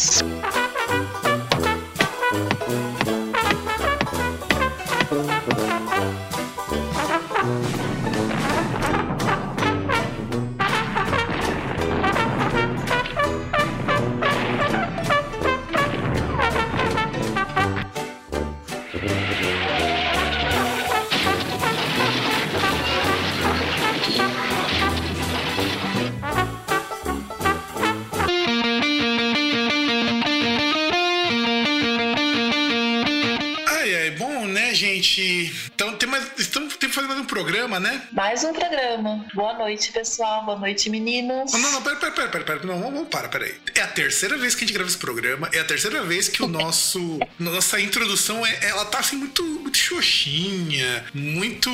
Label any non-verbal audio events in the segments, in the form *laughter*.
Peace. *laughs* tem um programa, né? Mais um programa. Boa noite, pessoal. Boa noite, meninos. Oh, não, não, pera, pera, pera, pera, pera. Não, vamos, para, pera aí. É a terceira vez que a gente grava esse programa, é a terceira vez que o *laughs* nosso. nossa introdução é, ela tá assim muito, muito xoxinha, muito.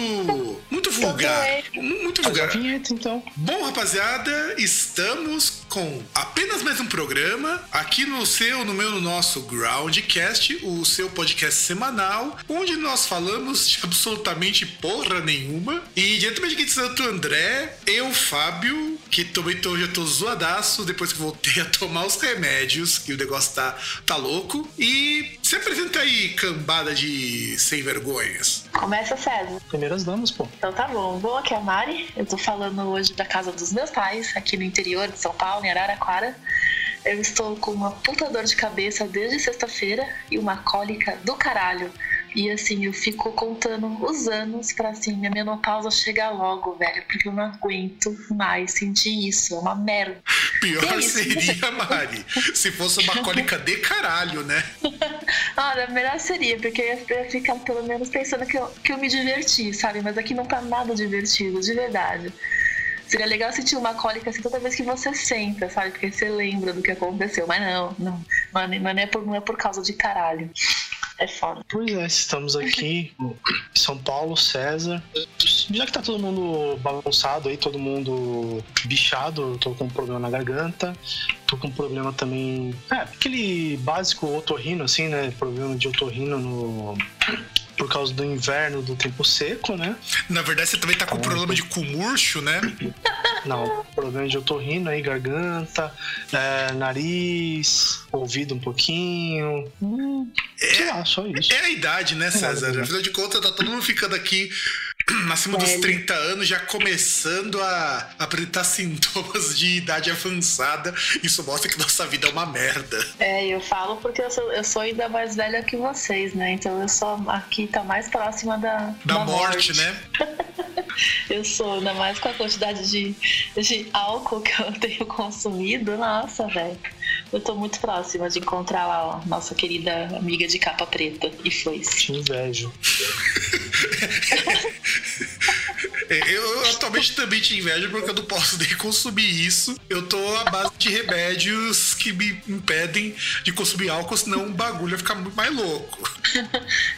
muito vulgar. mu- Muito vulgar. vinheta, então. Bom, rapaziada, estamos com apenas mais um programa aqui no seu, no meu, no nosso Groundcast, o seu podcast semanal, onde nós falamos de absolutamente porra nenhuma. E diretamente aqui de Santo André, eu, Fábio, que também tô, já tô zoadaço depois que voltei *laughs* a tomar os remédios, que o negócio tá, tá louco. E se apresenta aí, cambada de sem vergonhas. Começa, César. Primeiras damas, pô. Então tá bom. Bom, aqui é a Mari. Eu tô falando hoje da casa dos meus pais, aqui no interior de São Paulo, em Araraquara. Eu estou com uma puta dor de cabeça desde sexta-feira e uma cólica do caralho. E assim, eu fico contando os anos pra assim, minha menopausa chegar logo, velho, porque eu não aguento mais sentir isso. É uma merda. Pior isso? seria, Mari, se fosse uma cólica de caralho, né? *laughs* Olha, melhor seria, porque eu ia- eu ia ficar pelo menos pensando que eu, que eu me diverti, sabe? Mas aqui não tá nada divertido, de verdade. Seria legal sentir uma cólica assim toda vez que você senta, sabe? Porque você lembra do que aconteceu. Mas não, não. Mano, não é por, não é por causa de caralho. É foda. Pois é, estamos aqui em São Paulo, César. Já que tá todo mundo bagunçado aí, todo mundo bichado, eu tô com um problema na garganta. Tô com um problema também. É, aquele básico otorrino, assim, né? Problema de otorrino no. Por causa do inverno, do tempo seco, né? Na verdade, você também tá com problema de cumurcho, né? *laughs* Não, problema de otorrino aí, garganta, é, nariz, ouvido um pouquinho. Hum, sei lá, só isso. É a idade, né, César? Afinal de contas, tá todo mundo ficando aqui *clears throat* acima dos Velho. 30 anos, já começando a apresentar *laughs* sintomas de idade avançada. Isso mostra que nossa vida é uma merda. É, eu falo porque eu sou, eu sou ainda mais velha que vocês, né? Então eu sou aqui, tá mais próxima da, Da, morte, né? *laughs* Eu sou, ainda mais com a quantidade de, de álcool que eu *laughs* tenho consumido. Nossa, velho. Eu tô muito próxima de encontrar lá ó, nossa querida amiga de capa preta. E foi isso. Te invejo. *laughs* Eu, atualmente também te invejo porque eu não posso nem consumir isso. Eu tô à base de remédios que me impedem de consumir álcool, senão o bagulho vai ficar muito mais louco. *laughs*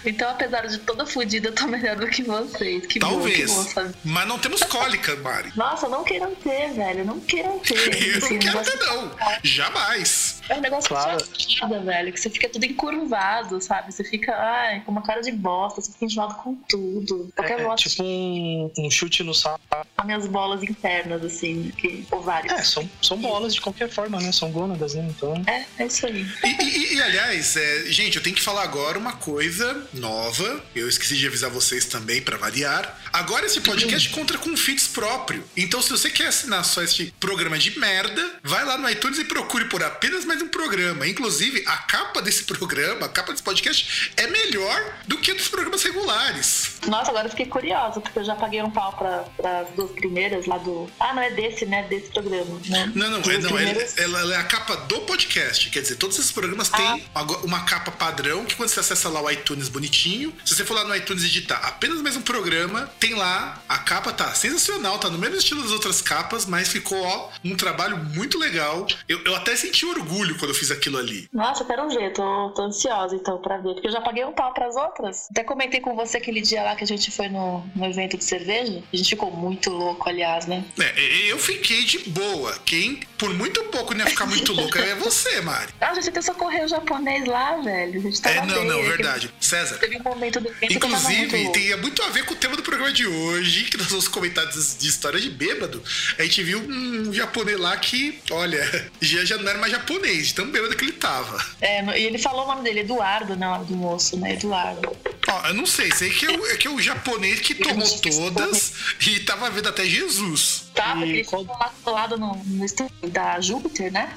Então, apesar de toda fodida, eu tô melhor do que vocês. Que bom, Talvez. bom, sabe? Mas não temos cólica, Mari. Nossa, não queiram ter, velho. Não queiram ter. *laughs* Eu Assim, não quero ter, não. Jamais. É um negócio Claro. que te velho. Que você fica tudo encurvado, sabe? Você fica, ai, com uma cara de bosta. Você fica enjoado com tudo. Qualquer É, bosta. tipo um, um chute no saco. as minhas bolas internas, assim, que ovários. É, são, são bolas de qualquer forma, né? São gônadas, né? Então. É, é isso aí. E, e- e, aliás, é, gente, eu tenho que falar agora uma coisa nova. Eu esqueci de avisar vocês também pra variar. Agora esse podcast conta com feeds próprio. Então, se você quer assinar só este programa de merda, vai lá no iTunes e procure por apenas mais um programa. Inclusive, a capa desse programa, a capa desse podcast, é melhor do que a dos programas regulares. Nossa, agora eu fiquei curiosa, porque eu já paguei um pau pra, as duas primeiras lá do. Ah, não é desse, né? Desse programa. Né? Não, não, é, não ela, primeiras- ela- ela é a capa do podcast. Quer dizer, todos esses programas têm agora uma capa padrão que quando você acessa lá o iTunes bonitinho, se você for lá no iTunes e digitar apenas mais um programa, tem lá, a capa tá sensacional, tá no mesmo estilo das outras capas, mas ficou, ó, um trabalho muito legal. Eu, eu até senti orgulho quando eu fiz aquilo ali. Nossa, quero ver, tô, tô ansiosa então pra ver, porque eu já paguei um pau pras outras. Até comentei com você aquele dia lá que a gente foi no, no evento de cerveja. A gente ficou muito louco, aliás, né? É, eu fiquei de boa. Quem por muito pouco não ia ficar muito louco é você, Mari. *laughs* Ah, a gente até socorreu o japonês lá, velho. A gente tava É, não, não, bem. verdade. César. Teve um momento do evento Inclusive, muito... tem muito a ver com o tema do programa de hoje, que nós vamos comentar de história de bêbado. A gente viu um japonês lá que, olha, *laughs* já, já não era mais japonês, de tão bêbado que ele tava. É, e ele falou o nome dele, Eduardo, na hora do moço, né? Eduardo. Ó, eu não sei, sei que é o, é que é o japonês que tomou todas e tava vendo até Jesus. Tá, porque E ele qual- ficou lá colado no, no estúdio da Júpiter, né?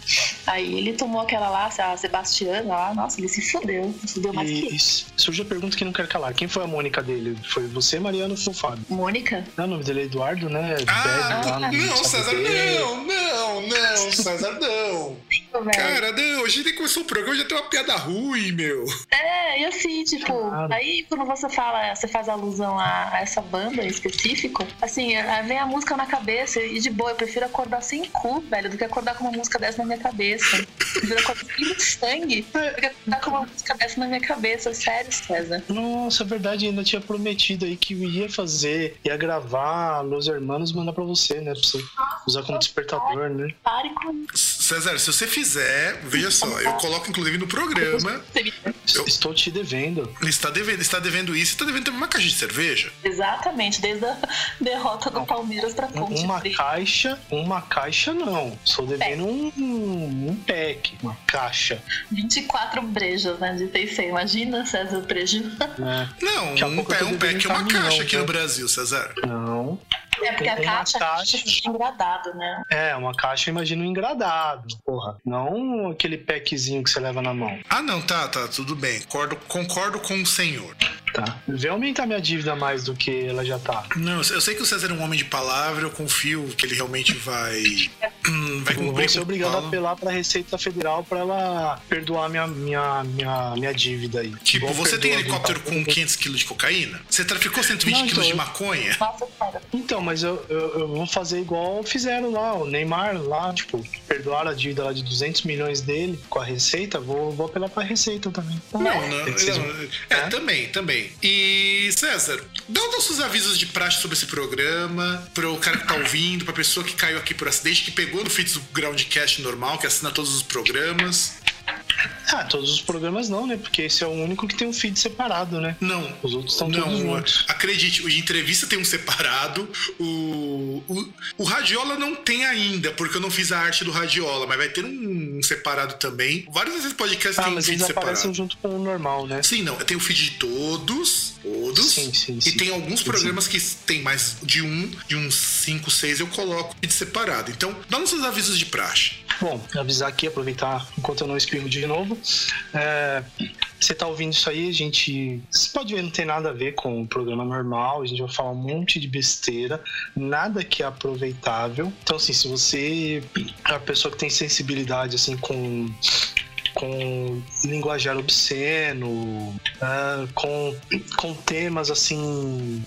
Aí ele tomou aquela lá, a Sebastiana lá, nossa, ele se fudeu. Se fudeu mais E, que e surge a pergunta que não quero calar. Quem foi a Mônica dele? Foi você, Mariano ou foi o Fábio? Mônica? Não, o nome dele é Eduardo, né? Ah, Bebe lá não, Sabe César, não, não, não, César, não. Cara, não, a gente nem começou o programa, já tem uma piada ruim, meu. É, e assim, tipo, Claro. aí quando você fala, você faz alusão a, a essa banda em específico, assim, aí vem a música na cabeça e de boa, eu prefiro acordar sem cu, velho, do que acordar com uma música dessa na minha cabeça. Eu prefiro acordar sem sangue do que acordar com uma música dessa na minha cabeça. Sério, César. Nossa, é verdade, ainda tinha prometido aí que ia fazer, ia gravar Los Hermanos e mandar pra você, né? Pra você usar como despertador, né? Pare com isso. César, se você fizer, veja só, eu coloco inclusive no programa. Eu- Estou te devendo. Está devendo, está devendo isso, está devendo também uma caixa de cerveja. Exatamente, desde a derrota do Palmeiras pra Ponte Uma Preta. caixa, uma caixa não. Estou devendo um, um pack, uma caixa. 24 brejas, né, de TC. Imagina, César, o prejuízo. Né? Não, um, um pack é uma um caminhão, caixa aqui né? no Brasil, César. Não. É porque a Uma caixa, caixa. é engradado, né? É, uma caixa, imagina um engradado. Porra. Não aquele packzinho que você leva na mão. Ah, não, tá, tá, tudo bem. Concordo, concordo com o senhor. Tá. Vê aumentar minha dívida mais do que ela já tá. Não, eu sei que o César é um homem de palavra, eu confio que ele realmente vai. *laughs* hum, vai Eu vou cumprir ser obrigado a apelar pra Receita Federal pra ela perdoar minha, minha, minha, minha dívida aí. Tipo, você tem helicóptero com 500 quilos de cocaína? Você traficou 120 Não, quilos então, de eu- maconha? Cara. Então, mas eu, eu, eu vou fazer igual fizeram lá, o Neymar lá, tipo, perdoaram a dívida lá de 200 milhões dele com a Receita, vou, vou apelar pra Receita também. Não, não, Tem que ser- não. É, É? também, também. E, César, dá os nossos avisos de praxe sobre esse programa, pro cara que tá ouvindo, pra pessoa que caiu aqui por acidente, que pegou no feed do Groundcast normal, que assina todos os programas. Ah, todos os programas não, né? Porque esse é o único que tem um feed separado, né? Não. Os outros estão todos juntos. acredite, o de entrevista tem um separado. O, o, o Radiola não tem ainda, porque eu não fiz a arte do Radiola, mas vai ter um, um separado também. Vários desses podcasts Ah, têm um feed eles separado. aparecem junto com o normal, né? Sim, não. Tem o feed de todos. Todos. Sim, sim, E sim. tem alguns programas que tem mais de um, de uns 5, 6, eu coloco feed separado. Então, dá nos seus avisos de praxe. Bom, avisar aqui, aproveitar enquanto eu não espirro de novo. É, você tá ouvindo isso aí, a gente. Você pode ver, não tem nada a ver com o programa normal, a gente vai falar um monte de besteira, nada que é aproveitável. Então, assim, se você é uma pessoa que tem sensibilidade, assim, com com linguajar obsceno, ah, com, com temas assim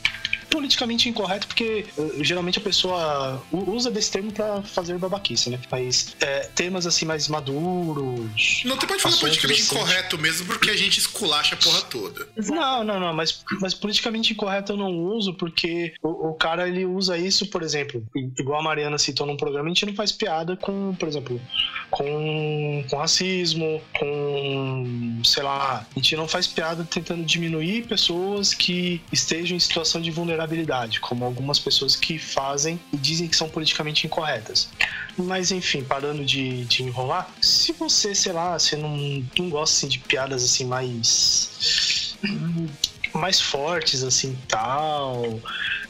politicamente incorreto, porque eh, geralmente a pessoa usa desse termo pra fazer babaquice, né? Mas é, temas assim mais maduros. Não, você pode falar politicamente assim. incorreto mesmo, porque a gente esculacha a porra toda. Não, não, não, mas, mas politicamente incorreto eu não uso, porque o, o cara ele usa isso, por exemplo, igual a Mariana citou num programa, a gente não faz piada com, por exemplo, com, com racismo, com, sei lá, a gente não faz piada tentando diminuir pessoas que estejam em situação de vulnerabilidade, como algumas pessoas que fazem e dizem que são politicamente incorretas. Mas enfim, parando de, de enrolar, se você, sei lá, você não, não gosta assim, de piadas assim mais mais fortes assim tal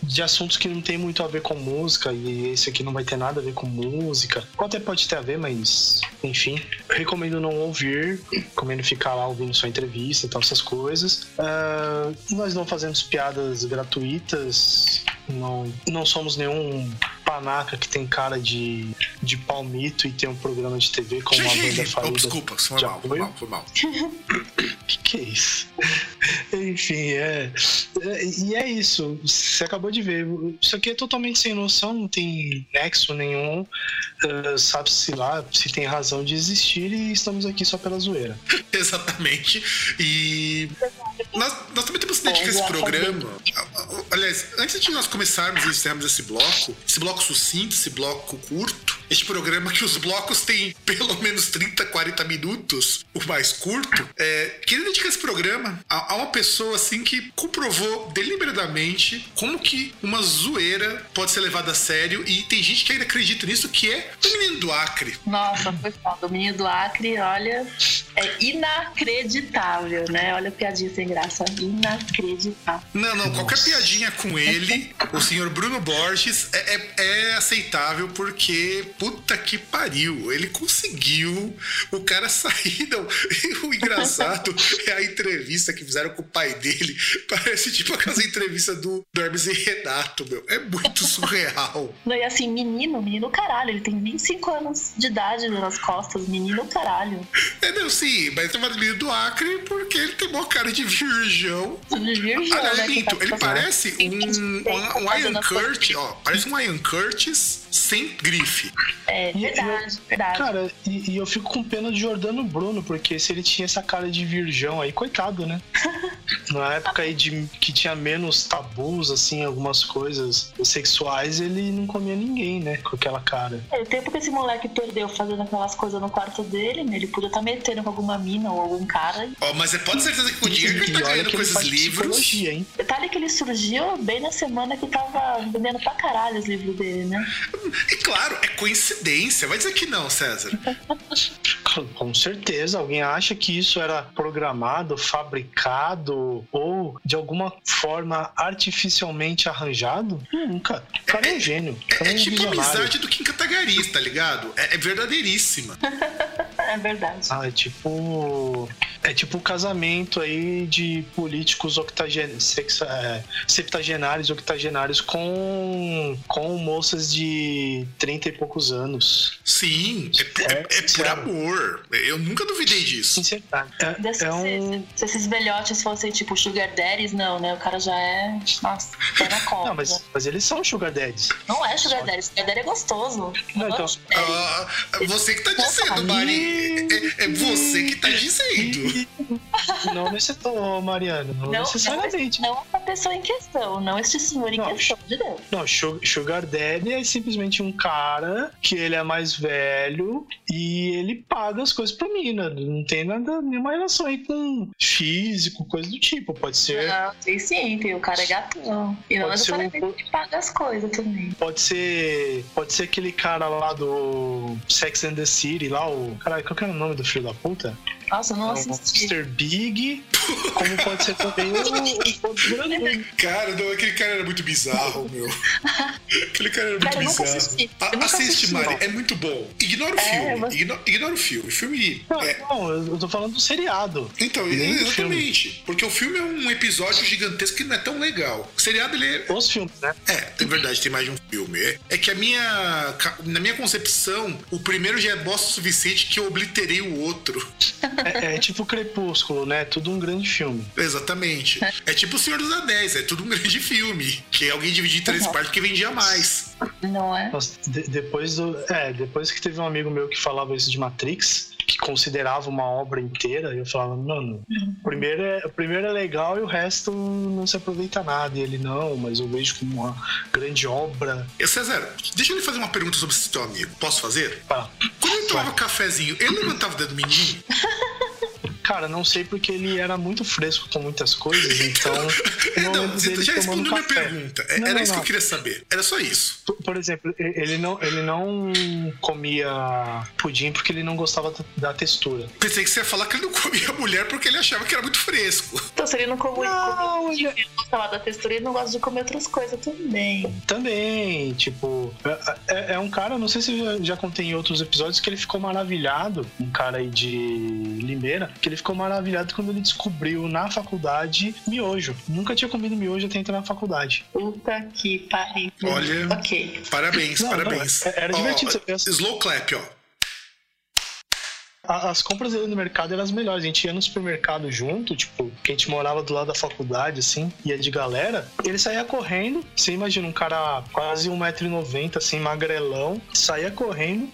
de assuntos que não tem muito a ver com música e esse aqui não vai ter nada a ver com música. Ou até pode ter a ver mas enfim recomendo não ouvir recomendo ficar lá ouvindo sua entrevista e tal essas coisas. Ah, nós não fazemos piadas gratuitas não não somos nenhum panaca que tem cara de, de palmito e tem um programa de TV com uma banda oh, falida desculpa, foi mal, foi mal, foi mal. *laughs* que que é isso? *laughs* Enfim, é, é- E é isso. Você acabou de ver. Isso aqui é totalmente sem noção, não tem nexo nenhum. eh, Sabe-se lá se tem razão de existir e estamos aqui só pela zoeira. *laughs* Exatamente. E nós, nós também temos que dedicar esse programa. Aliás, antes de nós começarmos e encerrarmos esse bloco, esse bloco sucinto, esse bloco curto, este programa que os blocos têm *laughs* pelo menos 30, 40 minutos, o mais curto, é, queria dedicar esse programa a, a uma pessoa assim que comprovou deliberadamente como que uma zoeira pode ser levada a sério e tem gente que ainda acredita nisso, que é o menino do Acre. Nossa, foi foda. O menino do Acre, olha, é inacreditável, né? Olha a piadinha sem graça. Inacreditável. Não, não, qualquer piadinha com ele, o senhor Bruno Borges, é, é, é aceitável porque, puta que pariu, ele conseguiu o cara *laughs* sair. Não, o engraçado é a entrevista que fizeram com o pai dele. Parece tipo aquelas entrevistas do, Hermes e Renato, meu. É muito surreal. Não, e assim, menino, menino caralho, ele tem 25 anos de idade nas costas, menino caralho. É, não, sim, mas tem uma menino do Acre porque ele tem uma cara de virgão. De virgão, Aliás, né? minto, tá ele passando. parece um, 26, um, um tá Ian. Curtis, ó, parece um Ian Curtis sem grife. É, E- verdade, verdade. Cara, e, e eu fico com pena de Jordano Bruno, porque se ele tinha essa cara de virgão aí, coitado, né? *laughs* Na época aí de, que tinha menos tabus, assim, algumas coisas sexuais, ele não comia ninguém, né? Com aquela cara. É, o tempo que esse moleque perdeu fazendo aquelas coisas no quarto dele, né, ele podia estar metendo com alguma mina ou algum cara. Ó, mas é pode certeza que com o dinheiro que ele tá ganhando com esses livros. hein? Detalhe que ele surgiu bem na semana que tava vendendo pra caralho os livros dele, né? E claro, é coincidência. Vai dizer que não, César. *laughs* Com certeza, alguém acha que isso era programado, fabricado ou de alguma forma artificialmente arranjado? Nunca. O cara é um gênio. cara É um tipo a visionário. amizade do Kim Kataguiri, tá ligado? É, é verdadeiríssima. *laughs* É verdade. Ah, é tipo. É tipo o casamento aí de políticos octogen... sexa- é, septagenários, octogenários com, com moças de 30 e poucos anos. Sim, é, por- é- é por sério. amor. Eu nunca duvidei disso. Sinceridade. É, Desse- é um. se, se esses velhotes fossem tipo Sugar Daddies, não, né? O cara já é. Nossa, pé na. Não, mas, mas eles são sugar daddies. Não é Sugar Daddy, Sugar Daddy é gostoso. Não, então- é. Ah, você que tá dizendo, Mari. É, é você que tá dizendo. Não necessariamente, Mariana, não, Não, necessariamente. não, não a pessoa em questão, não este senhor em Não, questão, de Deus. Não, Su- Sugar Daddy é simplesmente um cara que ele é mais velho e ele paga as coisas pra mina. Não tem nada, nenhuma relação aí com físico, coisa do tipo. Pode ser, Não, tem sim, tem o cara é gatão. E não Pode ser necessariamente um- ele paga as coisas também. pode ser, pode ser aquele cara lá do Sex and the City, lá o, caralho, qual que era o nome do filho da puta? Nossa, não É assisti. Mr. Big, como pode ser também o, o, o Grande. *laughs* Cara, não, aquele cara era muito bizarro, meu. Aquele cara era muito Cara, eu nunca bizarro. assisti. A- assiste, assisti, Mari, não. é muito bom. Ignora o É, filme. mas- Igno- Ignora o filme. O filme. Não, é- não, eu tô falando do seriado. Então, exatamente. Porque o filme é um episódio gigantesco que não é tão legal. O seriado, ele é. Os filmes, né? É, tem verdade, tem mais de um filme. É, é que a minha. Na minha concepção, o primeiro já é bosta o suficiente que eu obliterei o outro. *laughs* É, é tipo Crepúsculo, né? Tudo um grande filme. Exatamente. É tipo o Senhor dos Anéis, é tudo um grande filme. Que alguém dividir em três Uhum. partes porque vendia mais. Não é? Nossa, de- depois do. É, depois que teve um amigo meu que falava isso de Matrix, que considerava uma obra inteira, eu falava, mano, Uhum. o primeiro é, o primeiro é legal e o resto não se aproveita nada. E ele, não, mas eu vejo como uma grande obra. E, César, deixa eu lhe fazer uma pergunta sobre esse teu amigo. Posso fazer? Quando ele tomava cafezinho, ele levantava o dedo menino? *laughs* Cara, não sei porque ele era muito fresco com muitas coisas, então. *laughs* não, você já respondeu minha café. pergunta. É- Não, Era não, isso que não. eu queria saber. Era só isso. Por- Por exemplo, ele não, ele não comia pudim porque ele não gostava da- textura. Pensei que você ia falar que ele não comia mulher porque ele achava que era muito fresco. Então, se ele não come, Não, come ele- ele gosta lá da textura, ele não gosta de comer outras coisas também. Também, tipo, é, é- é um cara, não sei se eu já, já contei em outros episódios, que ele ficou maravilhado, um cara aí de Limeira, que ele ficou maravilhado quando ele descobriu na faculdade miojo. Nunca tinha comido miojo até entrar na faculdade. Puta que pariu. Olha. Ok. Parabéns, Não, parabéns. não, era Ó, divertido, pensa. Slow clap, ó. As compras no mercado eram as melhores. A gente ia no supermercado junto, tipo, que a gente morava do lado da faculdade, assim, ia de galera. Ele saía correndo. Você imagina um cara quase 1,90m, assim, magrelão, saía correndo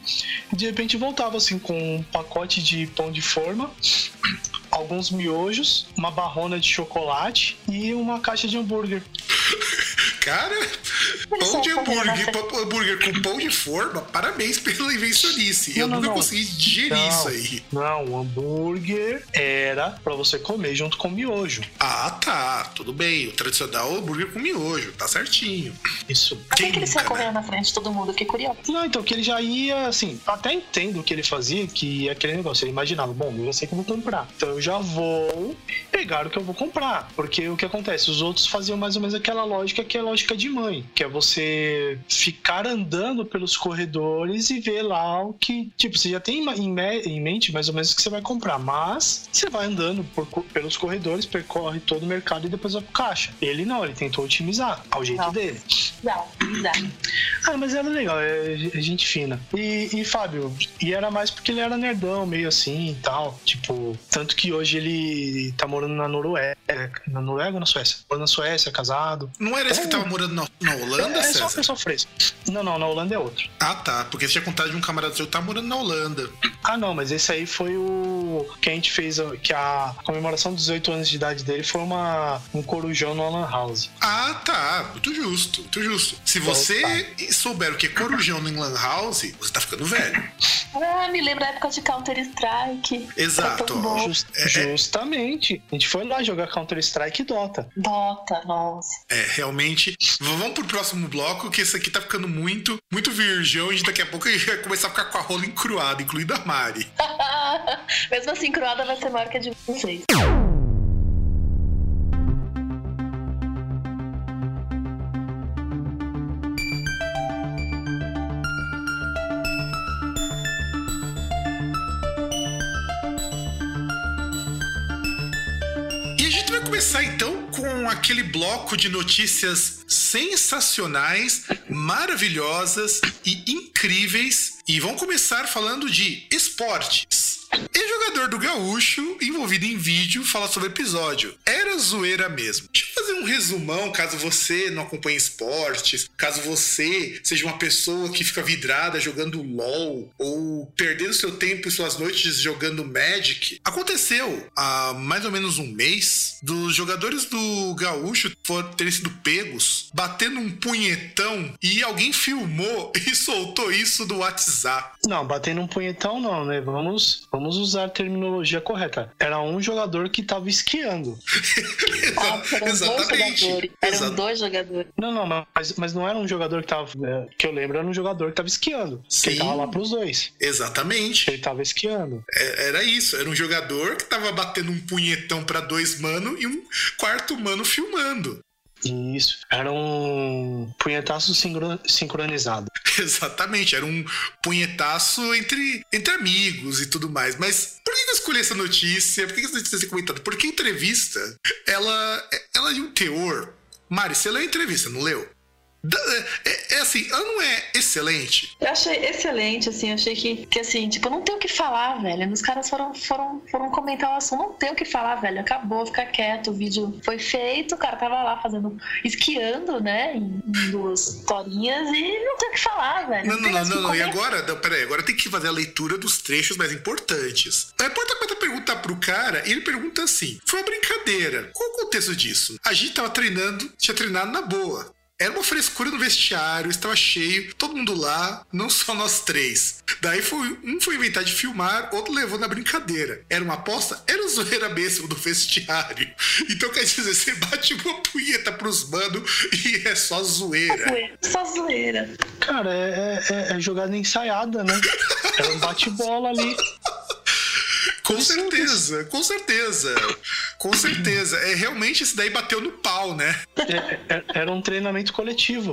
e de repente voltava, assim, com um pacote de pão de forma. Alguns miojos, uma barrona de chocolate e uma caixa de hambúrguer. *laughs* Cara, pão de hambúrguer, hambúrguer com pão de forma, parabéns pela invencionice. Eu não, nunca não. consegui digerir não, isso aí. Não, o hambúrguer era para você comer junto com miojo. Ah, tá. Tudo bem. O tradicional hambúrguer com miojo, tá certinho. Isso. Por que, ele saiu correndo na frente de todo mundo? Que curioso. Não, então, que ele já ia, assim, até entendo o que ele fazia, que é aquele negócio. Ele imaginava, bom, eu já sei que eu vou comprar. Então eu já vou pegar o que eu vou comprar. Porque o que acontece? Os outros faziam mais ou menos aquela lógica que é a lógica de mãe, que é você ficar andando pelos corredores e ver lá o que. Tipo, você já tem em, em mente mais ou menos o que você vai comprar, mas você vai andando por, pelos corredores, percorre todo o mercado e depois vai pro caixa. Ele não, ele tentou otimizar ao jeito não. dele. Não, não. Ah, mas era legal, é, é gente fina. E, e Fábio, e era mais porque ele era nerdão, meio assim e tal. Tipo, tanto que hoje ele tá morando na Noruega. Na Noruega ou na Suécia? Morando na Suécia, casado. Não era esse é, que tava morando na, na Holanda, é, é só uma pessoa fresca. Não, não, na Holanda é outro. Ah, tá. Porque você tinha contado de um camarada seu que tá morando na Holanda. Ah, não, mas esse aí foi o que a gente fez, que a comemoração dos 18 anos de idade dele foi uma, um corujão no Alan House. Ah, tá. Muito justo, muito justo. Se você tá. souber o que é corujão no Lan House, você tá ficando velho. Ah, me lembra a época de Counter-Strike. Exato. É, é, justamente. A gente foi lá jogar Counter-Strike e Dota. Dota, nossa. É, realmente. Vamos pro próximo bloco, que esse aqui tá ficando muito, muito virgão. E daqui a pouco a gente vai começar a ficar com a rola encruada, incluindo a Mari. *laughs* Mesmo assim, cruada vai ser maior que a de vocês. Começar então com aquele bloco de notícias sensacionais, maravilhosas e incríveis. E vamos começar falando de esportes. Ex-jogador do Gaúcho, envolvido em vídeo, fala sobre o episódio. Era zoeira mesmo. Deixa eu fazer um resumão, caso você não acompanhe esportes, caso você seja uma pessoa que fica vidrada jogando LOL ou perdendo seu tempo e suas noites jogando Magic. Aconteceu há mais ou menos um mês dos jogadores do Gaúcho terem sido pegos batendo um punhetão e alguém filmou *laughs* e soltou isso do WhatsApp. Não, batendo um punhetão não, né? Vamos, vamos usar a terminologia correta. Era um jogador que estava esquiando. *laughs* ah, eram Exatamente. dois jogadores. Eram Exato. dois jogadores. Não, não, mas, mas não era um jogador que tava. É, que eu lembro, era um jogador que estava esquiando. Sim. Que ele tava lá pros dois. Exatamente. Ele tava esquiando. É, era isso. Era um jogador que tava batendo um punhetão para dois mano e um quarto mano filmando. Isso. Era um punhetaço sincronizado. *laughs* Exatamente, era um punhetaço entre, entre amigos e tudo mais. Mas por que eu escolhi essa notícia? Por que essa notícia ser comentada? Porque a entrevista, ela, ela é um teor. Mari, você leu a entrevista, não leu? É, é, assim, ela não é excelente. Eu achei excelente, assim, achei que, que assim, tipo, não tem o que falar, velho. Os caras foram, foram, foram comentar o assunto, não tem o que falar, velho. Acabou, fica quieto, o vídeo foi feito, o cara tava lá fazendo, esquiando, né, em, em duas torinhas e não tem o que falar, velho. Não, não, não, não, não. E agora, não, peraí, agora tem que fazer a leitura dos trechos mais importantes. A repórter começa a perguntar pro cara e ele pergunta assim: foi uma brincadeira. Qual o contexto disso? A gente tava treinando, tinha treinado na boa. Era uma frescura no vestiário, estava cheio, todo mundo lá, não só nós três. Daí foi, um foi inventar de filmar, outro levou na brincadeira. Era uma aposta? Era zoeira mesmo do vestiário. Então quer dizer, você bate uma punheta pros mano e é só zoeira. Só zoeira. Cara, é, é, é jogada ensaiada, né? Era um bate-bola ali. Com certeza, com certeza. Com certeza. É, realmente esse daí bateu no pau, né? É, é, era um treinamento coletivo.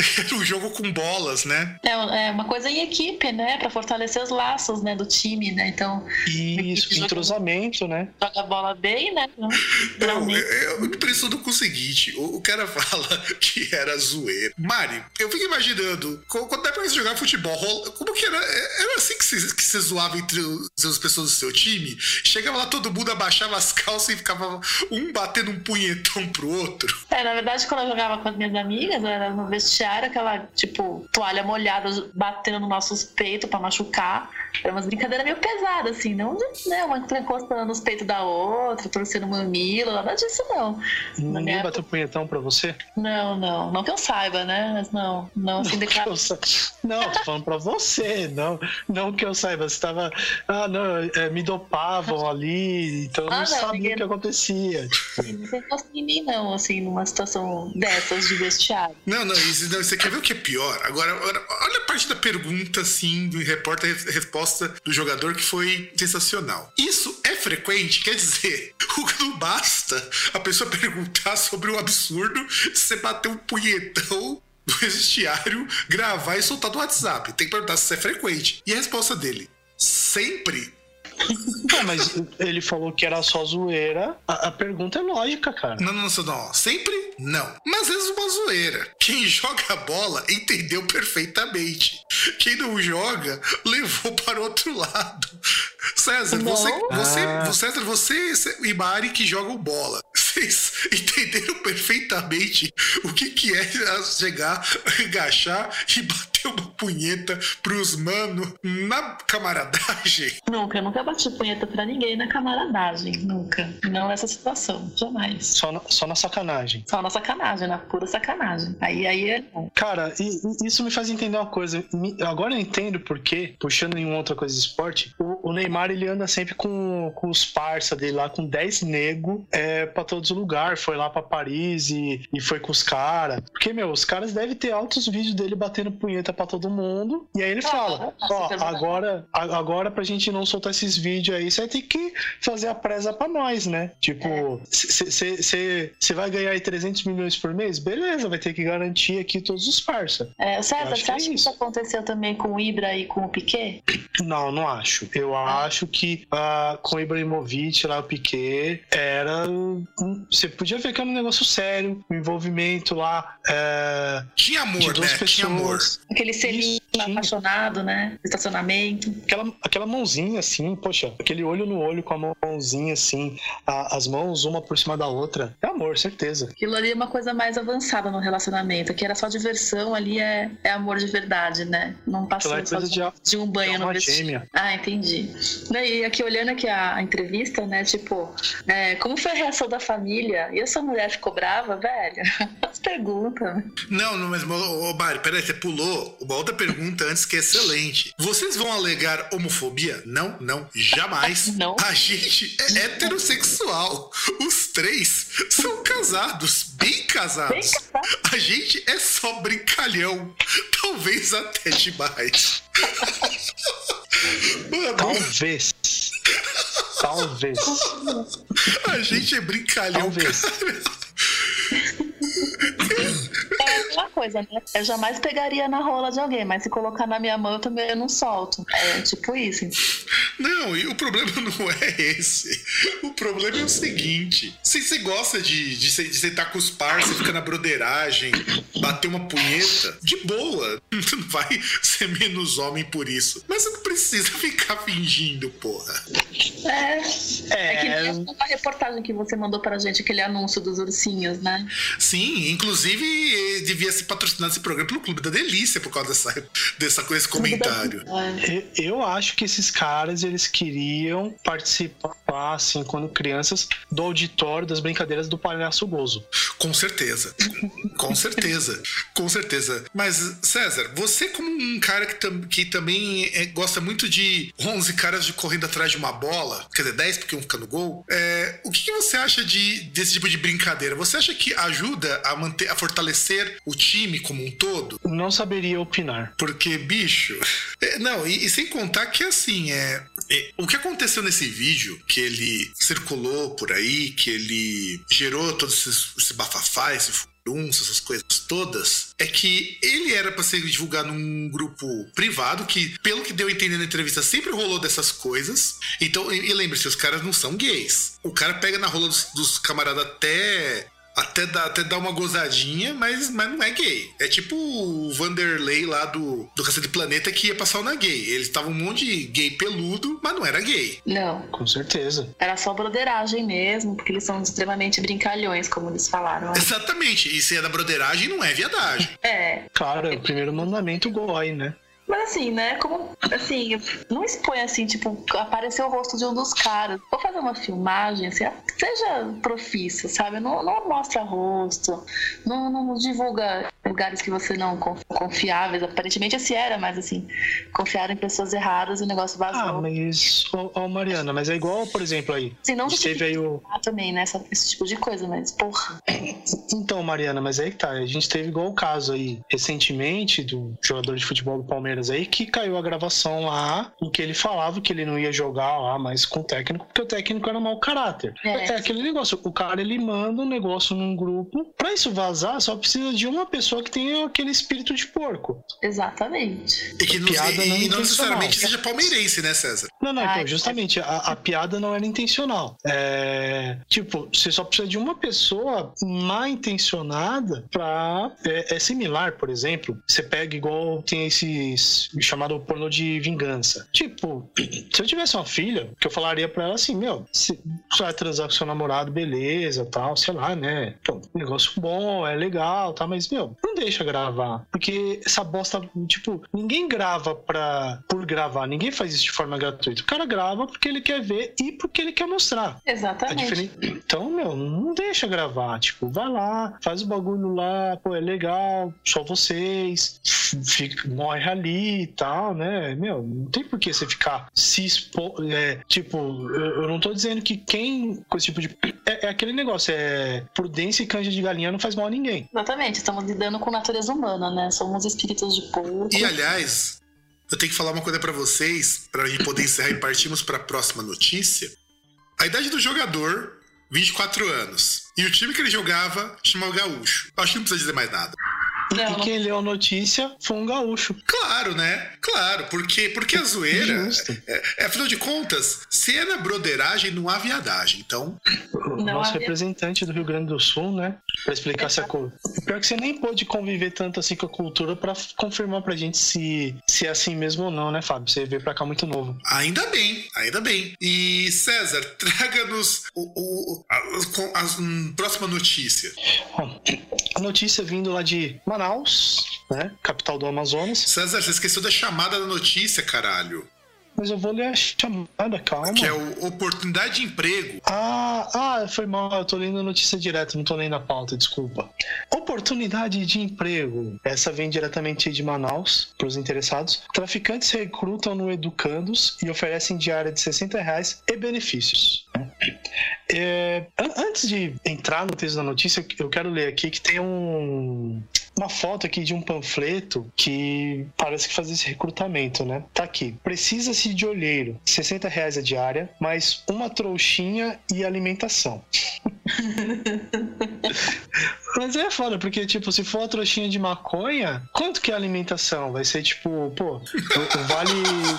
*laughs* Era um jogo com bolas, né? É, é uma coisa em equipe, né? Pra fortalecer os laços, né? Do time, né? Então. Isso, entrosamento, joga, né? Joga a bola bem, né? *laughs* Não, eu, me impressiono com o seguinte: o, o, cara *laughs* fala que era zoeiro. Mari, eu fico imaginando, quando é pra você jogar futebol, como que era? Era assim que você, que você zoava entre as pessoas do seu time? Chegava lá, todo mundo abaixava as calças e ficava um batendo um punhetão pro outro. É, na verdade, quando eu jogava com as minhas amigas, era no vestiário, aquela, tipo, toalha molhada batendo nos nossos peitos para machucar. Era umas brincadeiras meio pesadas, assim, não de, né, uma encostando nos peitos da outra, torcendo mamilo, nada disso não. Ninguém época... bateu punhetão pra você? Não, não. Não que eu saiba, né? Mas não, não assim, declara... sa... Não, tô falando pra você, não, não que eu saiba. Você tava. Ah, não, é, me dopavam ali, então eu ah, não, sabia ninguém... o que acontecia. Tipo. Não tem em mim, não, assim, numa situação dessas de vestiário. Não, não, isso, não, você quer ver o que é pior? Agora, olha a parte da pergunta, assim, do repórter resposta do jogador que foi sensacional. Isso é frequente? Quer dizer, *laughs* não basta a pessoa perguntar sobre o absurdo de você bater um punhetão no vestiário, gravar e soltar no WhatsApp. Tem que perguntar se isso é frequente. E a resposta dele: sempre *laughs* É, mas ele falou que era só zoeira. A, a, pergunta é lógica, cara. Não, não, não, não. Sempre não. Mas às vezes uma zoeira. Quem joga bola entendeu perfeitamente. Quem não joga levou para o outro lado. César, não. você, você, ah. César, você e Mari que jogam bola. Vocês *laughs* entenderam perfeitamente o que, que é chegar, agachar e bater uma punheta pros mano na camaradagem? Nunca, eu nunca bati punheta pra ninguém na camaradagem. Nunca. Não nessa situação, jamais. Só na, só na sacanagem. Só na sacanagem, na pura sacanagem. Aí, aí é. Cara, e, e isso me faz entender uma coisa. Agora eu entendo porque, puxando em outra coisa de esporte, o, o Neymar ele anda sempre com, com os parça dele lá, com 10 nego é, pra todos os lugares. Foi lá pra Paris e, e foi com os caras. Porque, meu, os caras devem ter altos vídeos dele batendo punheta pra todo mundo. E aí ele fala: Ó, agora, agora pra gente não soltar esses vídeos aí, você vai ter que fazer a presa pra nós, né? Tipo, você é. vai ganhar aí 300 milhões por mês? Beleza, vai ter que garantir aqui todos os parça. É, César, você acha que isso aconteceu também com o Ibra e com o Piquet? Não, não acho. Eu ah. acho que uh, com o Ibrahimovic lá, o Piquet, era. Você podia ver que era um negócio sério, um envolvimento lá. É, tinha amor, de duas né? Pessoas. Tinha amor. Aquele selinho apaixonado, né? Estacionamento. Aquela, aquela mãozinha assim, poxa, aquele olho no olho com a mãozinha assim, a, as mãos uma por cima da outra. É amor, certeza. Aquilo ali é uma coisa mais avançada no relacionamento, que era só diversão, ali é, é amor de verdade, né? Não passou é só de, de, um banho no vestido. Ah, entendi. Daí, aqui olhando aqui a, a entrevista, né? Tipo, é, como foi a reação da família? E essa mulher ficou brava, velho? *laughs* As perguntas. Não, não, mas, ô, Mário, peraí, você pulou uma outra pergunta antes que é excelente. Vocês vão alegar homofobia? Não, não, jamais. *laughs* Não. A gente é heterossexual. Os três são casados, bem casados. Bem casado. A gente é só brincalhão. Talvez até demais. *laughs* Mano. Talvez. Talvez. A gente é brincalhão, Talvez. cara. É coisa, né? Eu jamais pegaria na rola de alguém, mas se colocar na minha mão eu também não solto. É tipo isso. Não, e o problema *laughs* não é esse. O problema é o seguinte: se você gosta de, de, de sentar com os parceiros, fica na broderagem, bater uma punheta, de boa. *laughs* Não vai ser menos homem por isso. Mas você não precisa ficar fingindo, porra. É. É, é que nem a reportagem que você mandou pra gente, aquele anúncio dos ursinhos, né? Sim, inclusive devia ser patrocinado esse programa pelo Clube da Delícia por causa dessa, dessa coisa, esse comentário. Eu acho que esses caras, eles queriam participar, assim, quando crianças, do auditório das brincadeiras do Palhaço Gozo. Com certeza. Com certeza. Com certeza. Mas, César, você como um cara que, tam, que também é, gosta muito de 11 caras de correndo atrás de uma bola, quer dizer, 10 porque um fica no gol, é, o que, que, você acha de, desse tipo de brincadeira? Você acha que ajuda a manter, a fortalecer o time como um todo? Não saberia opinar. Porque, bicho. *laughs* É, não, e, e, sem contar que assim, é, é, O que aconteceu nesse vídeo, que ele circulou por aí, que ele gerou todo esse, esse bafafá, esse essas coisas todas, é que ele era para ser divulgado num grupo privado, que, pelo que deu a entender na entrevista, sempre rolou dessas coisas. Então, e, e lembre-se, os caras não são gays. O cara pega na rola dos, dos camaradas até até dá, até dá uma gozadinha, mas, mas não é gay. É tipo o Vanderlei lá do, do Cacete Planeta que ia passar o na gay. Eles estavam um monte de gay peludo, mas não era gay. Não. Com certeza. Era só broderagem mesmo, porque eles são extremamente brincalhões, como eles falaram. Exatamente. E se é da broderagem, não é viadagem. é. Claro, é o primeiro mandamento goi, né? Mas assim, né? Como assim, não expõe assim, tipo, aparecer o rosto de um dos caras. Vou fazer uma filmagem, assim, seja profissa, sabe? Não, não mostra rosto, não, não divulga lugares que você não confiáveis. Aparentemente esse era, mas assim, confiaram em pessoas erradas e o negócio vazou. Ah, mas, ô, Mariana, mas é igual, por exemplo, aí. Sim, não teve aí o. também, né? Esse tipo de coisa, mas, porra. Então, Mariana, mas aí que tá. A gente teve igual o caso aí recentemente do jogador de futebol do Palmeiras aí que caiu a gravação lá em que ele falava que ele não ia jogar lá mais com o técnico porque o técnico era mau caráter. É, é aquele negócio. O cara ele manda um negócio num grupo. Pra isso vazar, só precisa de uma pessoa que tenha aquele espírito de porco. Exatamente. E que não, piada e, não, não necessariamente seja palmeirense, né, César? Não, não, então, justamente, a, a piada não era intencional. É, tipo, você só precisa de uma pessoa mal intencionada pra. É, é similar, por exemplo. Você pega igual tem esses chamado pornô de vingança. Tipo, *clears throat* se eu tivesse uma filha, que eu falaria pra ela assim, meu, se você vai transar com seu namorado, beleza, tal, sei lá, né? Então, negócio bom, é legal, tá, mas, meu, não deixa gravar. Porque essa bosta, tipo, ninguém grava pra, por gravar, ninguém faz isso de forma gratuita. O cara grava porque ele quer ver e porque ele quer mostrar. Exatamente. Então, meu, não deixa gravar. Tipo, vai lá, faz o bagulho lá, pô, é legal, só vocês, fica, morre ali e tal, né? Meu, não tem por que você ficar se expor. É, tipo, eu, eu, não tô dizendo que quem com esse tipo de. É, é, aquele negócio, é prudência e canja de galinha não faz mal a ninguém. Exatamente, estamos lidando com natureza humana, né? Somos espíritos de povo. E aliás, eu tenho que falar uma coisa para vocês, pra gente poder encerrar e partirmos para a próxima notícia. A idade do jogador, 24 anos. E o time que ele jogava chamava Gaúcho. Acho que não precisa dizer mais nada. Não, e quem leu a notícia foi um gaúcho. Claro, né? Claro, porque, porque a zoeira. É, é, afinal de contas, se é na broderagem, não há viadagem. Então. O nosso representante do Rio Grande do Sul, né? Pra explicar essa coisa. Pior que você nem pôde conviver tanto assim com a cultura pra confirmar pra gente se, se é assim mesmo ou não, né, Fábio? Você veio pra cá muito novo. Ainda bem, ainda bem. E César, *laughs* traga-nos o, o, a, a, a, a, próxima notícia. Bom, a notícia vindo lá de Manaus, né? Capital do Amazonas. César, você esqueceu da chamada da notícia, caralho. Mas eu vou ler a chamada, calma. Que é o oportunidade de emprego. Ah, ah, foi mal, eu tô lendo a notícia direto, não tô lendo a pauta, desculpa. Oportunidade de emprego. Essa vem diretamente de Manaus, para os interessados. Traficantes recrutam no Educandos e oferecem diária de 60 reais e benefícios. É, antes de entrar no texto da notícia, eu quero ler aqui que tem um, uma foto aqui de um panfleto que parece que faz esse recrutamento, né? Tá aqui. Precisa-se de olheiro, 60 reais a diária, mais uma trouxinha e alimentação. *laughs* Mas é foda, porque, tipo, se for uma trouxinha de maconha, quanto que é a alimentação? Vai ser, tipo, pô, o, vale,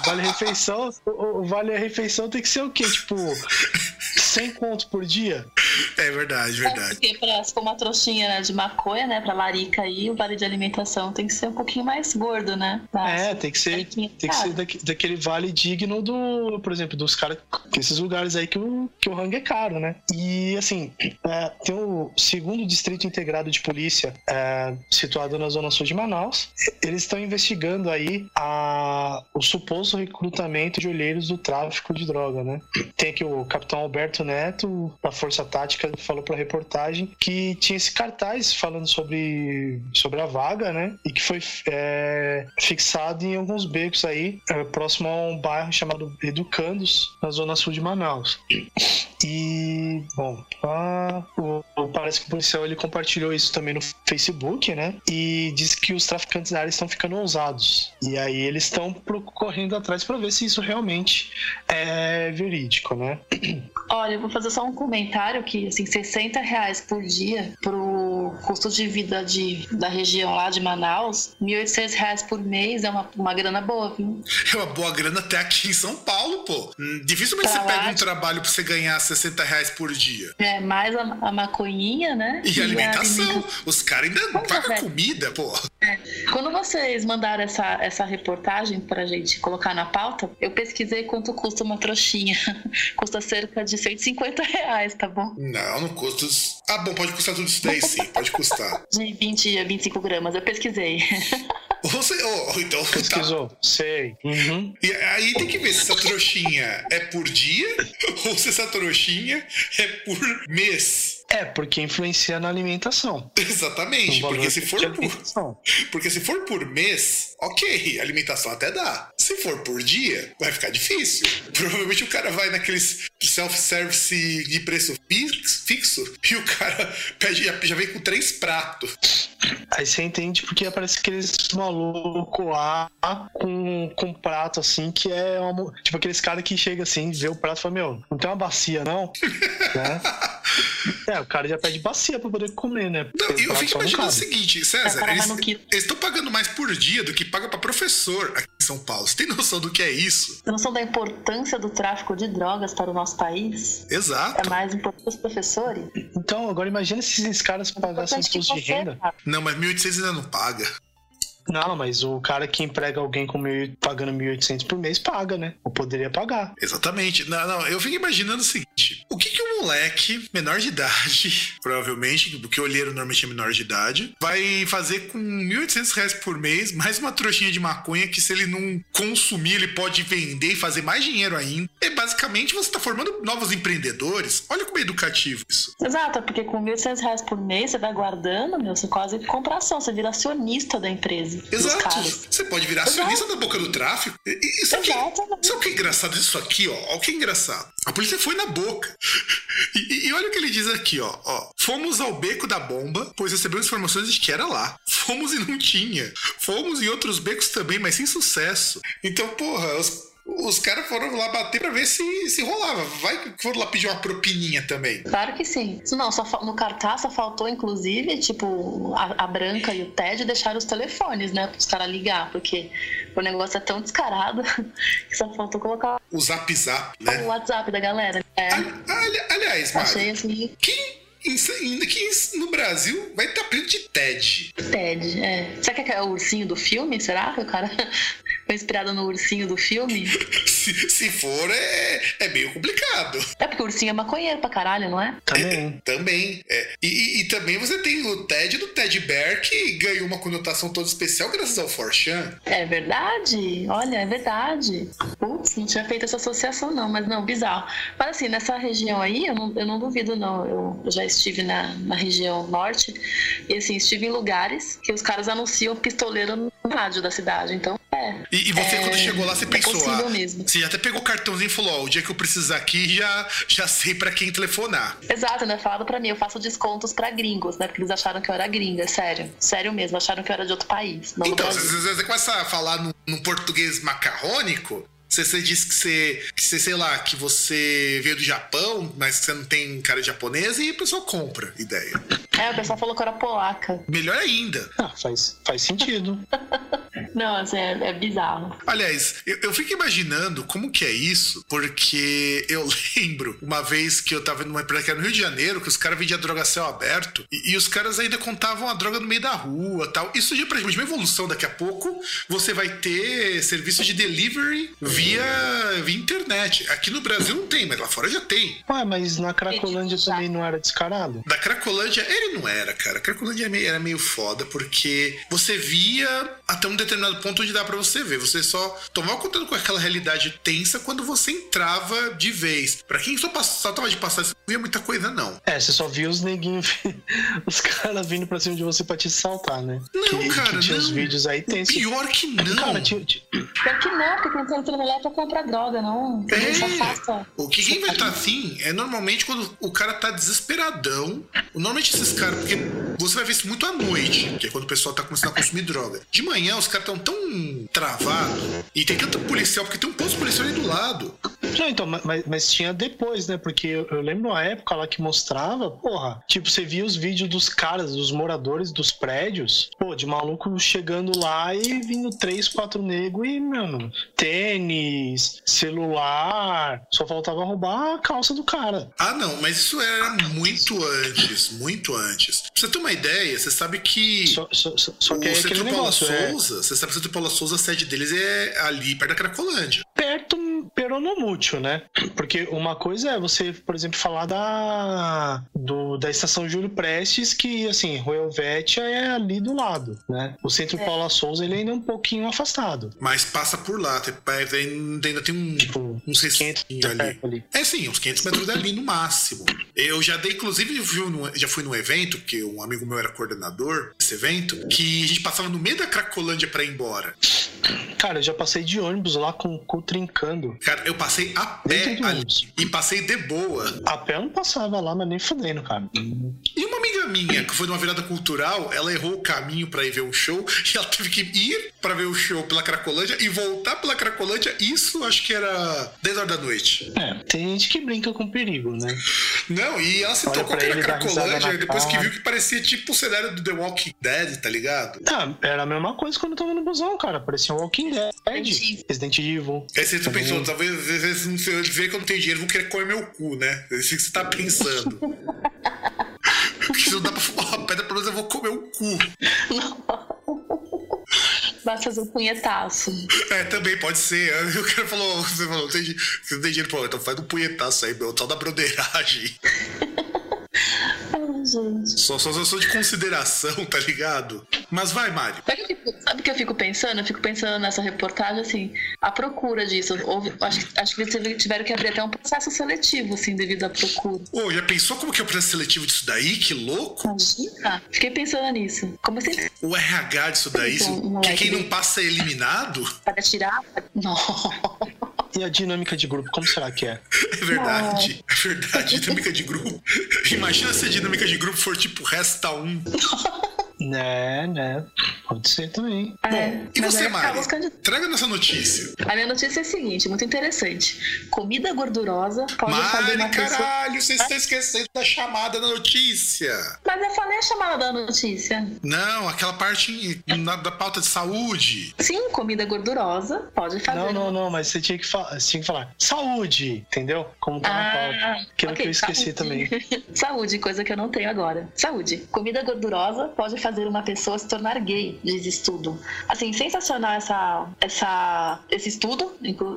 vale refeição, o, o vale a refeição tem que ser o quê? Tipo, 100 contos por dia? É verdade, verdade. É porque pra, se for uma trouxinha né, de maconha, né, pra larica aí, o vale de alimentação tem que ser um pouquinho mais gordo, né? é, tem que ser, tem que ser daquele vale digno do, por exemplo, dos caras, esses lugares aí que o, que o rango é caro, né? E, assim, é, tem o segundo distrito integrado de polícia é, situado na zona sul de Manaus. Eles estão investigando aí a, o suposto recrutamento de olheiros do tráfico de droga, né? Tem aqui o capitão Alberto Neto, da Força Tática, falou para a reportagem que tinha esse cartaz falando sobre, sobre a vaga, né? E que foi é, fixado em alguns becos aí, é, próximo a um bairro chamado Educandos, na zona sul de Manaus. E, bom, a, o, parece que o policial ele compartilhou isso também no Facebook, né? E disse que os traficantes da área estão ficando ousados. E aí eles estão correndo atrás para ver se isso realmente é verídico, né? *clears throat* Olha, eu vou fazer só um comentário que, assim, 60 reais por dia pro custo de vida de, da região lá de Manaus, 1.800 reais por mês é uma, uma grana boa, viu? É uma boa grana até aqui em São Paulo, pô. Hum, dificilmente pra você pega um trabalho pra você ganhar 60 reais por dia. É, mais a, a maconhinha, né? E, e alimentação. Alimentação. Os caras ainda pagam comida, pô. É. Quando vocês mandaram essa, essa reportagem pra gente colocar na pauta, eu pesquisei quanto custa uma trouxinha. *laughs* custa cerca de 150 reais, tá bom? Não, não custa. Ah, bom, pode custar tudo isso daí sim, pode custar. *laughs* De 20 a 25 gramas, eu pesquisei. *laughs* Você, oh, então, tá. Pesquisou? Tá. Sei. Uhum. E aí tem que ver se essa trouxinha é por dia ou se essa trouxinha é por mês. É, porque influencia na alimentação. Exatamente, porque se for por *laughs* porque se for por mês, OK, alimentação até dá. Se for por dia, vai ficar difícil. Provavelmente o cara vai naqueles self-service de preço fixo e o cara *laughs* pede, já vem com três pratos. Aí você entende porque aparece aqueles maluco lá com, com um prato assim que é uma, tipo aqueles caras que chega assim, vê o prato e fala: Meu, não tem uma bacia não? *laughs* né? É, o cara já pede bacia pra poder comer, né? Não, eu fico imaginando o seguinte, César, é, eles, eles estão pagando mais por dia do que paga pra professor aqui em São Paulo. Você tem noção do que é isso? Tem noção da importância do tráfico de drogas para o nosso país? Exato. É mais importante os professores? Então, agora imagina se esses caras pagassem imposto de renda. Não, mas 1.800 ainda não paga. Não, mas o cara que emprega alguém com mil, pagando 1.800 por mês paga, né? Ou poderia pagar. Exatamente. Não, não, eu fico imaginando o seguinte: o que, que um moleque menor de idade, *laughs* provavelmente, porque olheiro normalmente é menor de idade, vai fazer com 1.800 reais por mês, mais uma trouxinha de maconha que se ele não consumir, ele pode vender e fazer mais dinheiro ainda. E basicamente você está formando novos empreendedores. Olha como é educativo isso. Exato, porque com 1.800 reais por mês você vai guardando, meu, você quase compra ação, você vira acionista da empresa. Exato. Você pode virar acionista da boca do tráfico. E, sabe, que, sabe o que é engraçado disso aqui, ó? Olha o que é engraçado. A polícia foi na boca. *laughs* E, e, olha o que ele diz aqui, ó, ó. Fomos ao beco da bomba, pois recebemos informações de que era lá. Fomos e não tinha. Fomos em outros becos também, mas sem sucesso. Então, porra, os os caras foram lá bater pra ver se, se rolava. Vai que foram lá pedir uma propininha também. Claro que sim. Não, só, no cartaz só faltou, inclusive, tipo, a, a Branca e o Ted deixaram os telefones, né? Pros caras ligar, porque o negócio é tão descarado *laughs* que só faltou colocar o zap zap, né? O WhatsApp da galera. É. Ali, ali, aliás, Mari, Achei assim. Quem ainda que no Brasil vai estar preto de TED. TED, é. Será que é o ursinho do filme? Será que o cara foi inspirado no ursinho do filme? *laughs* se, se for, é, é meio complicado. É porque o ursinho é maconheiro pra caralho, não é? Também. É, também. É. E, e, e, também você tem o TED do Ted Bear que ganhou uma conotação toda especial graças ao Forchan. É verdade. Olha, é verdade. Putz, não tinha feito essa associação, não, mas não, bizarro. Mas assim, nessa região aí, eu não, eu não duvido, não. Eu, eu já estive na, na região norte e assim, estive em lugares que os caras anunciam pistoleiro no rádio da cidade. Então, é. E, e você, é, quando chegou lá, você é pensou. Ah, mesmo. Você até pegou o cartãozinho e falou: ó, o dia que eu precisar aqui, já, já sei para quem telefonar. Exato, né? Falaram pra mim, eu faço descontos pra gringos, né? Porque eles acharam que eu era gringa, sério. Sério mesmo, acharam que eu era de outro país. então, você, você começa a falar no, no português macarrônico, você, você disse que você, que você, sei lá, que você veio do Japão, mas você não tem cara de japonês e a pessoa compra ideia. É, o pessoal falou que eu era polaca. Melhor ainda. Ah, faz, faz sentido. *laughs* não, assim, é, é bizarro. Aliás, eu, eu, fico imaginando como que é isso, porque eu *laughs* lembro uma vez que eu tava numa empresa no Rio de Janeiro, que os caras vendiam droga a céu aberto, e, e, os caras ainda contavam a droga no meio da rua tal. Isso já é praticamente uma evolução. Daqui a pouco você vai ter serviço de delivery via, via internet. Aqui no Brasil não tem, mas lá fora já tem. Ué, mas na Cracolândia também não era descarado? Da Cracolândia, ele não era, cara. A Cracolândia era meio, era meio foda, porque você via até um determinado ponto onde dá para você ver. Você só tomava contato com aquela realidade tensa quando você entrava de vez. Para quem só, só tava de passar, você não via muita coisa, não. É, você só via os neguinhos, *laughs* os caras vindo pra cima de você pra te saltar, né? Não, que, cara, que tinha não. os vídeos aí tensos. Pior que não. Cara, tinha, tinha... Pior que não, porque quando você entra lá pra comprar droga, não. É. O que quem vai estar assim é normalmente quando o cara tá desesperadão. Normalmente esses caras, porque você vai ver isso muito à noite, que é quando o pessoal tá começando a consumir droga. De manhã os caras estão tão travados e tem tanto policial, porque tem um posto policial ali do lado. Não, então, mas, mas tinha depois, né? Porque eu, eu, lembro uma época lá que mostrava, porra, tipo, você via os vídeos dos caras, dos moradores dos prédios, pô, de maluco chegando lá e vindo três, quatro negros e, mano, tênis, celular, só faltava roubar a calça do cara. Ah, não, mas isso era muito antes, muito antes. Pra você ter uma ideia, você sabe que. Só, só, só que o é Centro Paula negócio, Souza, é... você sabe que o Centro Paula Souza, a sede deles é ali perto da Cracolândia. Perto, perto peronomútil, né? Porque uma coisa é você, por exemplo, falar da, do, da estação Júlio Prestes, que, assim, Royal Vétia é ali do lado, né? O centro é. Paula Souza, ele ainda é um pouquinho afastado. Mas passa por lá, ainda tem um, tipo, uns 500 ali. ali. É sim, uns 500 metros dali no máximo. Eu já dei, inclusive, já fui num evento, que um amigo meu era coordenador desse evento, que a gente passava no meio da Cracolândia pra ir embora. Cara, eu já passei de ônibus lá com o cu trincando. Cara, eu passei a pé ali, e passei de boa. A pé eu não passava lá, mas nem fudendo, cara. E uma amiga minha, que foi numa virada cultural, ela errou o caminho para ir ver um show *laughs* e ela teve que ir para ver o show pela Cracolândia e voltar pela Cracolândia. Isso acho que era 10 horas da noite. É, tem gente que brinca com perigo, né? Não, e ela se Olha tocou pela Cracolândia depois que viu que parecia tipo o cenário do The Walking Dead, tá ligado? Ah, era a mesma coisa quando eu tava no busão, cara. Parecia um Walking Dead. Resident Evil. Aí você tá pensou, talvez às vezes se eu ver que eu não tenho dinheiro, vão querer comer meu cu, né? É isso que você tá pensando. *laughs* Se não dá pra fumar uma pedra, pelo menos eu vou comer o cu. *laughs* Vai fazer um punhetaço. É, também pode ser. O cara falou, você falou, você não tem dinheiro, pô, então faz um punhetaço aí, meu, tal da broderagem gente. Só, só, só de consideração, tá ligado? Mas vai, Mário. Sabe o que eu fico pensando? Eu fico pensando nessa reportagem, assim, a procura disso. Houve, acho, acho que eles tiveram que abrir até um processo seletivo, assim, devido à procura. Ô, oh, já pensou como que é o processo seletivo disso daí? Que louco! Imagina. Fiquei pensando nisso. Como assim? O RH disso daí, então, que quem não passa é eliminado? Para tirar? Não. E a dinâmica de grupo, como será que é? *laughs* É verdade, é verdade, dinâmica de grupo. Imagina se a dinâmica de grupo for tipo resta um. *laughs* Né, né. Pode ser também. É, e você, Mari? Traga nossa notícia. A minha notícia é a seguinte, muito interessante. Comida gordurosa pode Mari, fazer uma caralho, pessoa... você está esquecendo da chamada da notícia. Mas eu falei a chamada da notícia. Não, aquela parte na, da pauta de saúde. Sim, comida gordurosa pode fazer. Não, não, não, mas você tinha que, fa tinha que falar saúde, entendeu? Como tá ah, na pauta. Aquilo okay, que eu esqueci saúde. também. *laughs* saúde, coisa que eu não tenho agora. Saúde. Comida gordurosa pode fazer uma pessoa se tornar gay diz estudo. Assim, sensacional essa, essa, esse estudo.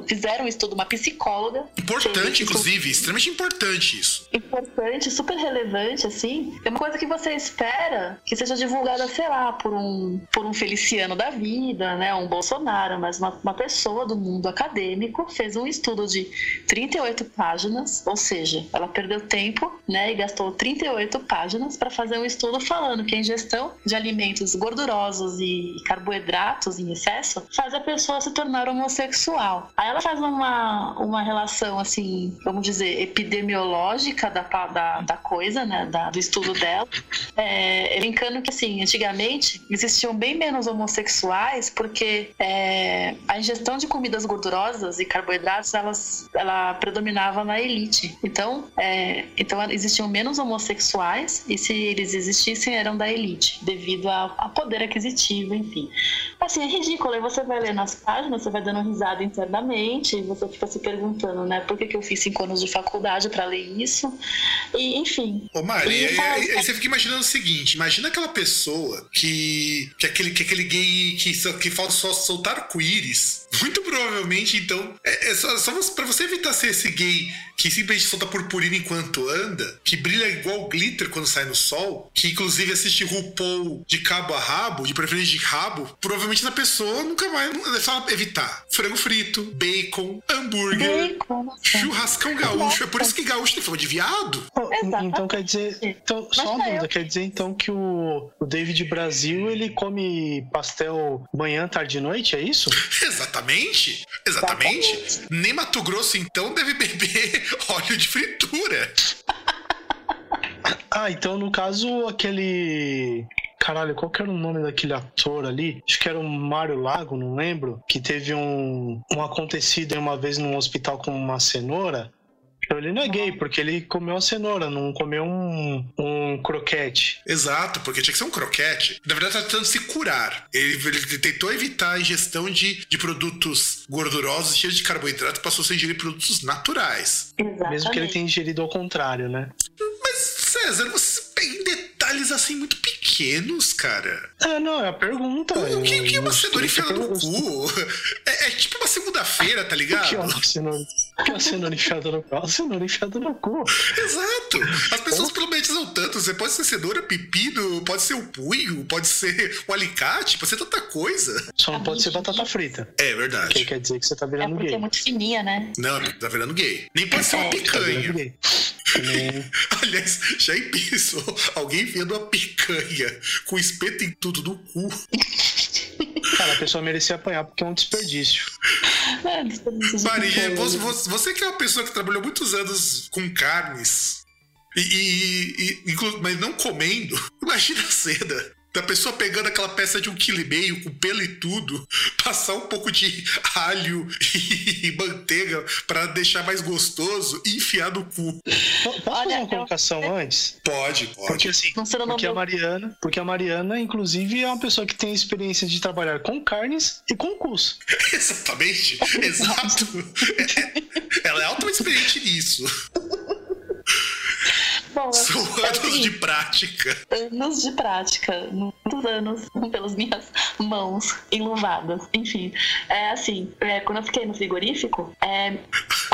Fizeram um estudo, uma psicóloga. Importante, inclusive, extremamente importante isso. Importante, super relevante, assim. É uma coisa que você espera que seja divulgada, sei lá, por um, por um Feliciano da vida, né? Um Bolsonaro, mas uma, uma pessoa do mundo acadêmico fez um estudo de 38 páginas, ou seja, ela perdeu tempo, né? E gastou 38 páginas para fazer um estudo falando que a ingestão de alimentos gordurosos e carboidratos em excesso faz a pessoa se tornar homossexual. Aí ela faz uma, uma relação, assim, vamos dizer, epidemiológica da, da, da coisa, né, da, do estudo dela, é, brincando que, assim, antigamente existiam bem menos homossexuais porque é, a ingestão de comidas gordurosas e carboidratos, elas, ela predominava na elite. Então, é, então existiam menos homossexuais e se eles existissem eram da elite, devido ao poder aquisitivo enfim. Assim, é ridículo. Aí você vai ler nas páginas, você vai dando risada internamente, você fica se perguntando, né, por que, que eu fiz cinco anos de faculdade para ler isso? E, enfim. Ô, Mari, e, aí, aí, aí, você fica imaginando o seguinte: imagina aquela pessoa que. que aquele, que aquele gay que, só, que falta só soltar arco-íris. Muito provavelmente, então, é, é só, só pra você evitar ser esse gay que simplesmente solta purpurina enquanto anda, que brilha igual glitter quando sai no sol, que inclusive assiste RuPaul de cabo a rabo, de preferência de rabo, provavelmente essa pessoa nunca vai. É só evitar. Frango frito, bacon, hambúrguer, bacon, churrascão gaúcho. É por isso que gaúcho tem fama de viado. então quer dizer. Então, só uma dúvida, quer dizer então que o, o David Brasil ele come pastel manhã, tarde e noite, é isso? *laughs* Exatamente. Exatamente. Exatamente. Nem Mato Grosso, então, deve beber *laughs* óleo de fritura. *laughs* Ah, então no caso aquele Caralho, qual que era o nome daquele ator ali? Acho que era o Mário Lago, não lembro. Que teve um, um acontecido uma vez num hospital com uma cenoura. Então ele não é gay, porque ele comeu a cenoura, não comeu um, um croquete. Exato, porque tinha que ser um croquete. Na verdade, tá tentando se curar. Ele, ele tentou evitar a ingestão de, de produtos gordurosos, cheios de carboidrato, passou a ingerir produtos naturais. Exatamente. Mesmo que ele tenha ingerido ao contrário, né? Mas, César, você tem detalhes assim muito pequenos, cara. É, não, é a pergunta. O que, que é uma cenoura enfiada no cu? É, é, tipo uma segunda segunda-feira, tá ligado? Que ó, cenoura, que ó, cenoura enfiada no cu. Cenoura enfiada no cu. Exato. As pessoas problematizam tanto. Você pode ser cenoura, pepino, pode ser o punho, pode ser o alicate, pode ser tanta coisa. Só não pode ser batata frita. É Que verdade. quer dizer que você tá É virando porque é gay. muito fininha, né? Não, tá virando gay. Nem pode ser uma É. Tá picanha. gay. *laughs* Nem- Aliás, já pensou *laughs* alguém enfiando uma picanha com espeto em tudo no cu? Cara, a pessoa merecia apanhar porque é um desperdício. *laughs* É, desperdício de Maria, você, você- que é uma pessoa que trabalhou muitos anos com carnes, e, e- e- mas não comendo, *laughs* imagina a cena. Da pessoa pegando aquela peça de um quilo e meio, com pelo e tudo, *laughs* passar um pouco de alho *laughs* e manteiga pra deixar mais gostoso e enfiar no cu. Po- Posso fazer Olha, uma eu- colocação antes? Pode, Porque pode. assim, o nome porque a Mariana, porque a Mariana, inclusive, é uma pessoa que tem experiência de trabalhar com carnes e com cus. *laughs* Exatamente, exato. É- é- ela é altamente experiente nisso. Bom, São anos seguinte, de prática. anos de prática, muitos anos pelas minhas mãos enluvadas. Enfim, é assim, é, quando eu fiquei no frigorífico, é,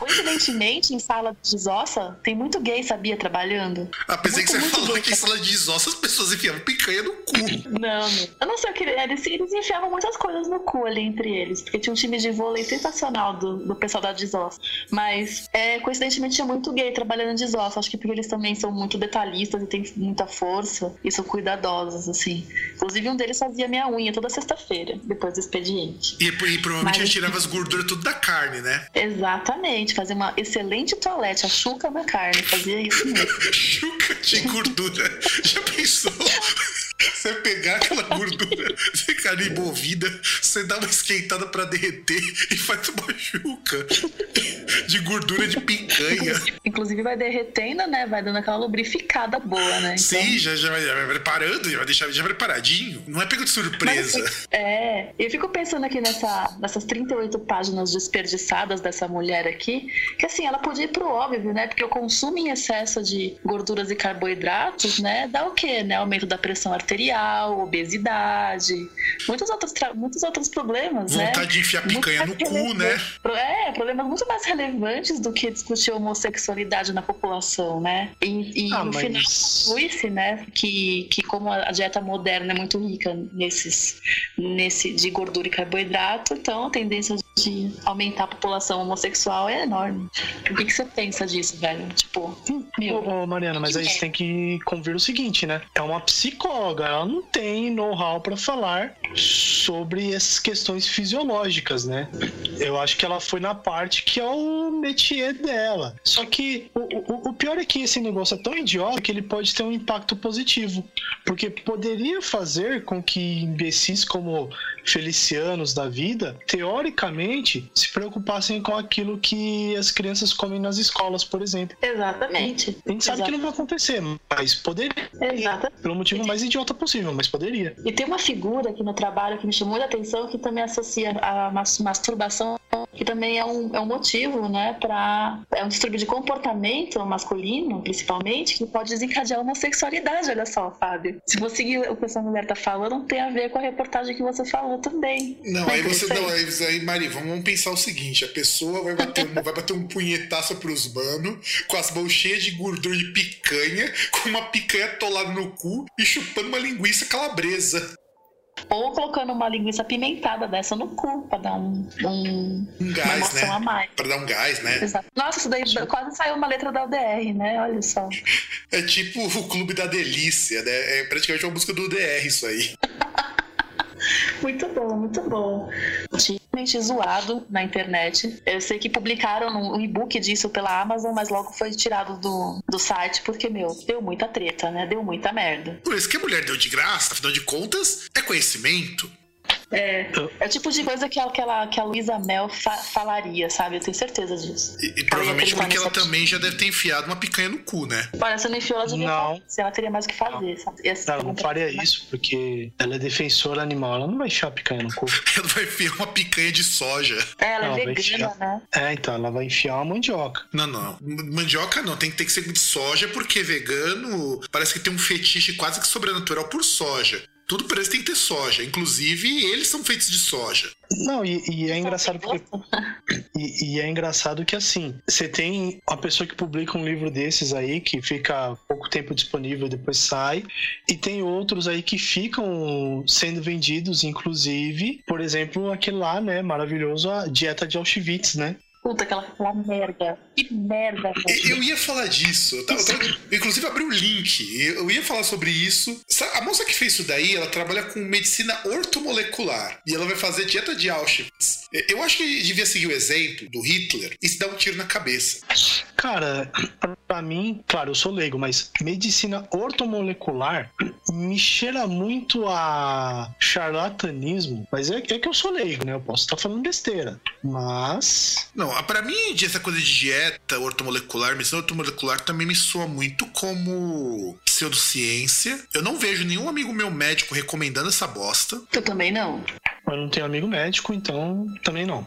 coincidentemente, em sala de desossa, tem muito gay, sabia, trabalhando. Ah, pensei que você Muito, muito falou gay. que em sala de desossa as pessoas enfiavam picanha no cu. Não, não. Eu não sei o que eles, eles enfiavam muitas coisas no cu ali entre eles, porque tinha um time de vôlei sensacional do, do pessoal da desossa. Mas, é, coincidentemente, tinha muito gay trabalhando em desossa. Acho que porque eles também são muito detalhistas e têm muita força e são cuidadosos, assim. Inclusive, um deles fazia minha unha toda sexta-feira, depois do expediente. E, e provavelmente Mas- ele tirava as gorduras tudo da carne, né? Exatamente, fazia uma excelente toalete, a chuca na carne, fazia isso mesmo. *laughs* Chuca de gordura. Já pensou? *laughs* Você pegar aquela *laughs* gordura de carne movida, você dá uma esquentada pra derreter e faz uma chuca de gordura de picanha. Inclusive vai derretendo, né? Vai dando aquela lubrificada boa, né? Então- Sim, já, já, vai, já vai preparando, já vai deixar já preparadinho. Não é pego de surpresa. Mas, é, eu fico pensando aqui nessa, nessas 38 páginas desperdiçadas dessa mulher aqui, que assim, ela podia ir pro óbvio, né? Porque o consumo em excesso de gorduras e carboidratos, né, dá o quê? Né? Aumento da pressão arterial, obesidade, muitos outros, muitos outros problemas, né? Vontade de enfiar picanha no Muito mais cu, né? É, problemas muito mais relevantes do que discutir homossexualidade na população, né? E, e Ah, no final mas. conclui-se, né, que, que como a dieta moderna é muito rica nesses, nesse de gordura e carboidrato, então a tendência de aumentar a população homossexual é enorme. O que, que você pensa disso, velho? Tipo, meu, Ô, ô, Mariana, mas aí você tem que convir o seguinte, né? É uma psicóloga, ela não tem know-how pra falar sobre essas questões fisiológicas, né? Eu acho que ela foi na parte que é o métier dela. Só que o, o- o pior é que esse negócio é tão idiota que ele pode ter um impacto positivo. Porque poderia fazer com que imbecis como felicianos da vida, teoricamente, se preocupassem com aquilo que as crianças comem nas escolas, por exemplo. exatamente. A gente sabe que não vai acontecer, mas poderia. Exatamente. Pelo motivo mais idiota possível, mas poderia. E tem uma figura aqui no trabalho que me chamou a atenção que também associa a mas- masturbação, que também é um, é um motivo, né, para é um distúrbio de comportamento masculino, principalmente, que pode desencadear a homossexualidade. Olha só, Fábio. Se você seguir o que essa mulher tá falando, tem a ver com a reportagem que você falou também. Não, é aí você não, aí, aí Mari, vamos pensar o seguinte: a pessoa vai bater, um, vai bater um punhetaço pros mano, com as mãos cheias de gordura de picanha, com uma picanha atolada no cu e chupando uma linguiça calabresa. Ou colocando uma linguiça apimentada dessa no cu, pra dar um, um- Um uma gás, emoção né? a mais. Pra dar um gás, né? Exato. Nossa, isso daí quase saiu uma letra da UDR, né? Olha só. *laughs* É tipo o Clube da Delícia, né? É praticamente uma música do DR isso aí. *laughs* Muito bom, muito bom. Totalmente zoado na internet. Eu sei que publicaram um e-book disso pela Amazon, mas logo foi tirado do, do site, porque, meu, deu muita treta, né? Deu muita merda. Por isso que a mulher deu de graça, afinal de contas, é conhecimento. É, é o tipo de coisa que a, que ela- que a Luísa Mel fa- falaria, sabe? Eu tenho certeza disso. E, e provavelmente porque ela também já deve ter enfiado uma picanha no cu, né? Olha, se não enfiou, ela devia Não. fazer, se ela teria mais o que fazer, sabe? Ia ser Ela não outra faria isso, porque ela é defensora animal, ela não vai enfiar a picanha no cu. *laughs* Ela vai enfiar uma picanha de soja. É, ela Não, é vegana, né? É, então, ela vai enfiar uma mandioca. Não, não. Mandioca não, tem que ter que ser de soja, porque vegano parece que tem um fetiche quase que sobrenatural por soja. Tudo parece que tem que ter soja. Inclusive, eles são feitos de soja. Não, e, e é engraçado porque. *laughs* E, e, é engraçado que assim, você tem uma pessoa que publica um livro desses aí, que fica pouco tempo disponível e depois sai, e tem outros aí que ficam sendo vendidos, inclusive, por exemplo, aquele lá, né, maravilhoso, a dieta de Auschwitz, né? Puta, aquela, aquela merda. Que merda, cara. Eu ia falar disso. Eu tava, eu tava, inclusive, abri o um link. Eu ia falar sobre isso. A moça que fez isso daí, ela trabalha com medicina ortomolecular. E ela vai fazer dieta de Auschwitz. Eu acho que devia seguir o exemplo do Hitler e se dar um tiro na cabeça. Cara, para mim, claro, eu sou leigo, mas medicina ortomolecular me cheira muito a charlatanismo. Mas é, é que eu sou leigo, né? Eu posso estar falando besteira. Mas. Não, para mim, essa coisa de dieta ortomolecular, medicina ortomolecular também me soa muito como pseudociência. Eu não vejo nenhum amigo meu médico recomendando essa bosta. Eu também não. Eu não tenho amigo médico, então também não.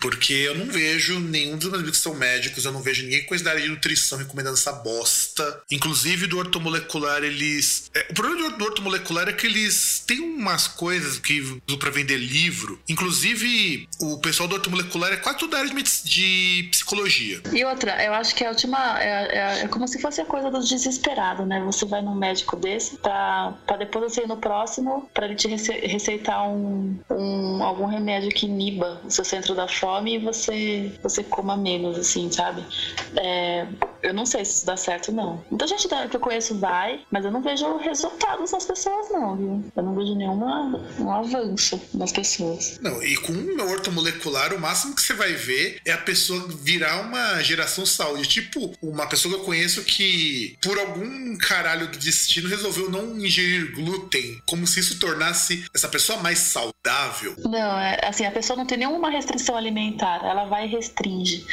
Porque eu não vejo nenhum dos meus amigos que são médicos, eu não vejo ninguém com da área de nutrição recomendando essa bosta. Inclusive do ortomolecular, eles. É, o problema do ortomolecular é que eles têm umas coisas que para vender livro. Inclusive, o pessoal do ortomolecular é quase tudo da área de, de psicologia. E outra, eu acho que a última. É, é, é, como se fosse a coisa do desesperado, né? Você vai num médico desse pra, pra depois você ir no próximo pra ele te receitar um, um algum remédio que iniba o seu centro da fome fome e você, você coma menos, assim, sabe? É, eu não sei se isso dá certo, não. Muita gente que eu conheço vai, mas eu não vejo resultados nas pessoas, não, viu? Eu não vejo nenhuma um avanço nas pessoas. Não, e com o ortomolecular, o máximo que você vai ver é a pessoa virar uma geração saúde. Tipo, uma pessoa que eu conheço que, por algum caralho do destino, resolveu não ingerir glúten, como se isso tornasse essa pessoa mais saudável. Não, é, assim, a pessoa não tem nenhuma restrição alimentar, ela vai e restringe.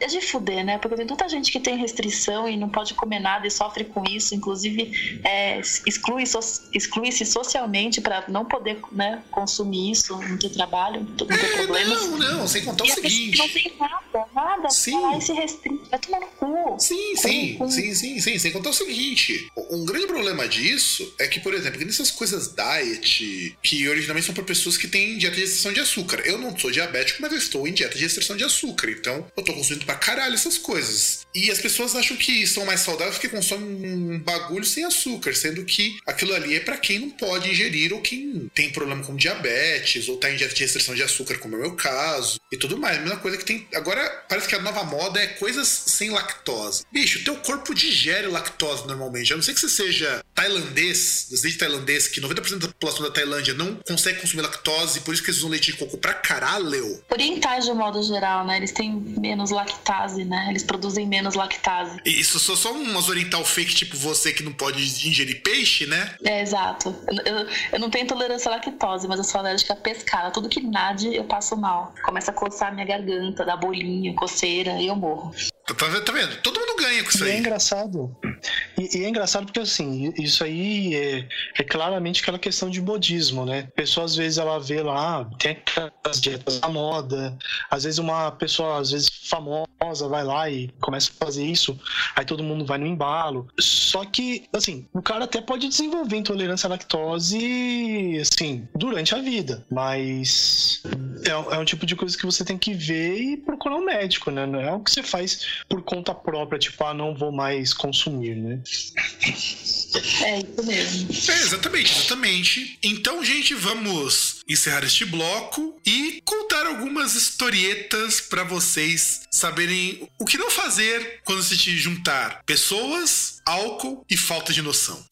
É de fuder, né? Porque tem tanta gente que tem restrição e não pode comer nada e sofre com isso, inclusive é, exclui-se exclui socialmente para não poder né, consumir isso, não ter trabalho, não ter é, problemas. Não, não, sem contar e o seguinte. Não tem nada, nada, sim. vai se restringe, vai tomar no cu. Sim, sim, sim, sim, sim, sem contar o seguinte. Um grande problema disso é que, por exemplo, nessas coisas diet, que originalmente são para pessoas que têm dieta de restrição de açúcar. Eu não sou diabético, mas eu estou em dieta de restrição de açúcar, então eu tô consumindo pra caralho essas coisas. E as pessoas acham que são mais saudáveis porque consomem um bagulho sem açúcar, sendo que aquilo ali é para quem não pode ingerir ou quem tem problema com diabetes ou tá em dieta de restrição de açúcar, como é o meu caso, e tudo mais. A mesma coisa que tem. Agora parece que a nova moda é coisas sem lactose. Bicho, teu corpo digere lactose normalmente. A não ser que você seja tailandês, desde tailandês, que 90% da população da Tailândia não consegue consumir lactose, por isso que eles usam leite de coco pra caralho. Orientais, de modo geral, né? Eles têm menos lactase, né? Eles produzem menos lactase. Isso só só umas oriental fake, tipo você que não pode ingerir peixe, né? É, exato. Eu, eu, eu não tenho intolerância à lactose, mas eu sou alérgica a pescada. Tudo que nade, eu passo mal. Começa a coçar a minha garganta, dá bolinho, coceira e eu morro. Tá, tá, tá vendo? Todo mundo ganha com isso e aí. É engraçado. E, e, é engraçado porque, assim, isso aí é, é, claramente aquela questão de modismo, né? A pessoa, às vezes, ela vê lá, tem as dietas da moda, às vezes uma pessoa, às vezes, famosa vai lá e começa a fazer isso, aí todo mundo vai no embalo. Só que, assim, o cara até pode desenvolver intolerância à lactose, assim, durante a vida, mas é, é um tipo de coisa que você tem que ver e procurar um médico, né? Não é o que você faz por conta própria, tipo, ah, não vou mais consumir, né? É isso mesmo. É, exatamente, exatamente. Então, gente, vamos encerrar este bloco e contar algumas historietas para vocês saberem o que não fazer quando se te juntar pessoas, álcool e falta de noção.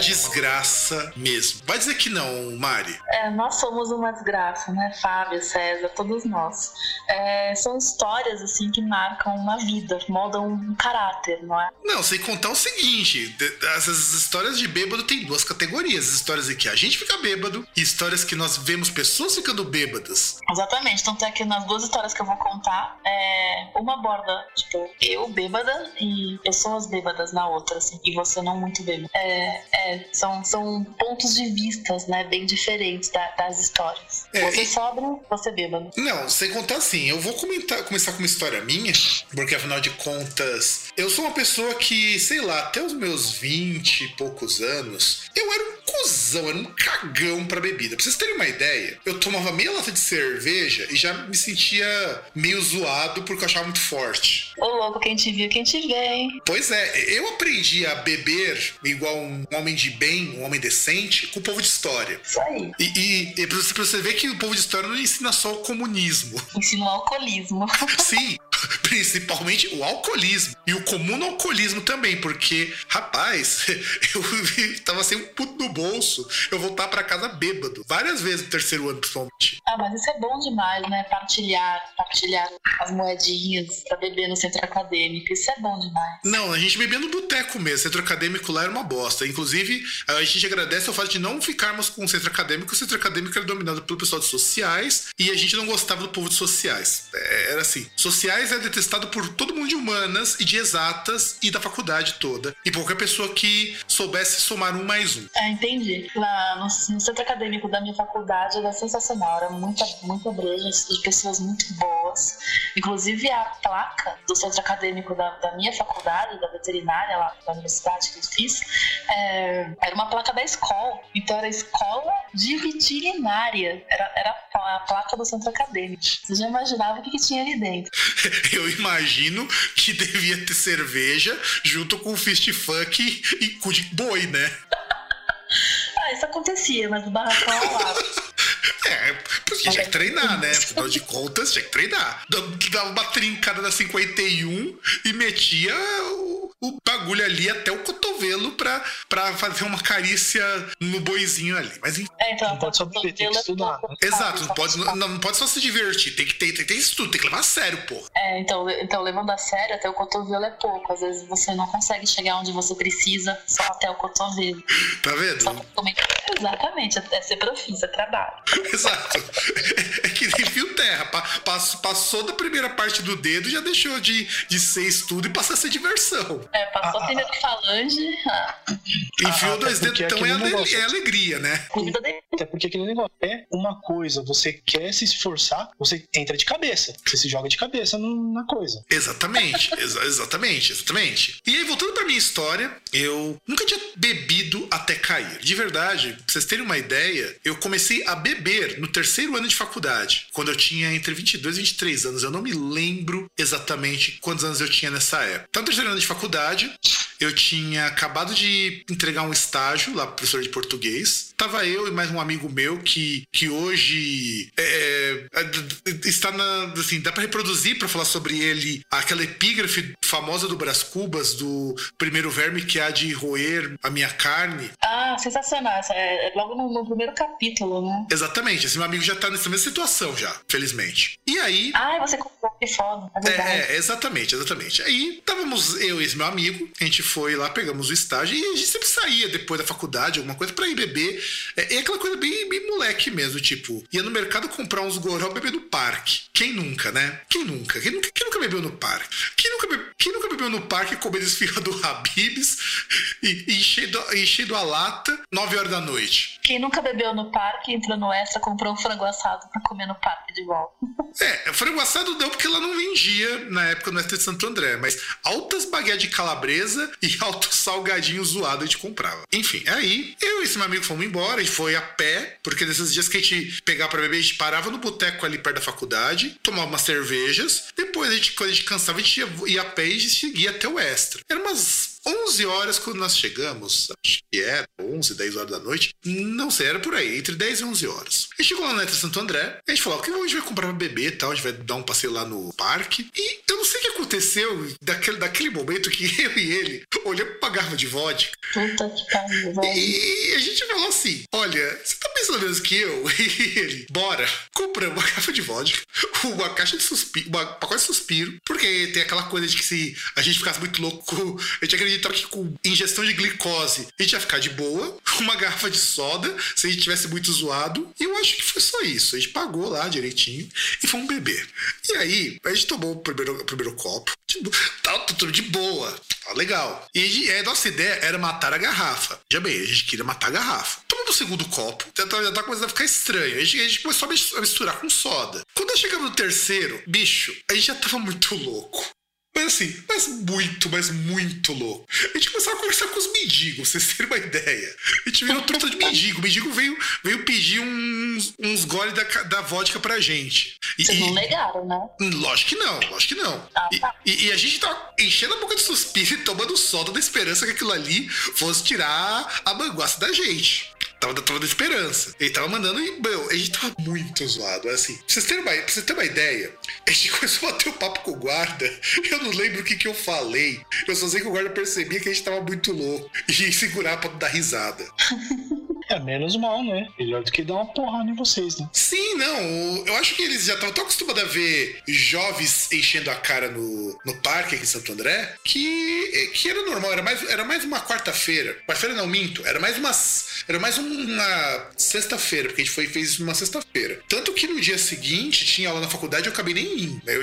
Desgraça mesmo. Vai dizer que não, Mari? É, nós somos uma desgraça, né? Fábio, César, todos nós. É, são histórias, assim, que marcam uma vida, moldam um caráter, não é? Não, sem contar o seguinte: essas histórias de bêbado tem duas categorias. As histórias em que a gente fica bêbado e histórias que nós vemos pessoas ficando bêbadas. Exatamente. Então, tem aqui nas duas histórias que eu vou contar, é, uma aborda, tipo, eu bêbada e pessoas bêbadas na outra, assim, e você não muito bêbado. É, É, são, são pontos de vistas, né, bem diferentes da, das histórias. É, você e... sóbrio, você bêbado. Não, sem contar assim, eu vou comentar, começar com uma história minha, porque afinal de contas, eu sou uma pessoa que, sei lá, até os meus 20 e poucos anos, eu era um cuzão, era um cagão pra bebida. Pra vocês terem uma ideia, eu tomava meia lata de cerveja e já me sentia meio zoado porque eu achava muito forte. Ô louco, quem te viu, quem te vê, hein? Pois é, eu aprendi a beber igual um homem de bem, um homem decente, com o povo de história. Isso aí. E, e, e pra, você, ver que o povo de história não ensina só o comunismo. Ensina o alcoolismo. *laughs* Sim, *laughs* principalmente o alcoolismo. E o comum alcoolismo também, porque, rapaz, *laughs* eu tava sem um puto no bolso, eu voltar para casa bêbado. Várias vezes no terceiro ano, principalmente. Ah, mas isso é bom demais, né? Partilhar, partilhar as moedinhas pra beber no centro acadêmico. Isso é bom demais. Não, a gente bebia no boteco mesmo. Centro acadêmico lá era uma bosta. Inclusive, a gente agradece o fato de não ficarmos com o centro acadêmico. O centro acadêmico era dominado pelo pessoal de sociais e a gente não gostava do povo de sociais. É, era assim. Sociais é detestado por todo mundo de humanas e de exatas e da faculdade toda. E qualquer pessoa que soubesse somar um mais um. É, entendi. Lá no, no, centro acadêmico da minha faculdade era sensacional. Era muita, muita breja de pessoas muito boas. Inclusive a placa do centro acadêmico da, da minha faculdade, da veterinária lá da universidade que eu fiz, é, era uma placa da escola. Então era escola de veterinária. Era, era a placa do centro acadêmico. Você já imaginava o que, que tinha ali dentro? *laughs* *laughs* Eu imagino que devia ter cerveja junto com fist funk e cu de boi, né? ah, isso acontecia, mas o barracão ao lado. *laughs* É, porque tinha que treinar, né? Afinal de contas, tinha que treinar. Dava uma trincada da 51 e metia o, o bagulho ali até o cotovelo pra, pra fazer uma carícia no boizinho ali. Mas enfim. É, então, não pode só beber, tem que estudar. Exato, não pode, não, não pode só se divertir, tem que ter, tem que ter estudo, tem que levar a sério, pô. É, então, então levando a sério, até o cotovelo é pouco. Às vezes você não consegue chegar onde você precisa só até o cotovelo. Tá vendo? Só, exatamente, é ser profissa, é trabalho. *laughs* Exato. É, é que nem fio terra. Passou da primeira parte do dedo, já deixou de, de ser estudo e passou a ser diversão. É, passou a ter de falange. Ah. Enfiou ah, dois dedos, então é, negócio, é, alegria, né? Até porque aquele negócio é uma coisa, você quer se esforçar, você entra de cabeça. Você se joga de cabeça na coisa. Exatamente, *laughs* exa exatamente, exatamente. E aí, voltando pra minha história, eu nunca tinha bebido até cair. De verdade, pra vocês terem uma ideia, eu comecei a beber no terceiro ano de faculdade, quando eu tinha entre 22 e 23 anos. Eu não me lembro exatamente quantos anos eu tinha nessa época. Então, no terceiro ano de faculdade, cidade eu tinha acabado de entregar um estágio lá, professor de português. Tava eu e mais um amigo meu que, que hoje é, é, está na. Assim, dá para reproduzir para falar sobre ele aquela epígrafe famosa do Brás Cubas, do primeiro verme que há de roer a minha carne. Ah, sensacional. É, é logo no, no, primeiro capítulo, né? Exatamente. Esse meu amigo já tá nessa mesma situação já, felizmente. E aí. Ah, você comprou que foda. É, é, exatamente, exatamente. Aí estávamos eu e esse meu amigo, a gente foi lá, pegamos o estágio e a gente sempre saía depois da faculdade, alguma coisa, para ir beber. É, é, aquela coisa bem, bem moleque mesmo, tipo, ia no mercado comprar uns goró beber no parque. Quem nunca, né? Quem nunca? Quem nunca, quem nunca bebeu no parque? Quem nunca, bebe, quem nunca bebeu no parque comendo esfirra do Habibs *laughs* e, e enchendo, enchendo a lata 9 horas da noite? Quem nunca bebeu no parque, entrou no extra, comprou um frango assado pra comer no parque de volta. *laughs* É, frango assado deu porque ela não vendia na época no extra de Santo André, mas altas baguetes de calabresa *laughs* e altos salgadinhos zoados a gente comprava. Enfim, aí eu e esse meu amigo fomos embora, a gente foi a pé, porque nesses dias que a gente pegava pra beber, a gente parava no boteco ali perto da faculdade, tomava umas cervejas, depois a gente, quando a gente cansava, a gente ia, ia a pé e seguia até o extra. Era umas 11 horas quando nós chegamos, acho que era 11, 10 horas da noite, não sei, era por aí, entre 10 e 11 horas. A gente chegou lá na Neta Santo André, a gente falou, o que a gente vai comprar pra beber e tal, a gente vai dar um passeio lá no parque. E eu não sei o que aconteceu daquele, daquele momento que *laughs* eu e ele olhamos pra garrafa de vodka. Puta que pariu, velho. E a gente falou assim, olha, você tá pensando mesmo que eu? *laughs* E ele, bora, compramos uma garrafa de vodka, uma caixa de suspiro, uma pacote de suspiro, porque tem aquela coisa de que se a gente ficasse muito louco, a gente acreditava que com ingestão de glicose a gente ia ficar de boa, *laughs* uma garrafa de soda, se a gente tivesse muito zoado. E eu acho que foi só isso. A gente pagou lá direitinho e fomos beber. E aí, a gente tomou o primeiro, o primeiro copo. Tipo, tá tudo de boa. legal. E a nossa ideia era matar a garrafa. Já bem, a gente queria matar a garrafa. Tomando o segundo copo, já tá, já tá começando a ficar estranho. A gente, a gente começou a misturar com soda. Quando chegamos no terceiro, bicho, a gente já tava muito louco. Mas assim, mas muito, mas muito louco. A gente começava a conversar com os mendigos, vocês terem uma ideia. A gente virou truta de mendigo. O mendigo veio, veio pedir uns, uns goles da, da vodka pra gente. E, vocês não negaram, né? Lógico que não, lógico que não. Ah, tá. e, e, a gente tava enchendo a boca de suspiro e tomando soda da esperança que aquilo ali fosse tirar a manguaça da gente. Tava, tava esperança. Ele tava mandando e, meu, a gente tava muito zoado. Assim, pra vocês terem uma, vocês terem uma ideia, a gente *laughs* começou a bater o papo com o guarda. Eu não lembro o que, que eu falei. Eu só sei que o guarda percebia que a gente tava muito louco e segurar pra dar risada. *laughs* É menos mal, né? Melhor do que dar uma porrada em vocês, né? Sim, não. Eu acho que eles já estavam tão acostumados a ver jovens enchendo a cara no, no parque aqui em Santo André que, que era normal. Era mais, era mais uma quarta-feira. Quarta-feira não, minto. Era mais uma, era mais uma sexta-feira, porque a gente foi, fez numa sexta-feira. Tanto que no dia seguinte tinha aula na faculdade eu acabei nem indo. Eu,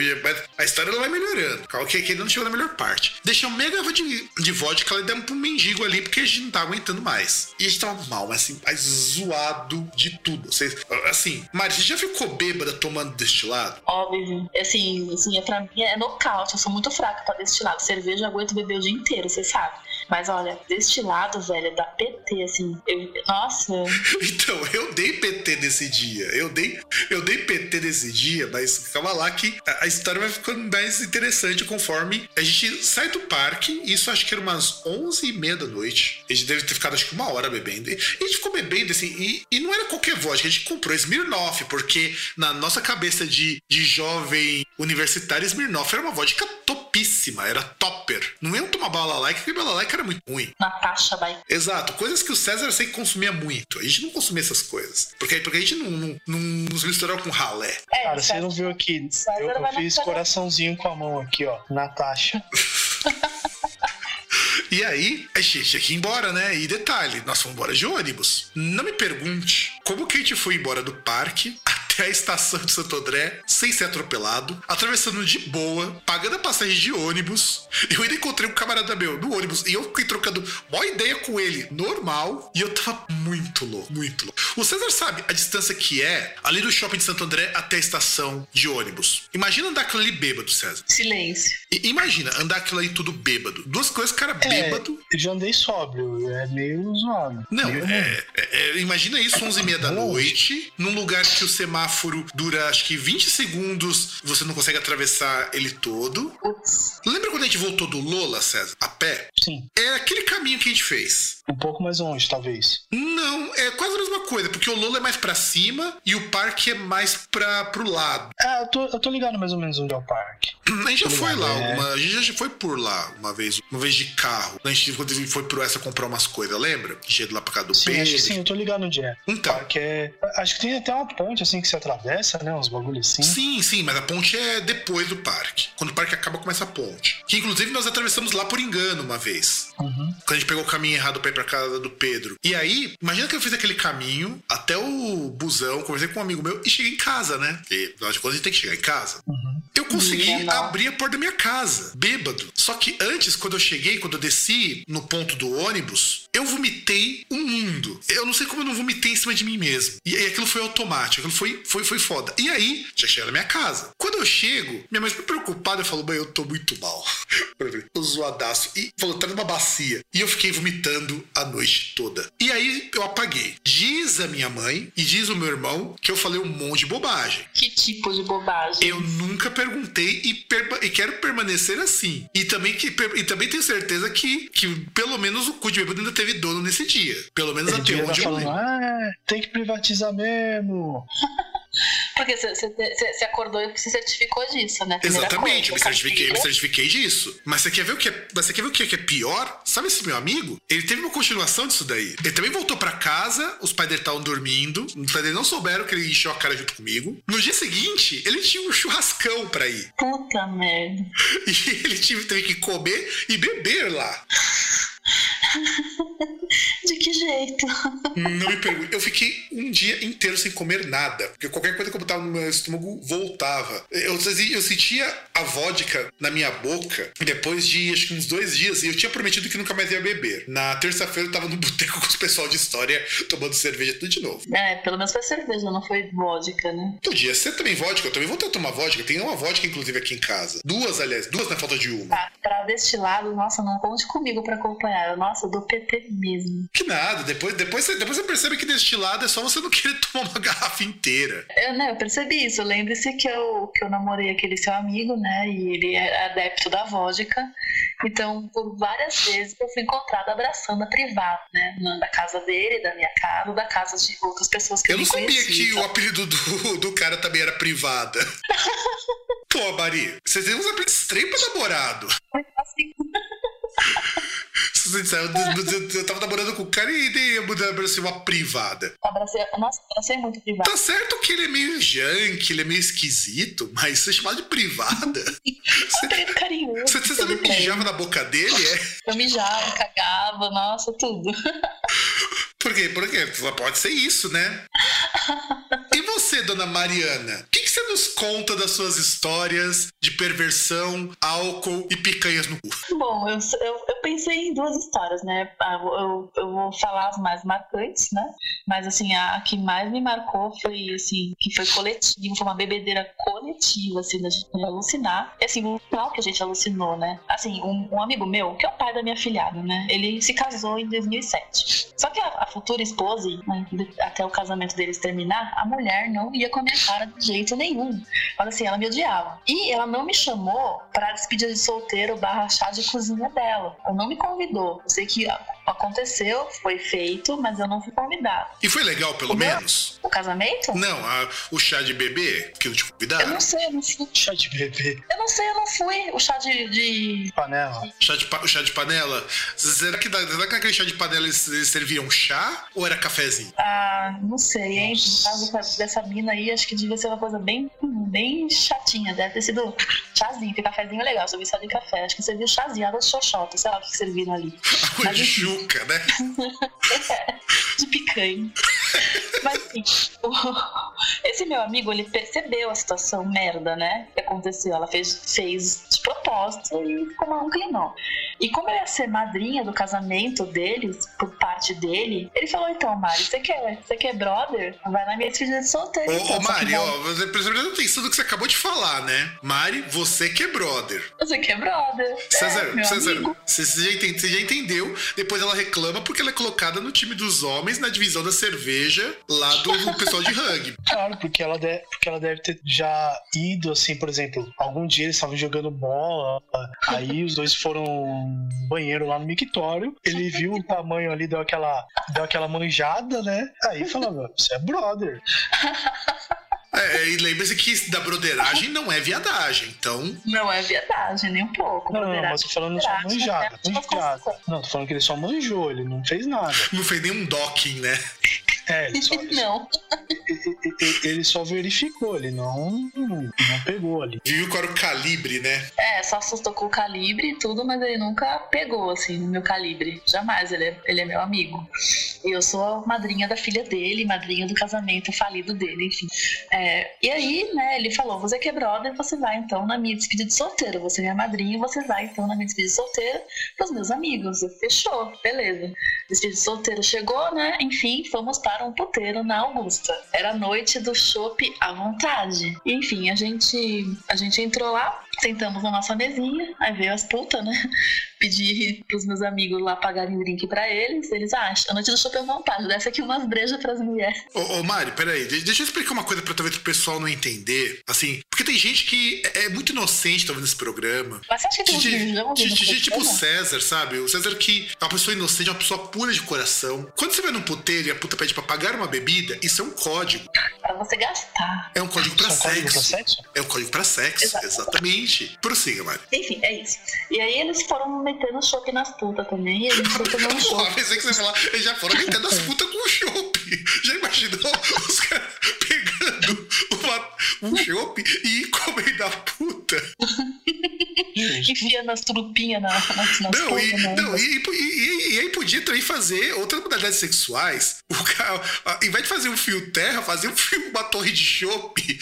a história ela vai melhorando. Calma que, que não chegou na melhor parte. Uma meia de, de vodka e demos pro mendigo ali porque a gente não tava aguentando mais. E a gente tava mal, mas assim, mais zoado de tudo. Você, assim, Mari, você já ficou bêbada tomando destilado? Óbvio. Assim, assim, é pra mim é nocaute. Eu sou muito fraca pra destilado. Cerveja eu aguento beber o dia inteiro, você sabe. Mas olha, destilado, velho, da PT, assim. Eu, nossa. *laughs* então, eu dei PT nesse dia. Eu dei, eu dei PT nesse dia, mas calma lá que a, história vai ficando mais interessante conforme a gente sai do parque. Isso acho que era umas 11 e meia da noite. A gente deve ter ficado acho que uma hora bebendo. E a gente ficou bebendo assim. E, e não era qualquer vodka. A gente comprou Smirnoff, porque na nossa cabeça de, de jovem universitário, Smirnoff era uma vodka topíssima. Era topper. Não iam tomar bala like, porque bala like era muito ruim. Natasha vai. Exato, coisas que o César sei que consumia muito. A gente não consumia essas coisas. Porque, porque a gente não, não, não nos misturava com ralé. É, Cara, você não viu aqui. Eu, eu fiz coraçãozinho com a mão aqui, ó. Natasha. *laughs* E aí, a gente tinha que ir embora, né? E detalhe, nós fomos embora de ônibus. Não me pergunte como que a gente foi embora do parque até a estação de Santo André sem ser atropelado, atravessando de boa, pagando a passagem de ônibus. Eu ainda encontrei um camarada meu no ônibus e eu fiquei trocando uma ideia com ele, normal, e eu tava muito louco, muito louco. O César sabe a distância que é ali do shopping de Santo André até a estação de ônibus. Imagina andar aquilo ali bêbado, César. Silêncio. E, imagina andar aquilo ali tudo bêbado. Duas coisas, cara, é, bêbado. Eu já andei sóbrio, é meio zoado. Não, é, é, é, imagina isso 11 e meia da noite, num lugar que o semáforo semáforo dura acho que 20 segundos, você não consegue atravessar ele todo. Lembra quando a gente voltou do Lola, César? A pé? Sim. É aquele caminho que a gente fez. Um pouco mais longe, talvez. Não, é quase a mesma coisa, porque o Lola é mais para cima e o parque é mais para pro lado. É, eu tô, eu tô ligado mais ou menos onde é o parque. *clears throat* A gente já foi lá, é... alguma, a gente já foi por lá uma vez, uma vez de carro. A gente quando foi pro essa comprar umas coisas, lembra? Cheio lá pra cá do sim, que sim, eu tô ligado onde é. Então. Parque é. Acho que tem até uma ponte assim que se atravessa, né? Uns bagulhos assim. Sim, sim, mas a ponte é depois do parque. Quando o parque acaba, começa a ponte. Que inclusive nós atravessamos lá por engano uma vez. Uhum. Quando a gente pegou o caminho errado pra ir pra casa do Pedro. E aí, imagina que eu fiz aquele caminho até o busão, conversei com um amigo meu e cheguei em casa, né? Porque afinal de contas a gente tem que chegar em casa. Uhum. Eu consegui abrir a porta da minha casa, bêbado. Só que antes, quando eu cheguei, quando eu desci no ponto do ônibus, eu vomitei um mundo. Eu não sei como eu não vomitei em cima de mim mesmo. E, e aquilo foi automático, aquilo foi, foi, foi foda. E aí, já cheguei na minha casa. Quando eu chego, minha mãe ficou preocupada e falou: Mãe, eu tô muito mal. *laughs* tô zoadaço. E falou: tá numa bacia. E eu fiquei vomitando a noite toda. E aí eu apaguei. Diz a minha mãe e diz o meu irmão que eu falei um monte de bobagem. Que tipo de bobagem? Eu nunca perguntei e, e quero permanecer assim. E também, que, e também tenho certeza que, que pelo menos o cu de bêbado ainda teve dono nesse dia. Pelo menos Esse até onde tá eu falando, ah, tem que privatizar mesmo. *laughs* Porque você acordou e se certificou disso, né? Primeira Exatamente, coisa, me certifiquei, me certifiquei disso. Mas você quer ver o que é, você quer ver o que é, que é pior? Sabe esse meu amigo? Ele teve uma continuação disso daí. Ele também voltou pra casa, os pais dele estavam dormindo, os pais dele não souberam que ele encheu a cara junto comigo. No dia seguinte, ele tinha um churrascão pra ir. Puta merda. *laughs* E ele teve, teve que comer e beber lá. *laughs* De que jeito? Não me pergunte. Eu fiquei um dia inteiro sem comer nada. Porque qualquer coisa que eu botava no meu estômago voltava. Eu, eu sentia a vodka na minha boca depois de acho que uns dois dias. E eu tinha prometido que nunca mais ia beber. Na terça-feira eu tava no *laughs* boteco com os pessoal de história tomando cerveja tudo de novo. É, pelo menos foi cerveja, não foi vodka, né? Podia ser também vodka. Eu também voltei a tomar vodka. Tem uma vodka, inclusive, aqui em casa. Duas, aliás. Duas na falta de uma. Tá, pra destilado, nossa, não conte comigo pra acompanhar. Nossa, dou PT mesmo. Que nada. Depois, depois, você, depois você percebe que destilado é só você não *laughs* querer tomar uma garrafa inteira. Eu, né, eu percebi isso. Lembre-se que eu, que eu namorei aquele seu amigo, né? E ele é adepto da vodka. Então, por várias vezes eu fui encontrada abraçando a privada, né? Da casa dele, da minha casa, da casa de outras pessoas que eu não sabia que o apelido do, do cara também era privada. *laughs* Pô, Mari, vocês têm uns apelidos estranhos pra namorado. Assim. Eu, eu tava namorando com o cara e dei abracei uma privada. Abracei, nossa, abracei muito privada. Tá certo que ele é meio junk, ele é meio esquisito, mas você chamar de privada. *laughs* você, é carinhoso. Você, você também mijava na boca dele, é? Eu mijava, cagava, nossa, tudo. Por quê? Por quê? Pode ser isso, né? *laughs* Você, dona Mariana? O que, que, você nos conta das suas histórias de perversão, álcool e picanhas no cu? Bom, eu, eu, eu pensei em duas histórias, né? Ah, eu, eu, vou falar as mais marcantes, né? Mas, assim, a, a, que mais me marcou foi, assim, que foi coletivo, foi uma bebedeira coletiva, assim, da gente alucinar. E, assim, o final que a gente alucinou, né? Assim, um, um, amigo meu, que é o pai da minha filhada, né? Ele se casou em 2007. Só que a, a futura esposa, né, até o casamento deles terminar, a mulher não ia com a minha cara de jeito nenhum. Mas assim, ela me odiava. E ela não me chamou pra despedir de solteiro barra chá de cozinha dela. Ela não me convidou. Eu sei que aconteceu, foi feito, mas eu não fui convidada. E foi legal, pelo o menos? Meu, o casamento? Não, a, o chá de bebê, que eu te convidaram? Eu não sei, eu não fui. Chá de bebê. Eu não sei, eu não fui. O chá de. de... Panela. Chá de, o chá de panela? Será que, será que naquele chá de panela eles, eles serviam chá ou era cafezinho? Ah, não sei, hein? No caso dessa mina aí, acho que devia ser uma coisa bem, bem chatinha. Deve ter sido chazinho, porque cafezinho é legal, só vi só de café. Acho que serviu chazinho, água de xoxota, sei lá o que serviram ali. Água de juca, né? *laughs* de picanha. *laughs* Mas assim, *laughs* esse meu amigo, ele percebeu a situação merda, né? Que aconteceu. Ela fez, fez de propósito e ficou um climão. E como eu ia ser madrinha do casamento deles, por parte dele, ele falou: então, Mari, você quer, você quer brother? Vai na minha despedida de solteiro. Ô, então, ô Mari, ó, você prestando atenção no que você acabou de falar, né? Mari, você que é brother. Você que é brother. César, é, César, você já, entende, você já entendeu. Depois ela reclama porque ela é colocada no time dos homens na divisão da cerveja lá do pessoal de rugby. Claro, porque ela, deve, porque ela deve ter já ido, assim, por exemplo, algum dia eles estavam jogando bola, aí os dois foram banheiro lá no mictório, ele viu o tamanho ali, deu aquela, deu aquela manjada, né? Aí falava, você é brother. É, e lembre-se que da broderagem não é viadagem, então. Não é viadagem, nem um pouco. Não, não mas tô falando só manjada. manjada. Não, tô falando que ele só manjou, ele não fez nada. Não fez nenhum docking, né? É, ele só, não. Ele só verificou, ele não, não pegou ali. Viu qual era o calibre, né? É, só assustou com o calibre e tudo, mas ele nunca pegou, assim, no meu calibre. Jamais, ele é, ele é meu amigo. E eu sou a madrinha da filha dele, madrinha do casamento falido dele, enfim. É, e aí, né, ele falou: você que é brother, você vai então na minha despedida de solteiro. Você é minha madrinha, você vai então na minha despedida de solteiro pros meus amigos. Eu, Fechou, beleza. Despedida de solteiro chegou, né? Enfim, fomos para um puteiro na Augusta. Era noite do chopp à vontade. Enfim, a gente, a gente entrou lá, sentamos na nossa mesinha, aí veio as putas, né? *laughs* Pedi pros meus amigos lá pagarem drink pra eles. Eles, ah, a noite do chopp à vontade, desce aqui umas brejas pras mulheres. Ô, ô Mari, peraí, deixa eu explicar uma coisa pra talvez o pessoal não entender. Assim, porque tem gente que é, é muito inocente talvez nesse programa. Mas você acha que tem um de, de, de, Tipo o César, sabe? O César que é uma pessoa inocente, é uma pessoa pura de coração. Quando você vai num puteiro e a puta pede pra pagar uma bebida, isso é um código. Pra você gastar. É um código pra, Isso é um sexo. código pra sexo. É um código pra sexo, Exatamente. Exatamente. Prossiga, Mari. Enfim, é isso. E aí eles foram metendo chopp nas putas também. E a gente foi tomando Pô, chopp. pensei que você ia falar, eles já foram metendo as putas com o chopp. Já imaginou os caras pegando uma, um chopp e comendo a puta? *laughs* enfiando as trupinhas na, nas, nas Não, e, né? não e, e- e- aí podia também fazer outras modalidades sexuais. O cara, a- em vez de fazer um fio terra, fazer um fio, uma torre de chope,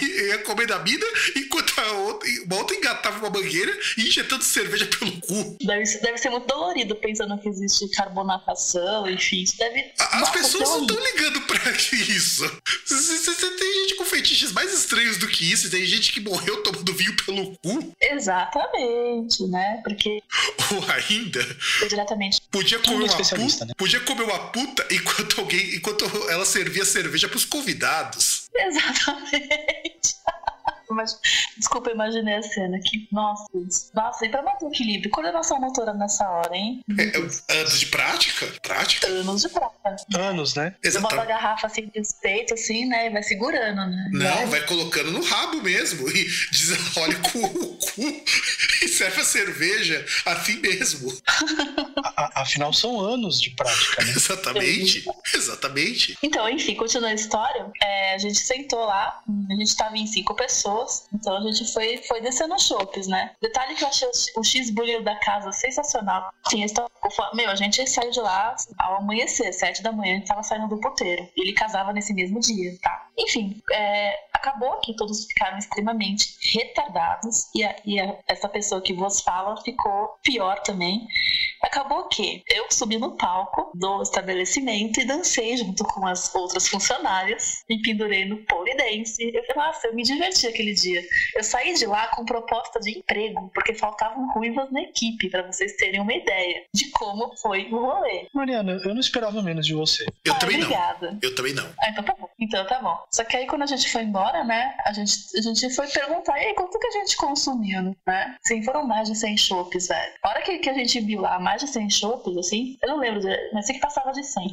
ia comer da mina, enquanto a outra, uma outra engatava uma mangueira e injetando cerveja pelo cu. Deve, ser- deve ser muito dolorido pensando que existe carbonatação, enfim. Isso deve. As pessoas não estão ligando pra *laughs* isso. Tem gente com fetiches mais estranhos do que isso. Tem gente que morreu tomando vinho pelo cu. Exatamente, né? Porque Ou ainda, diretamente. podia comer uma puta, né? podia comer uma puta enquanto alguém, enquanto ela servia cerveja pros convidados. *laughs* Exatamente. Mas, desculpa, imaginei a cena que. Nossa, nossa, e pra manter o equilíbrio? Coordenação motora nessa hora, hein? Deus. É, anos de prática? Prática? Anos de prata. Anos, né? Você bota a Exatamente. garrafa assim de peito, assim, né? E vai segurando, né? Não, vai colocando no rabo mesmo e desenrola com o cu e serve a cerveja assim mesmo. *laughs* A- a- afinal, são anos de prática, né? Exatamente. Exatamente. Então, enfim, continuando a história, é, a gente sentou lá, a gente tava em cinco pessoas, então a gente foi, foi descendo chopes, né? Detalhe que eu achei o, cheeseburger da casa sensacional. Sim, eles tavam- meu, a gente saiu de lá ao amanhecer, sete da manhã, a gente tava saindo do puteiro. E ele casava nesse mesmo dia, tá? Enfim, é, acabou que todos ficaram extremamente retardados e, a- e a- essa pessoa que vos fala ficou pior também. Acabou que eu subi no palco do estabelecimento e dancei junto com as outras funcionárias. Me pendurei no pole dance. Eu falei, nossa, eu me diverti aquele dia. Eu saí de lá com proposta de emprego, porque faltavam ruivas na equipe, pra vocês terem uma ideia de como foi o rolê. Mariana, eu não esperava menos de você. Eu Ah, também não. obrigada. Eu também não. Ah, então tá bom. Então tá bom. Só que aí quando a gente foi embora, né? A gente, a gente foi perguntar, e aí, quanto que a gente consumiu, né? Sim, foram mais de 100 chopes, velho. A hora que, que a gente viu lá mais de 100 chopes, assim, eu não lembro, mas sei que passava de 100.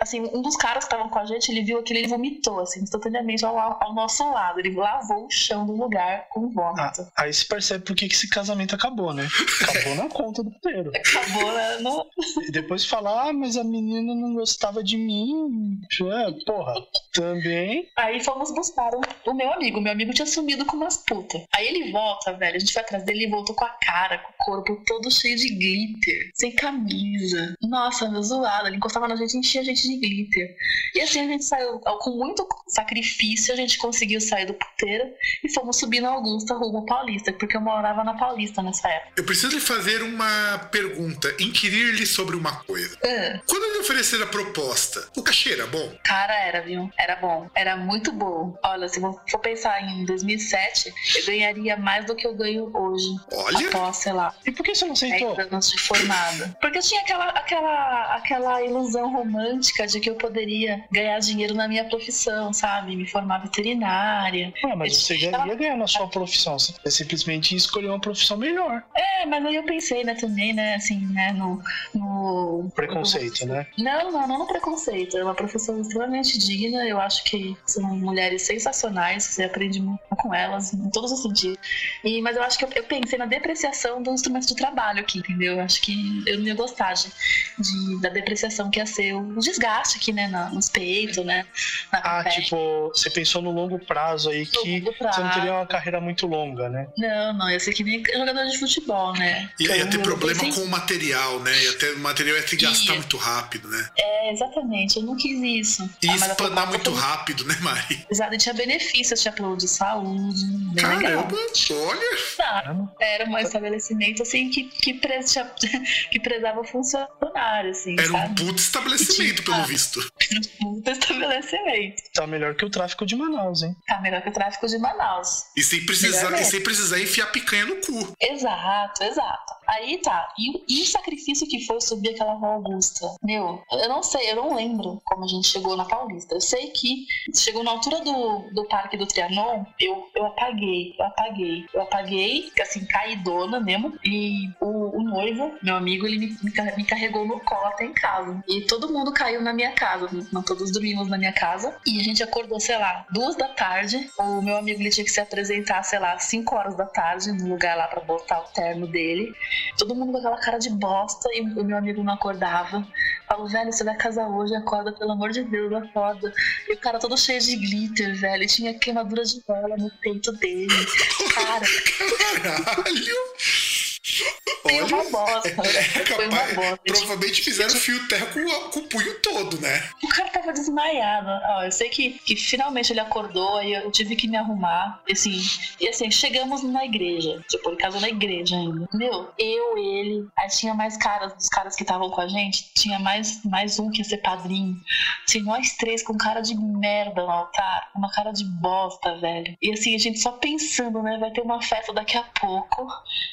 Assim, um dos caras que estavam com a gente, ele viu aquilo e ele vomitou, assim, instantaneamente ao, ao nosso lado. Ele lavou o chão do lugar com Ah, vômito. aí se percebe por que esse casamento acabou, né? Acabou na conta do puteiro. *laughs* Acabou, né? No... E depois falar, ah, mas a menina não gostava de mim. É, porra, também. Aí fomos buscar o, o meu amigo. Meu amigo tinha sumido com umas putas. Aí ele volta, velho. A gente foi atrás dele e voltou com a cara, com o corpo todo cheio de glitter, sem camisa. Nossa, meu zoado. Ele encostava na gente e enchia a gente de glitter. E assim a gente saiu, com muito sacrifício, a gente conseguiu sair do puteiro e fomos subir na Augusta rumo ao Paulista, porque eu morava na Paulista nessa época. Eu preciso lhe fazer uma pergunta, inquirir-lhe sobre uma coisa. Ah, Quando lhe oferecer a proposta, o cachê era bom? Cara, era, viu? Era bom. Era muito bom. Olha, se eu for pensar em 2007, eu ganharia mais do que eu ganho hoje. Olha, Após, sei lá, E por que você não aceitou? 10 anos de formada. Porque eu tinha aquela, aquela, aquela ilusão romântica de que eu poderia ganhar dinheiro na minha profissão, sabe? Me formar veterinária. Ah, mas você já ia ganhar na sua profissão. Você simplesmente escolher uma profissão melhor. É, mas aí eu pensei, né, também, né, assim, né, no. no Preconceito, né? Não, não, não no preconceito. É uma profissão extremamente digna. Eu acho que são mulheres sensacionais. Você aprende muito com elas, em todos os sentidos. E, mas eu acho que eu, eu pensei na depreciação do instrumento de trabalho aqui, entendeu? Eu acho que eu não ia gostar de, de- da depreciação que ia ser o desgaste aqui, né, nos peitos, né? Na Ah, pele. tipo, você pensou no longo prazo aí que longo você não prazo. teria uma carreira muito longa, né? Não, não, ia ser que nem jogador de futebol, né? ia, ia ter problema com o material, né? Ia ter, o material ia se gastar Ia. muito rápido, né? É, exatamente, eu não quis isso. Ia Ah, espanar muito rápido, né, Mari? Exato, e tinha benefícios, tinha plano de saúde, bem legal. Caramba, olha. Tá, Caramba. Era um estabelecimento assim que, que, pre- *laughs* que prezava o funcionário, assim, Era um sabe? puto estabelecimento, pelo visto. Um *laughs* estabelecimento. Tá melhor que o tráfico de Manaus, hein? Tá melhor que o tráfico de Manaus. E sem precisar, e sem precisar enfiar picanha no cu. Exato, exato. Aí tá. E, o- e o sacrifício que foi subir aquela rua Augusta? Meu, eu não sei, eu não lembro como a gente chegou na Paulista. Eu sei que chegou na altura do, do Parque do Trianon, eu, eu apaguei, eu apaguei. Eu apaguei, assim, caidona mesmo. E o, o noivo, meu amigo, ele me, me me carregou no colo até em casa. E todo mundo caiu na minha casa. Não todos dormimos na minha casa. E a gente acordou, sei lá, duas da tarde. O meu amigo ele tinha que se apresentar, sei lá, cinco horas da tarde, no lugar lá pra botar o terno dele. Todo mundo com aquela cara de bosta e o meu amigo não acordava. falo, velho, você vai casar hoje, acorda, pelo amor de Deus, acorda. E o cara todo cheio de glitter, velho. E tinha queimadura de vela no peito dele. Cara. *laughs* Caralho! Foi uma bosta. *laughs* É Foi uma capaz, bosta. provavelmente fizeram fio terra com, com o punho todo, né? O cara tava desmaiado. Ó, eu sei que, que finalmente ele acordou e eu tive que me arrumar. E assim, e assim, chegamos na igreja. Tipo, ele casou na igreja ainda. Meu, eu, ele. Aí tinha mais caras dos caras que estavam com a gente. Tinha mais, mais um que ia ser padrinho. Assim, nós três com cara de merda no altar. Uma cara de bosta, velho. E assim, a gente só pensando, né? Vai ter uma festa daqui a pouco.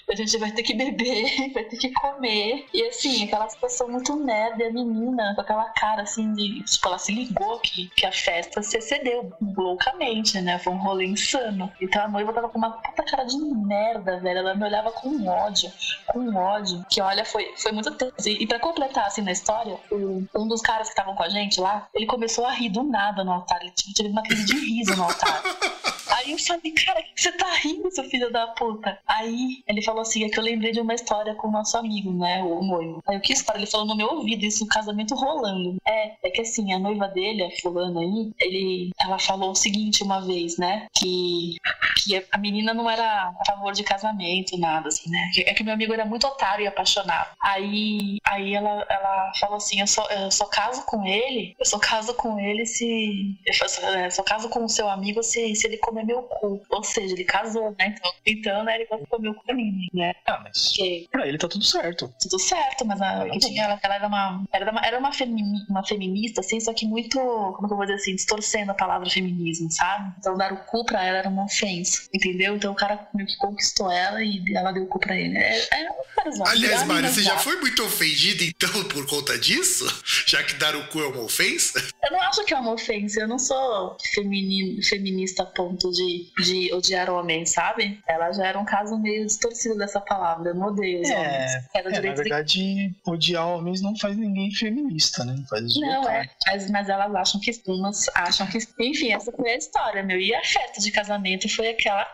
A gente vai ter que beber, *laughs* vai ter que comer. E assim, aquela situação muito merda. E a menina com aquela cara assim de. Tipo, ela se ligou que, que a festa se excedeu loucamente, né? Foi um rolê insano. Então a noiva tava com uma puta cara de merda, velho. Ela me olhava com ódio, com ódio. Que olha, foi, foi muito tenso. E, pra completar assim na história, um dos caras que estavam com a gente lá, ele começou a rir do nada no altar. Ele tido uma crise de riso no altar. *laughs* Aí eu falei, cara, você tá rindo, seu filho da puta? Aí ele falou assim, é que eu lembrei de uma história com o nosso amigo, né, o noivo. Aí o que história? Ele falou no meu ouvido, isso, o casamento rolando. É, é que assim, a noiva dele, a fulana aí, ele, ela falou o seguinte uma vez, né, que, que a menina não era a favor de casamento, nada assim, né. É que meu amigo era muito otário e apaixonado. Aí, aí ela, ela falou assim, eu só, eu só caso com ele, eu só caso com ele se... Eu só, é, só caso com o seu amigo se, se ele comer meu cu. Ou seja, ele casou, né? Então, então né, ele vai comer o cu da menina, né? Ah, mas Porque pra ele tá tudo certo. tudo certo, mas a, que tinha, ela, ela era uma, era uma, era uma, femi- uma feminista, assim, só que muito, como que eu vou dizer assim, distorcendo a palavra feminismo, sabe? Então dar o cu pra ela era uma ofensa, entendeu? Então o cara meio que conquistou ela e ela deu o cu pra ele. É, é um cara zoado. Aliás, É Mari, você já foi muito ofendida então *laughs* por conta disso? Já que dar o cu é uma ofensa? Eu não acho que é uma ofensa, eu não sou femini, feminista a ponto de, de odiar homens, sabe? Ela já era um caso meio distorcido dessa palavra, eu não odeio os É, homens. Quero É, na verdade, odiar homens não faz ninguém feminista, né? Faz Não, é. Mas, mas elas acham que umas acham que. Enfim, essa foi a história, meu. E a festa de casamento foi aquela.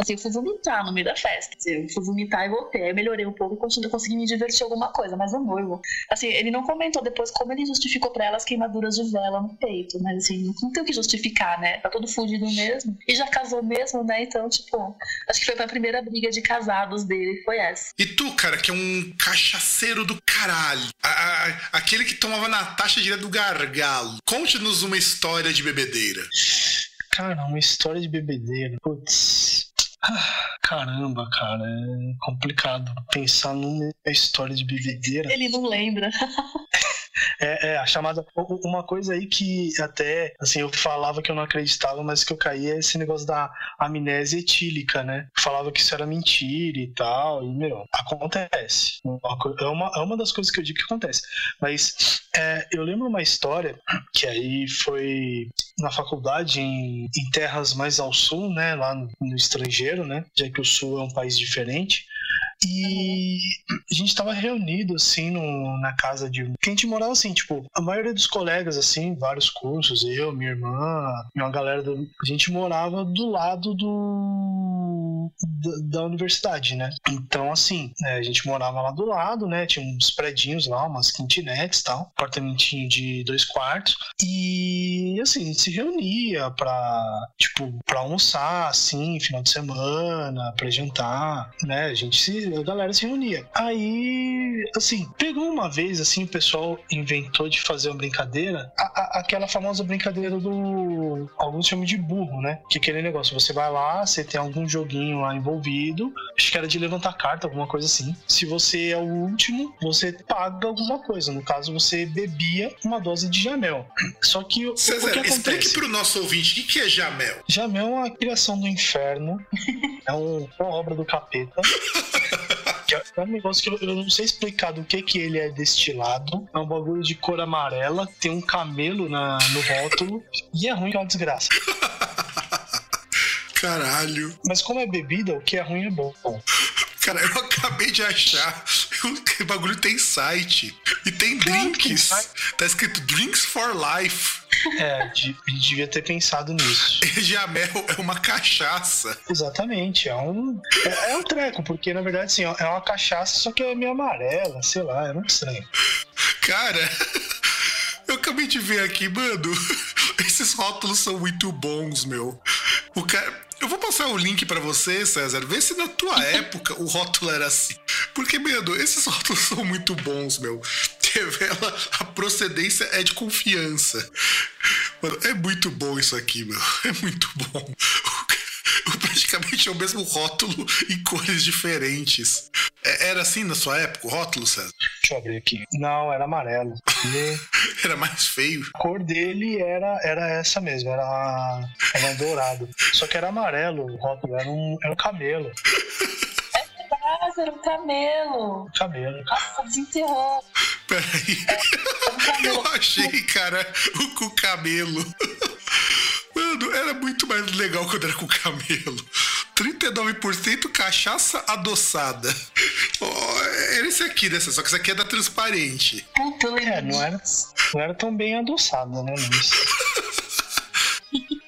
Assim, eu fui vomitar no meio da festa. Assim, eu fui vomitar e voltei. Aí melhorei um pouco e consegui me divertir alguma coisa. Mas o noivo. Assim, ele não comentou depois como ele justificou pra ela as queimaduras de vela no peito. Mas assim, não tem o que justificar, né? Tá todo fudido mesmo. E já casou mesmo, né? Então, tipo, acho que foi a primeira briga de casados dele. Foi essa. E tu, cara, que é um cachaceiro do caralho. A- a- aquele que tomava na taxa direto do gargalo. Conte-nos uma história de bebedeira. Cara, uma história de bebedeira. Putz. Ah, Caramba, cara, é complicado pensar numa história de bebedeira. Ele não lembra. *laughs* *laughs* É, é, a chamada. Uma coisa aí que até, assim, eu falava que eu não acreditava, mas que eu caía é esse negócio da amnésia etílica, né? Falava que isso era mentira e tal, e, meu, acontece. É uma, é uma das coisas que eu digo que acontece. Mas é, eu lembro uma história que aí foi na faculdade, em, em terras mais ao sul, né? Lá no, no estrangeiro, né? Já que o sul é um país diferente. E a gente tava reunido, assim, no, na casa de. Que a gente morava assim, tipo, a maioria dos colegas, assim, vários cursos, eu, minha irmã, uma galera do. A gente morava do lado do. da, da universidade, né? Então, assim, né, a gente morava lá do lado, né? Tinha uns predinhos lá, umas kitnets e tal, apartamentinho de dois quartos. E, assim, a gente se reunia pra, tipo, pra almoçar, assim, final de semana, pra jantar, né? A gente se. A galera se reunia. Aí, assim, pegou uma vez, assim, o pessoal inventou de fazer uma brincadeira, a- a- aquela famosa brincadeira do. Alguns chamam de burro, né? Que é aquele negócio, você vai lá, você tem algum joguinho lá envolvido, acho que era de levantar carta, alguma coisa assim. Se você é o último, você paga alguma coisa. No caso, você bebia uma dose de jamel. Só que o, o César, que explique acontece? pro nosso ouvinte o que, que é jamel. Jamel é uma criação do inferno. *laughs* é um- uma obra do capeta. *laughs* É um negócio que eu, eu não sei explicar do que que ele é destilado. É um bagulho de cor amarela, tem um camelo na, no rótulo e é ruim que é uma desgraça. *laughs* Caralho. Mas como é bebida, o que é ruim é bom. Cara, eu acabei de achar *laughs* o bagulho tem site. E tem Claro drinks. Tá escrito Drinks for Life. É, gente devia ter pensado nisso. *laughs* Jamel é uma cachaça. Exatamente, é um, é, é um treco, porque na verdade assim, é uma cachaça, só que é meio amarela, sei lá, é muito estranho. Cara, *laughs* eu acabei de ver aqui, mano. Esses rótulos são muito bons, meu. O cara. Eu vou passar o link para você, César. Vê se na tua época o rótulo era assim. Porque, mano, esses *laughs* rótulos são muito bons, meu. Revela a procedência é de confiança. Mano, é muito bom isso aqui, meu. É muito bom. *laughs* Praticamente é o mesmo rótulo em cores diferentes. É, era assim na sua época, o rótulo, César? Deixa eu abrir aqui. Não, era amarelo. E... *laughs* era mais feio. A cor dele era, era essa mesmo, era, era dourado. Só que era amarelo o rótulo, era um, era um camelo. É era um camelo. Camelo. Nossa, desenterrou. Peraí. É, *laughs* eu achei, cara, o com cabelo. Mano, era muito mais legal quando era com camelo. 39% cachaça adoçada. Oh, era esse aqui, né? Só que esse aqui é da transparente. Puta, é, não era, não era tão bem adoçada, né? Mas... *laughs*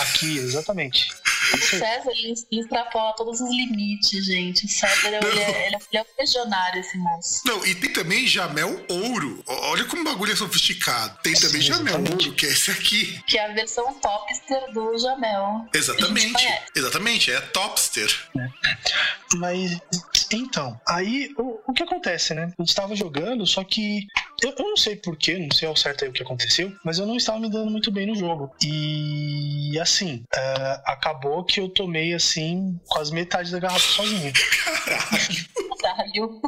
Aqui, exatamente. O César, ele extrapola todos os limites, gente. O César, ele, é, ele, é, um legionário, esse moço. Não, e tem também Jamel Ouro. Olha como o bagulho é sofisticado. Tem também Sim, Jamel Ouro, que é esse aqui. Que é a versão topster do Jamel. Exatamente. Exatamente, é topster. É. Mas, então, aí o, o que acontece, né? Eu estava jogando, só que eu, eu não sei porquê, não sei ao certo aí o que aconteceu, mas eu não estava me dando muito bem no jogo. E assim, uh, acabou que eu tomei assim quase metade da garrafa sozinho. Caralho.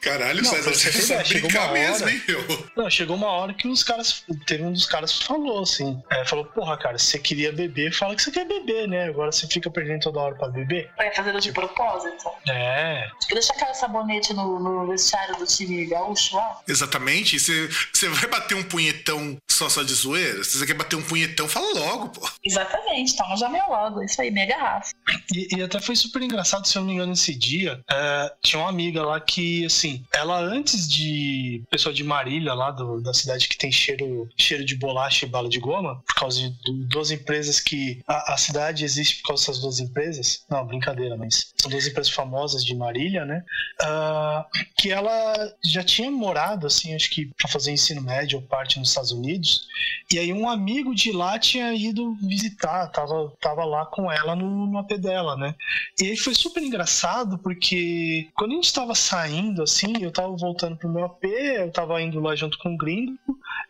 Caralho, não, César, você precisa brincar mesmo, hein, meu? Não, chegou uma hora que os caras. Teve um dos caras que falou assim: é, falou, porra, cara, se você queria beber, fala que você quer beber, né? Agora você fica perdendo toda hora pra beber. Vai fazendo de propósito. É. Tipo, deixa aquele sabonete no, no vestiário do time gaúcho lá. Exatamente. Você, você vai bater um punhetão só só de zoeira? Se você quer bater um punhetão, fala logo, pô. Exatamente, toma já meu logo. Isso aí, minha garrafa. E, e, até foi super engraçado, se eu não me engano, esse dia. É, tinha uma amiga lá que, assim, ela antes de. Pessoa de Marília, lá do, da cidade que tem cheiro, cheiro de bolacha e bala de goma, por causa de, de duas empresas que. A, a, cidade existe por causa dessas duas empresas. Não, brincadeira, mas são duas empresas famosas de Marília, né? Uh, que ela já tinha morado, assim, acho que pra fazer ensino médio ou parte nos Estados Unidos. E aí um amigo de lá tinha ido visitar, tava, tava lá com ela no, no AP dela, né? E aí foi super engraçado porque quando a gente tava saindo, assim, eu tava voltando pro meu AP, eu tava indo lá junto com o gringo,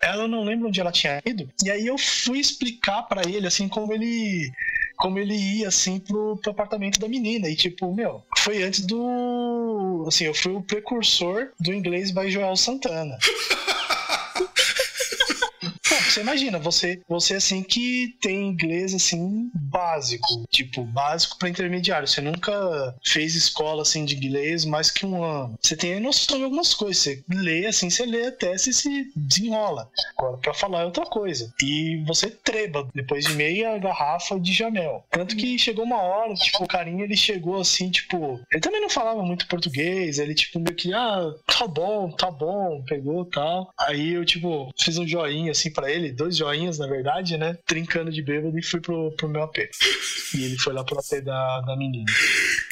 ela não lembra onde ela tinha ido, e aí eu fui explicar para ele, assim, como ele como ele ia assim pro, pro, apartamento da menina. E tipo, meu, foi antes do. Assim, eu fui o precursor do inglês by Joel Santana. *laughs* você imagina, você, você assim que tem inglês assim básico, tipo, básico para intermediário. Você nunca fez escola assim de inglês mais que um ano. Você tem noção de algumas coisas. Você lê assim, você lê até se se desenrola. Agora, pra falar é outra coisa. E você treba depois de meia garrafa de Jamel. Tanto que chegou uma hora, tipo, o carinha ele chegou assim, tipo, ele também não falava muito português, ele tipo meio que, ah, tá bom, tá bom, pegou tal. Aí eu, tipo, fiz um joinha assim para ele, dois joinhas, na verdade, né? Trincando de bêbado e fui pro, pro meu AP. E ele foi lá pro AP da, da menina.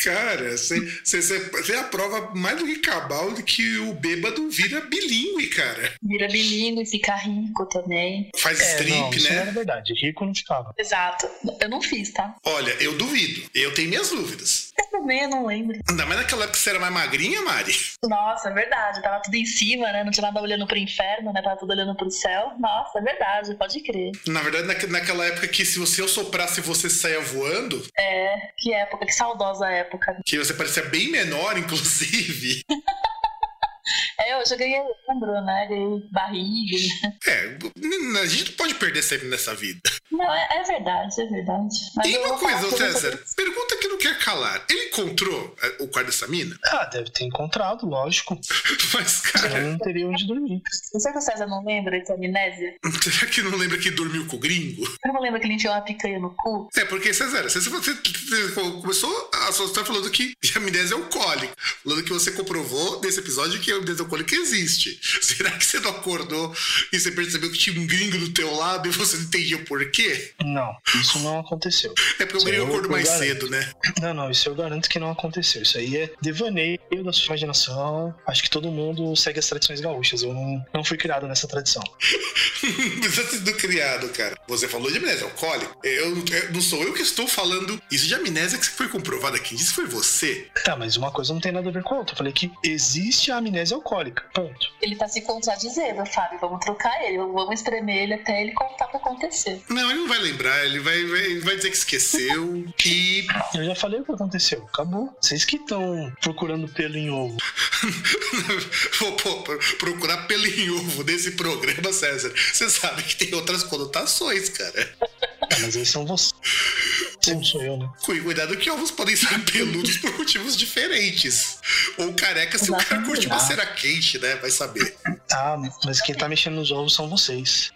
Cara, você aprova mais do que cabal de que o bêbado vira bilíngue, cara. Vira bilíngue, fica rico também. Faz é, strip, não, isso né? Não era verdade, rico não ficava. Exato. Eu não fiz, tá? Olha, eu duvido. Eu tenho minhas dúvidas. Também, eu não lembro. Ainda mais naquela época que você era mais magrinha, Mari. Nossa, é verdade. Tava tudo em cima, né? Não tinha nada olhando pro inferno, né? Tava tudo olhando pro céu. Nossa, é verdade, pode crer. Na verdade, naquela época que se você soprasse você saia voando. É, que época, que saudosa época. Que você parecia bem menor, inclusive. *laughs* É, eu já ganhei ombro, né? Ganhei barriga. É, a gente não pode perder sempre nessa vida. Não, é, é verdade, é verdade. Mas e uma coisa, César, pergunta que não quer calar. Ele encontrou é, o quarto dessa mina? Ah, deve ter encontrado, lógico. *laughs* Mas, cara. Eu não teria onde dormir. Será que o César não lembra de amnésia? Será que não lembra que dormiu com o gringo? Eu não lembra que ele tinha uma picanha no cu? É, porque, César, você, você, você começou a sua está falando que amnésia é alcoólica. Falando que você comprovou nesse episódio que amnésia alcoólica existe. *laughs* Será que você não acordou e você percebeu que tinha um gringo do teu lado e você não entendia o porquê? Não, isso não aconteceu. É porque o gringo acordou mais garanto. cedo, né? Não, não, isso eu garanto que não aconteceu. Isso aí é devaneio da sua imaginação. Acho que todo mundo segue as tradições gaúchas. Eu não, não fui criado nessa tradição. *laughs* você sido criado, cara. Você falou de amnésia alcoólica. Eu, eu, não sou eu que estou falando isso de amnésia que foi comprovada. Quem disse foi você. Tá, mas uma coisa não tem nada a ver com a outra. Eu falei que existe a amnésia alcoólica. Ponto. Ele tá se contradizendo, Fábio. Vamos trocar ele. Vamos espremer ele até ele contar o que aconteceu. Não, ele não vai lembrar. Ele vai, vai, vai dizer que esqueceu. e. Eu já falei o que aconteceu. Acabou. Vocês que estão procurando pelo em ovo. *laughs* Vou procurar pelo em ovo nesse programa, César. Você sabe que tem outras conotações, cara. É, mas eles são você. Não sou eu, né? Cuidado que ovos podem ser *laughs* peludos por motivos diferentes. Ou careca se Exatamente. o cara curte uma cera quente, né? Vai saber. Ah, mas quem tá mexendo nos ovos são vocês.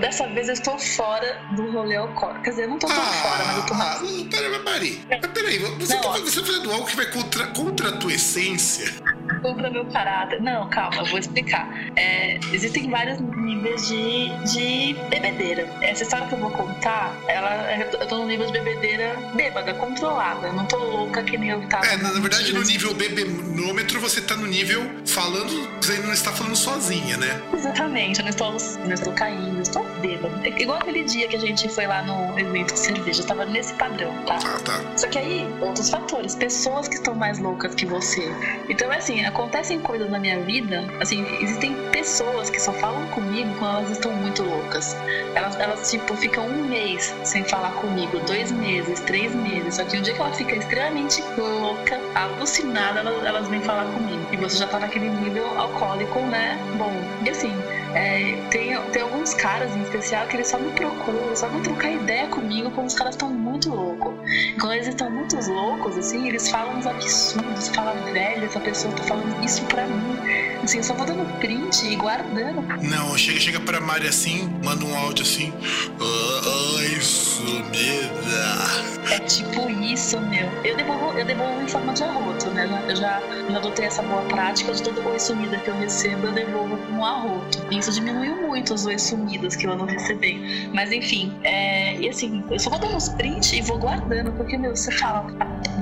Dessa vez eu estou fora do rolê alcoólico. Quer dizer, eu não tô tão ah, fora, mas eu tô mais. Ah, peraí, Mari. Peraí, você, não, tá, você tá fazendo algo que vai contra, contra a tua essência? Contra meu caráter. Não, calma, eu vou explicar. É, existem vários níveis de, de bebedeira. Essa história que eu vou contar, ela, eu tô no nível de bebedeira bêbada, controlada. Eu não tô louca que nem eu tava. É, na, na verdade, no nível bebenômetro, você tá no nível falando, você não está falando sozinha, né? Exatamente, eu não estou, não estou caindo, estou bêbado. Igual aquele dia que a gente foi lá no evento de cerveja, tava nesse padrão, tá? Ah, tá. Só que aí, outros fatores, pessoas que estão mais loucas que você. Então, é assim, acontecem coisas na minha vida, assim, existem pessoas que só falam comigo quando elas estão muito loucas. Elas, elas tipo, ficam um mês sem falar comigo, dois meses, três meses. Só que o dia que ela fica extremamente louca, alucinada, elas, elas vêm falar comigo. E você já tá naquele nível alcoólico, né? Bom, e assim, é, tem, tem alguns caras em especial que eles só me procuram, só vão trocar ideia comigo quando os caras estão muito loucos. Quando eles estão muito loucos, assim, eles falam uns absurdos, falam, velho, essa pessoa tá falando isso pra mim. Assim, eu só vou dando print e guardando. Não, chega, chega pra Mari assim, manda um áudio assim. Ai, sumida. É tipo isso, meu. Eu devolvo, eu devolvo em forma de arroto, né? Eu já, já adotei essa boa prática de todo oi sumida que eu recebo, eu devolvo com um arroto. Isso diminuiu muito os oi sumidas que eu ando recebendo. Mas enfim, é, e assim, eu só vou dando uns print e vou guardando, porque, meu, você fala,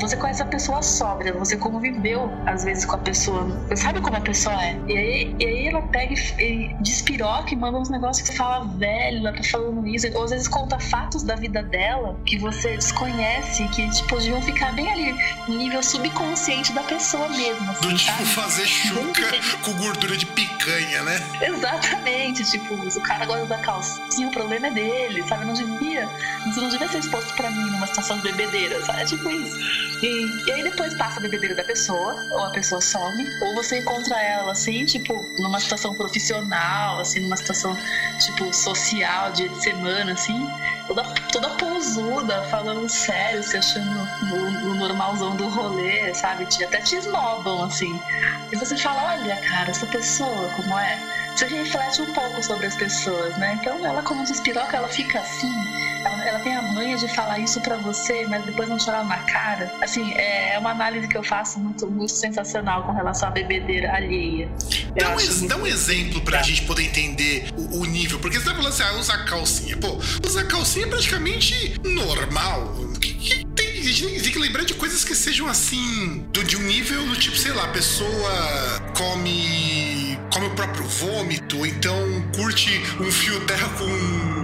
você conhece a pessoa sóbria, você conviveu às vezes com a pessoa, você sabe como a pessoa é. E aí, e aí ela pega e, e despiroca e manda uns negócios que você fala, velho, ela tá falando isso. Ou às vezes conta fatos da vida dela que você desconhece, que tipo, podiam ficar bem ali, no nível subconsciente da pessoa mesmo. Assim, Do tipo fazer chuca com gordura de picanha, né? Exatamente, tipo, o cara gosta da calcinha, o problema é dele, sabe? Não devia, não devia ser exposto pra mim numa situação de bebedeira, sabe? É tipo isso. E, e aí depois passa a bebedeira da pessoa, ou a pessoa some, ou você encontra ela assim, tipo, numa situação profissional, assim, numa situação, tipo, social, dia de semana, assim, toda, toda pousuda, falando sério, se achando o, normalzão do rolê, sabe? Até te esnobam, assim. E você fala, olha, cara, essa pessoa, como é? Você reflete um pouco sobre as pessoas, né? Então ela, como despiroca, ela fica assim ela, tem a manha de falar isso para você, mas depois não chorar na cara. Assim, é, é uma análise que eu faço muito, muito sensacional com relação à bebedeira alheia. Dá um, dá um, exemplo pra tá. gente poder entender o, o, nível, porque você tá falando assim, ah, usar calcinha. Pô, usar calcinha é praticamente normal. Que, que tem, a gente tem que lembrar de coisas que sejam assim, do, de um nível do tipo, sei lá, a pessoa come come o próprio vômito, então curte um fio terra com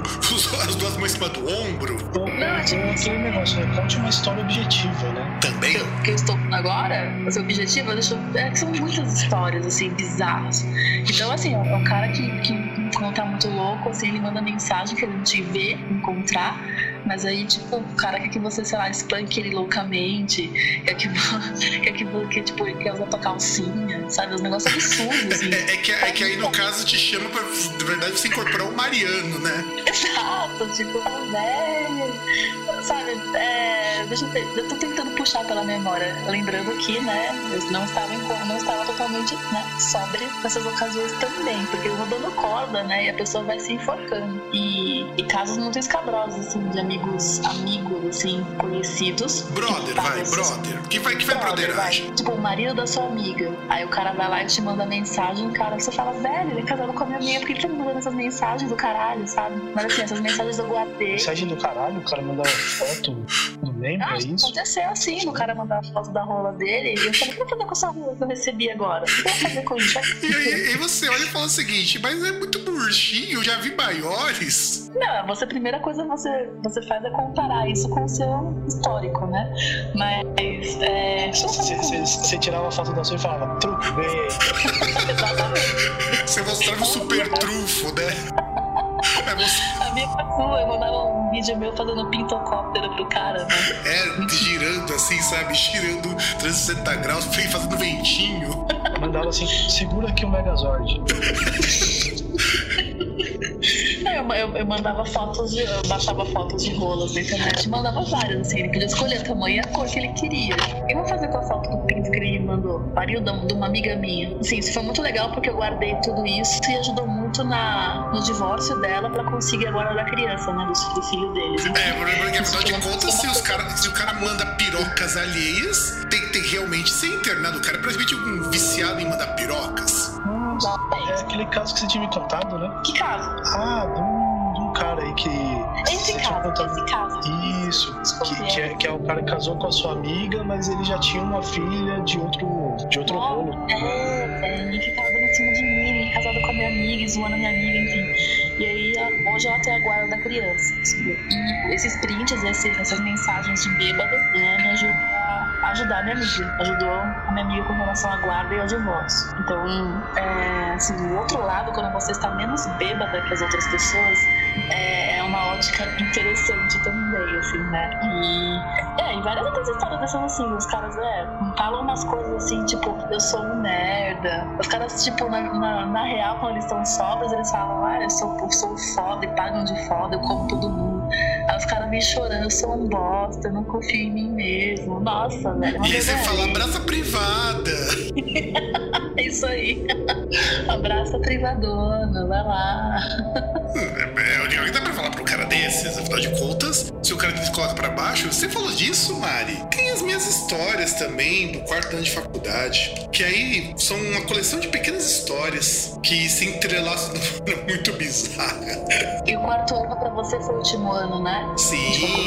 *laughs* as duas mãos em cima do ombro. Não, tipo, aquele negócio, né? Conte uma história objetiva, né? Também. O que eu estou falando agora, o seu objetivo, deixa eu, é que são muitas histórias, assim, bizarras. Então, assim, é um cara que, que quando tá muito louco, assim, ele manda mensagem querendo te ver, encontrar Mas aí, tipo, o cara quer que você, sei lá, espanque ele loucamente, quer que, *laughs* quer que, que tipo, quer usar tua calcinha, sabe? Os negócios absurdos, assim. É, é, que, é que aí, no caso, te chama pra, de verdade, você incorporar o Mariano, né? *laughs* Exato, tipo, velho. Sabe, é, deixa eu ver, eu tô tentando puxar pela memória, lembrando que, né, eu não estava em não estava totalmente, né, sobre nessas ocasiões também, porque eu vou dando corda, né, e a pessoa vai se enforcando. E, e casos muito escabrosos, assim, de amigos, amigos, assim, conhecidos. Brother, vai, brother. Que vai, que vai brother, vai. Tipo, o marido da sua amiga. Aí o cara vai lá e te manda mensagem, cara, você fala, velho, ele é casado com a minha amiga, por que ele tá me mandando essas mensagens do caralho, sabe? Mas assim, essas mensagens eu guardei. Mensagem do caralho? O cara manda foto não lembra ah, isso? Aconteceu assim, o cara mandar foto da rola dele e eu falei, o que eu vou fazer com essa rola que eu recebi agora? O que eu vou fazer com isso? e aí, aí você olha e fala o seguinte, mas é muito murchinho, já vi maiores. Não, você, a primeira coisa que você, você faz é comparar isso com o seu histórico, né? Mas. É, você, tirava a foto da sua e falava, trufo, *laughs* Exatamente. Você mostrava o super trufo, né? *laughs* A minha patroa, eu mandava um vídeo meu fazendo pintocóptero pro cara, né? É, girando assim, sabe? Girando 360 graus, *laughs* fazendo ventinho. Mandava assim, segura aqui o Megazord. Eu, eu, eu, mandava fotos, de, eu baixava fotos de rolas na internet, mandava várias, assim, ele podia escolher o tamanho e a cor que ele queria. Eu vou fazer com a foto do pinto que ele me mandou, pariu de uma amiga minha. Assim, isso foi muito legal porque eu guardei tudo isso e ajudou muito na, no divórcio dela pra conseguir agora da criança, né, do, do filho deles. Então, é, porque afinal de contas, se, os cara, se o cara manda pirocas alheias, tem que ter realmente ser internado. O cara é praticamente um viciado em mandar pirocas. É aquele caso que você tinha me contado, né? Que caso? Ah, de um, cara aí que. Esse caso, esse caso. Isso. Que, que, é, que é o cara que casou com a sua amiga, mas ele já tinha uma filha de outro, de outro oh, rolo. É, é, ele ficava dando casado com a minha amiga, zoando a minha amiga, enfim. E aí, hoje ela tem a guarda da criança. E esses prints, essas mensagens de bêbado, né, me ajudam a ajudar a minha amiga. Ajudou a minha amiga com relação à guarda e ao divórcio. Então, é, assim, o outro lado, quando você está menos bêbada que as outras pessoas, é, é uma ótica interessante também, assim, né? E, é, e várias outras histórias dessas assim, os caras, é, falam umas coisas assim, tipo, eu sou um merda. Os caras, tipo, na, na, na real, quando eles estão sóbrios, eles falam, ah, eu sou, eu sou foda e pagam de foda, eu como todo mundo. Aí os caras me chorando, eu sou um bosta, eu não confio em mim mesmo. Nossa, velho. E aí você fala, abraça privada. é *laughs* isso aí. abraça privadona, vai lá. É, alguém dá pra falar pro cara desses, afinal de contas, se o cara te coloca pra baixo, você falou disso, Mari. Tem as minhas histórias também do quarto ano de faculdade, que aí são uma coleção de pequenas histórias que se entrelaçam de uma maneira *laughs* muito bizarra. E o quarto ano pra você foi o último ano, né? Sim.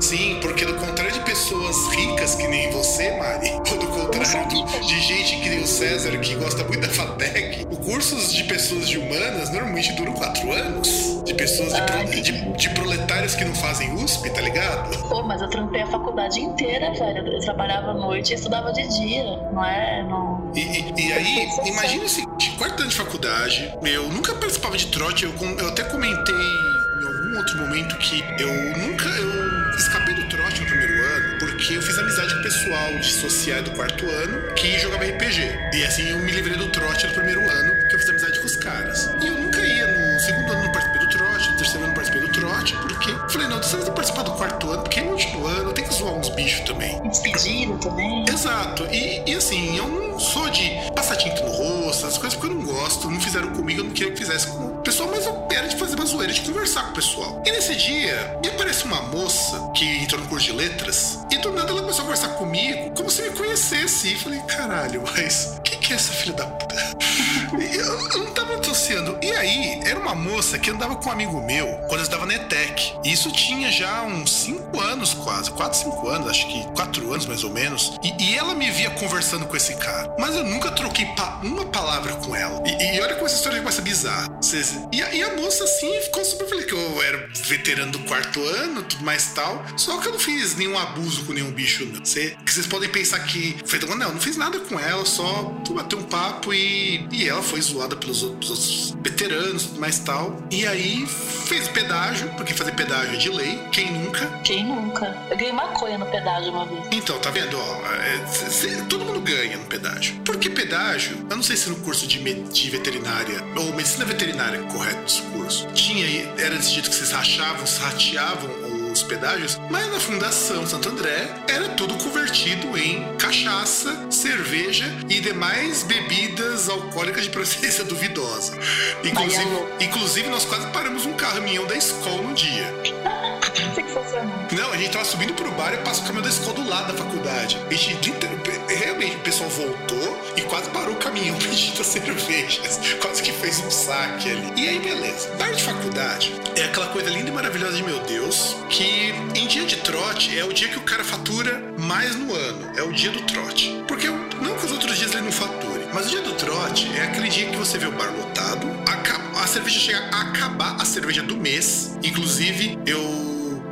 Sim, porque do contrário de pessoas ricas que nem você, Mari, *laughs* ou do contrário de, de gente que nem o César, que gosta muito da FATEC, cursos de pessoas de humanas normalmente duram quatro anos. De pessoas de, pro, de, de, proletários que não fazem USP, tá ligado? Pô, mas eu trampei a faculdade inteira, velho. Eu trabalhava à noite e estudava de dia, não é? Não... E, e, e aí, imagina o seguinte: quarto ano de faculdade, eu nunca participava de trote, eu, eu até comentei em algum outro momento que eu nunca. Eu escapei eu fiz amizade com o pessoal de social do quarto ano que jogava RPG. E assim eu me livrei do trote no primeiro ano porque eu fiz amizade com os caras. E eu falei, não, você vai participar do quarto ano, porque no último ano tem que zoar uns bichos também. Despedido também. Exato. E, e assim, eu não sou de passar tinta no rosto, essas coisas, porque eu não gosto, não fizeram comigo, eu não queria que fizesse com o pessoal, mas eu era de fazer uma zoeira, de conversar com o pessoal. E nesse dia, me aparece uma moça que entrou no curso de letras, e do nada ela começou a conversar comigo, como se me conhecesse. E falei, caralho, mas quem que é essa filha da puta? *laughs* eu, não tava associando. E aí, era uma moça que andava com um amigo meu quando eu estava na ETEC. E isso tinha já uns 5 anos quase, 4, 5 anos, acho que 4 anos mais ou menos. E, e ela me via conversando com esse cara. mas eu nunca troquei pa uma palavra com ela. E, e, olha como essa história começa bizarra. E a, e a moça, assim, ficou super feliz que eu era veterano do quarto ano, tudo mais tal. Só que eu não fiz nenhum abuso com nenhum bicho, não. Cê, que vocês podem pensar que foi. Não, não fiz nada com ela, só bater um papo e, e ela foi zoada pelos outros, veteranos, mais tal. E aí fez pedágio, porque fazer pedágio é de lei. Quem nunca? Quem nunca? Eu ganhei maconha no pedágio uma vez. Então, tá vendo? Ó, é, cê, todo mundo ganha no pedágio. Porque pedágio, eu não sei se no curso de, de veterinária ou medicina veterinária, correto esse curso, tinha, era desse jeito que vocês rachavam, rateavam os pedágios, mas na Fundação Santo André era tudo convertido em cachaça, cerveja e demais bebidas alcoólicas de procedência *laughs* duvidosa. Inclusive, inclusive nós quase paramos um caminhão da escola no dia. *laughs* Não, a gente tava subindo pro bar e passa o caminhão da escola do lado da faculdade. A gente, realmente, o pessoal voltou e quase parou o caminhão *laughs* pedindo cervejas. Quase que fez um saque ali. E aí, beleza. Bar de faculdade é aquela coisa linda e maravilhosa de meu Deus, que em dia de trote é o dia que o cara fatura mais no ano. É o dia do trote. Porque não que os outros dias ele não fature, mas o dia do trote é aquele dia que você vê o bar lotado, a, a cerveja chega a acabar a cerveja do mês. Inclusive, eu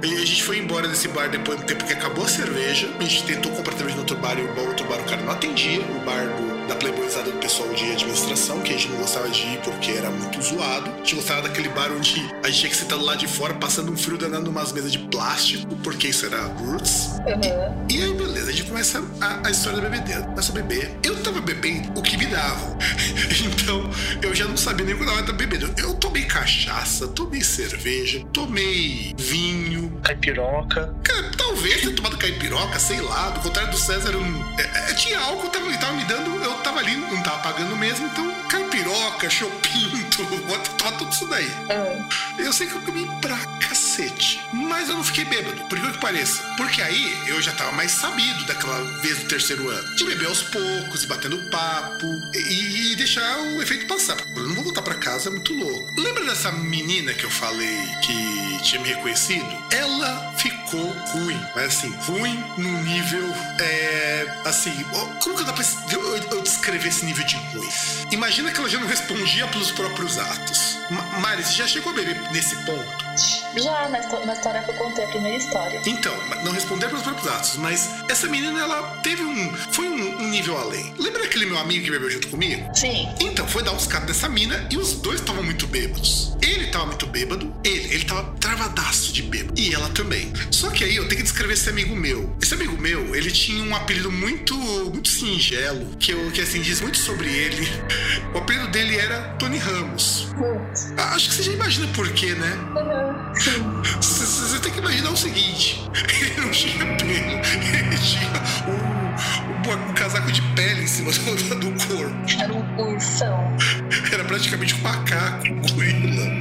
e a gente foi embora desse bar depois do tempo que acabou a cerveja. A gente tentou comprar cerveja no outro bar e o outro bar o cara não atendia. O bar do, da Playboyzada do pessoal de administração, que a gente não gostava de ir porque era muito zoado. A gente gostava daquele bar onde a gente tinha que sentar do lado de fora, passando um frio danando umas mesas de plástico, porque isso era roots. Uhum. E, e, aí, beleza, a gente começa a, a história da bebedeira. Começa a beber. Eu tava bebendo o que me davam. *laughs* então, eu já não sabia nem quando eu tava bebendo. Eu tomei cachaça, tomei cerveja, tomei vinho, Caipiroca. Cara, talvez tenha tomado caipiroca, sei lá. Do contrário do César, eu, é, é, tinha álcool, tava, tava me dando, eu tava ali, não tava pagando mesmo, então caipiroca, chopinto, tava tudo isso daí. É. Eu sei que eu comi pra cacete, mas eu não fiquei bêbado, por que que pareça. Porque aí eu já tava mais sabido daquela vez do terceiro ano. De beber aos poucos e batendo papo e, e deixar o efeito passar. Eu não vou voltar pra casa, é muito louco. Lembra dessa menina que eu falei que tinha me reconhecido? Ela ficou ruim, mas assim, ruim num nível, é, assim, como que dá pra eu, eu descrever esse nível de ruim? Imagina que ela já não respondia pelos próprios atos. Mari, você já chegou a beber nesse ponto? Já, na, na história que eu contei, a primeira história. Então, não responder pelos próprios atos, mas essa menina, ela teve um. Foi um, um nível além. Lembra aquele meu amigo que bebeu junto comigo? Sim. Então, foi dar uns caras dessa mina e os dois estavam muito bêbados. Ele tava muito bêbado, ele, ele tava travadaço de bêbado. E ela também. Só que aí eu tenho que descrever esse amigo meu. Esse amigo meu, ele tinha um apelido muito, muito singelo, que, eu, que assim, diz muito sobre ele. *laughs* O apelido dele era Tony Ramos. Hum. Acho que você já imagina por quê, né? Uhum. Você tem que imaginar o seguinte: *laughs* ele não tinha pelo, ele tinha um, um, um casaco de pele em cima do, do corpo. Era um ursão. Era praticamente um macaco, um gorila.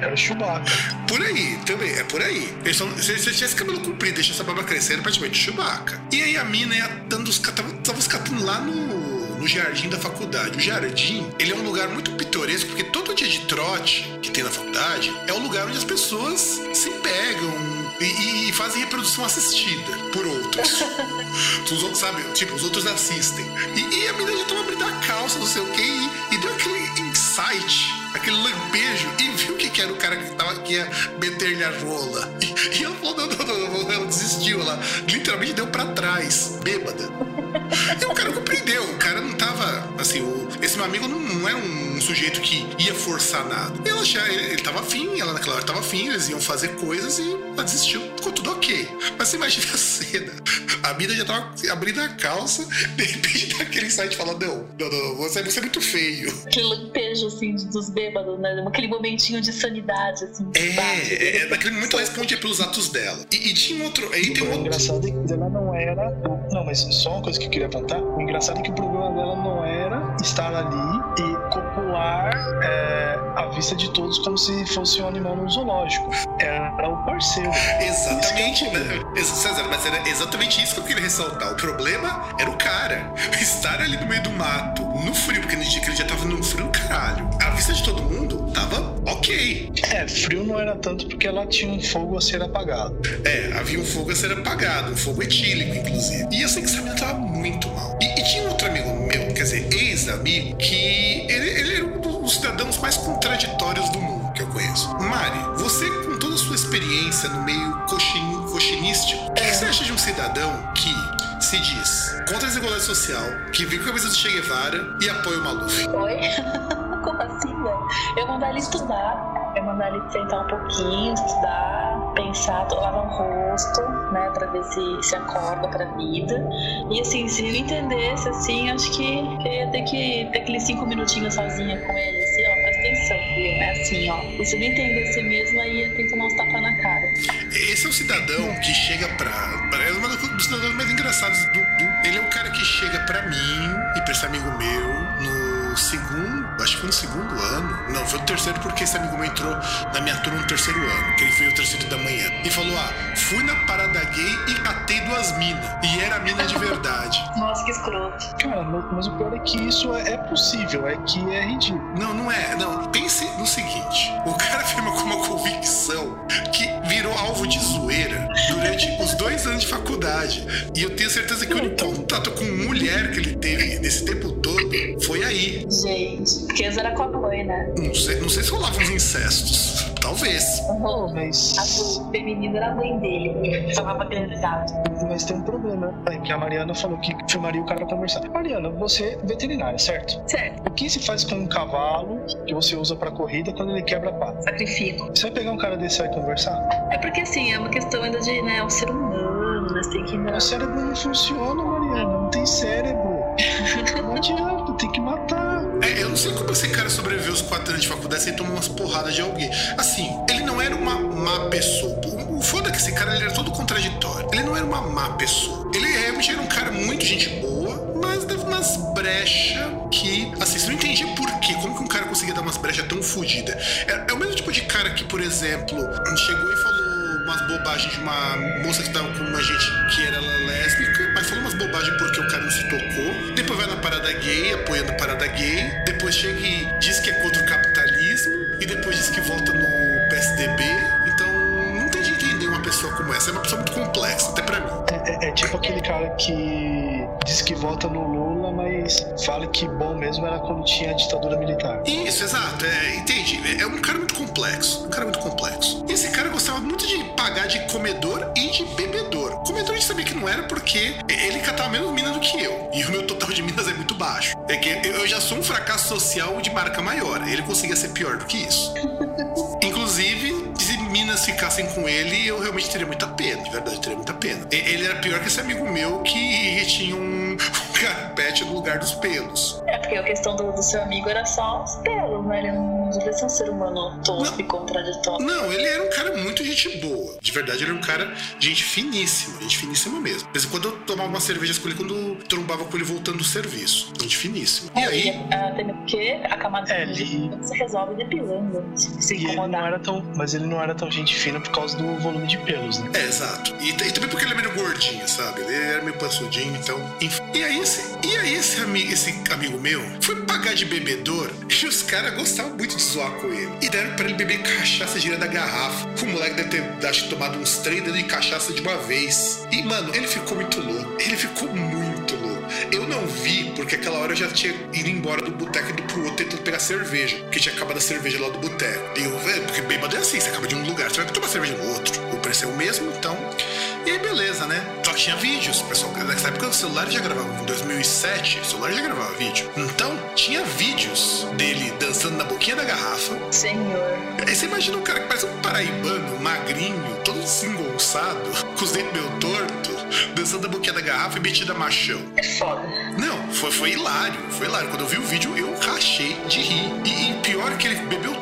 Era Chewbacca. Por aí, também, é por aí. Se você tivesse cabelo comprido, deixa essa barba crescer, era praticamente Chewbacca. E aí a mina ia dando os. Tava, tava escapando lá no no jardim da faculdade. O jardim, ele é um lugar muito pitoresco, porque todo dia de trote que tem na faculdade é um lugar onde as pessoas se pegam e, e fazem reprodução assistida por outros. *laughs* os outros, sabe? Tipo, os outros assistem. E, e a menina já tava abrindo a calça, não sei o que, e, e deu aquele insight aquele lampejo e viu que, que era o cara que, tava, que ia meter-lhe a rola. E, e ela falou: não, não, não, não, ela desistiu. Ela literalmente deu pra trás, bêbada. E o cara compreendeu. O cara não tava. Assim, o, esse meu amigo não, não era um sujeito que ia forçar nada. Ela achava, ele, ele tava afim, ela naquela hora tava afim, eles iam fazer coisas e ela desistiu. Ficou tudo ok. Mas você imagina a cena. A mina já tava abrindo a calça, de repente dá aquele insight falando: não, não, não, você, você é muito feio. Aquele lampejo, assim, dos bêbados, né? Aquele momentinho de sanidade, assim. É, é, é, naquele momento ela respondia pelos atos dela. E, e tinha outro. Aí tem o outro. engraçado é que ela não era. Mas só uma coisa que eu queria apontar. O engraçado é que o problema dela não era estar ali e copular é, a vista de todos como se fosse um animal no zoológico. Era o parceiro. Exatamente. É César, mas era exatamente isso que eu queria ressaltar. O problema era o cara. *laughs* Estar ali no meio do mato, no frio, porque no dia que ele já tava no frio, caralho. A vista de todo mundo tava ok. É, frio não era tanto porque ela tinha um fogo a ser apagado. É, havia um fogo a ser apagado, um fogo etílico, inclusive. E eu sei que essa menina tava muito mal. E, e tinha um outro amigo meu, que quer dizer, ex-amigo, que ele, ele era um dos cidadãos mais contraditórios do mundo que eu conheço. Mari, você com toda a sua experiência no meio coxin, coxinístico, o que você acha de um cidadão que se diz contra a desigualdade social, que vive com a camisa do Che Guevara e apoia o Maluf? Oi? *laughs* Como assim, velho? Eu mandar ele estudar, eu mandar ele sentar um pouquinho, estudar, pensar, lavar o rosto, né, pra ver se se acorda pra vida. E assim, se eu entendesse, assim, acho que, que eu ia ter que ter aqueles cinco minutinhos sozinha com ele, assim, ó, atenção, viu? É assim, ó. E se eu não entendesse mesmo, aí ter que tomar uns tapas na cara. Esse é o cidadão que chega pra. É um dos cidadãos mais engraçados do, do. Ele é o cara que chega pra mim e pra esse amigo meu no segundo. Acho que foi no segundo ano. Não, foi no terceiro porque esse amigo meu entrou na minha turma no terceiro ano, que ele veio o terceiro da manhã. E falou: Ah, fui na parada gay e catei duas minas. E era mina de verdade. *laughs* Nossa, que escroto. Cara, mas o pior é que isso é, é possível, é que é ridículo. Não, não é. Não, pense no seguinte: o cara *laughs* afirma com uma convicção que virou alvo de durante os dois anos de faculdade. E eu tenho certeza que o único contato com mulher que ele teve nesse tempo todo foi aí. Gente, porque era com a mãe, né? Não sei, não sei se rolava uns incestos. Talvez. Pô, mas. A do feminino era a mãe dele. Chamava candidato. Mas tem um problema, né? Que a Mariana falou que chamaria o cara pra conversar. Mariana, você é veterinária, certo? Certo. O que se faz com um cavalo que você usa pra corrida quando ele quebra a pata? Sacrifico. Você vai pegar um cara desse e vai conversar? É porque assim, é uma questão ainda de, né, o ser humano, né? Tem que. O cérebro não funciona, Mariana. Não tem cérebro. *laughs* Não adianta, tem que matar. Eu não sei como esse cara sobreviveu os quatro anos de faculdade sem tomar umas porradas de alguém. Assim, ele não era uma má pessoa. O, foda é que esse cara ele era todo contraditório. Ele não era uma má pessoa. Ele realmente era um cara muito gente boa, mas dava umas brechas que. Assim, você não entendia por quê. Como que um cara conseguia dar umas brechas tão fodidas? É, é o mesmo tipo de cara que, por exemplo, chegou e falou umas bobagens de uma moça que tava com uma gente que era lésbica, mas falou umas bobagens porque o cara não se tocou. Parada gay, apoiando a parada gay. Depois chega e diz que é contra o capitalismo. E depois diz que volta no PSDB. Então, não tem de entender uma pessoa como essa. É uma pessoa muito complexa, até pra mim. É, é- é tipo aquele cara que diz que vota no Lula, mas fala que bom mesmo era quando tinha a ditadura militar. Isso, exato. É, entende? É um cara muito complexo. Um cara muito complexo. Esse cara gostava muito de pagar de comedor e de bebedor. Comedor a gente sabia que não era porque ele catava menos mina do que eu. E o meu total de minas é muito baixo. É que eu já sou um fracasso social de marca maior. Ele conseguia ser pior do que isso. Minas ficassem com ele, eu realmente teria muita pena. De verdade, teria muita pena. Ele era pior que esse amigo meu que tinha um carpete no lugar dos pelos. É porque a questão do, do seu amigo era só os pelos, né? Ele não devia ser um ser humano tosco e contraditório. Não, ele era um cara muito gente boa. De verdade, ele era um cara gente finíssima, gente finíssima mesmo. De vez em quando eu tomava uma cerveja com ele quando trombava com ele voltando do serviço. Gente finíssima. E aí, É, até porque a camada É, ele- se resolve depilando, se, se E ele não incomodar. era tão. Mas ele não era tão gente fina por causa do volume de pelos, né? É, exato. E, e também porque ele é meio gordinho, sabe? Ele era meio pançudinho, então. enfim. E aí, e aí esse, ami, esse amigo meu foi pagar de bebedor e os caras gostavam muito de zoar com ele. E deram pra ele beber cachaça direto da garrafa. O moleque deve ter tomado uns três dedos de cachaça de uma vez. E, mano, ele ficou muito louco. Ele ficou muito louco. Eu não vi, porque aquela hora eu já tinha ido embora do boteco e ido pro outro tentando pegar cerveja. Porque tinha acabado a cerveja lá do boteco. E eu, velho, porque bêbado é assim, você acaba de um lugar, você vai tomar cerveja no outro. O preço é o mesmo, então. E aí, beleza, né? Só que tinha vídeos, pessoal. Nessa época o celular já gravava. Em 2007, o celular já gravava vídeo. Então, tinha vídeos dele dançando na boquinha da garrafa. Senhor. Aí você imagina um cara que parece um paraibano, magrinho, todo desengonçado, *laughs* com os dentes meio tortos, dançando na boquinha da garrafa e metida machão. É foda. Não, foi, foi hilário, foi hilário. Quando eu vi o vídeo, eu rachei de rir. E, e pior que ele bebeu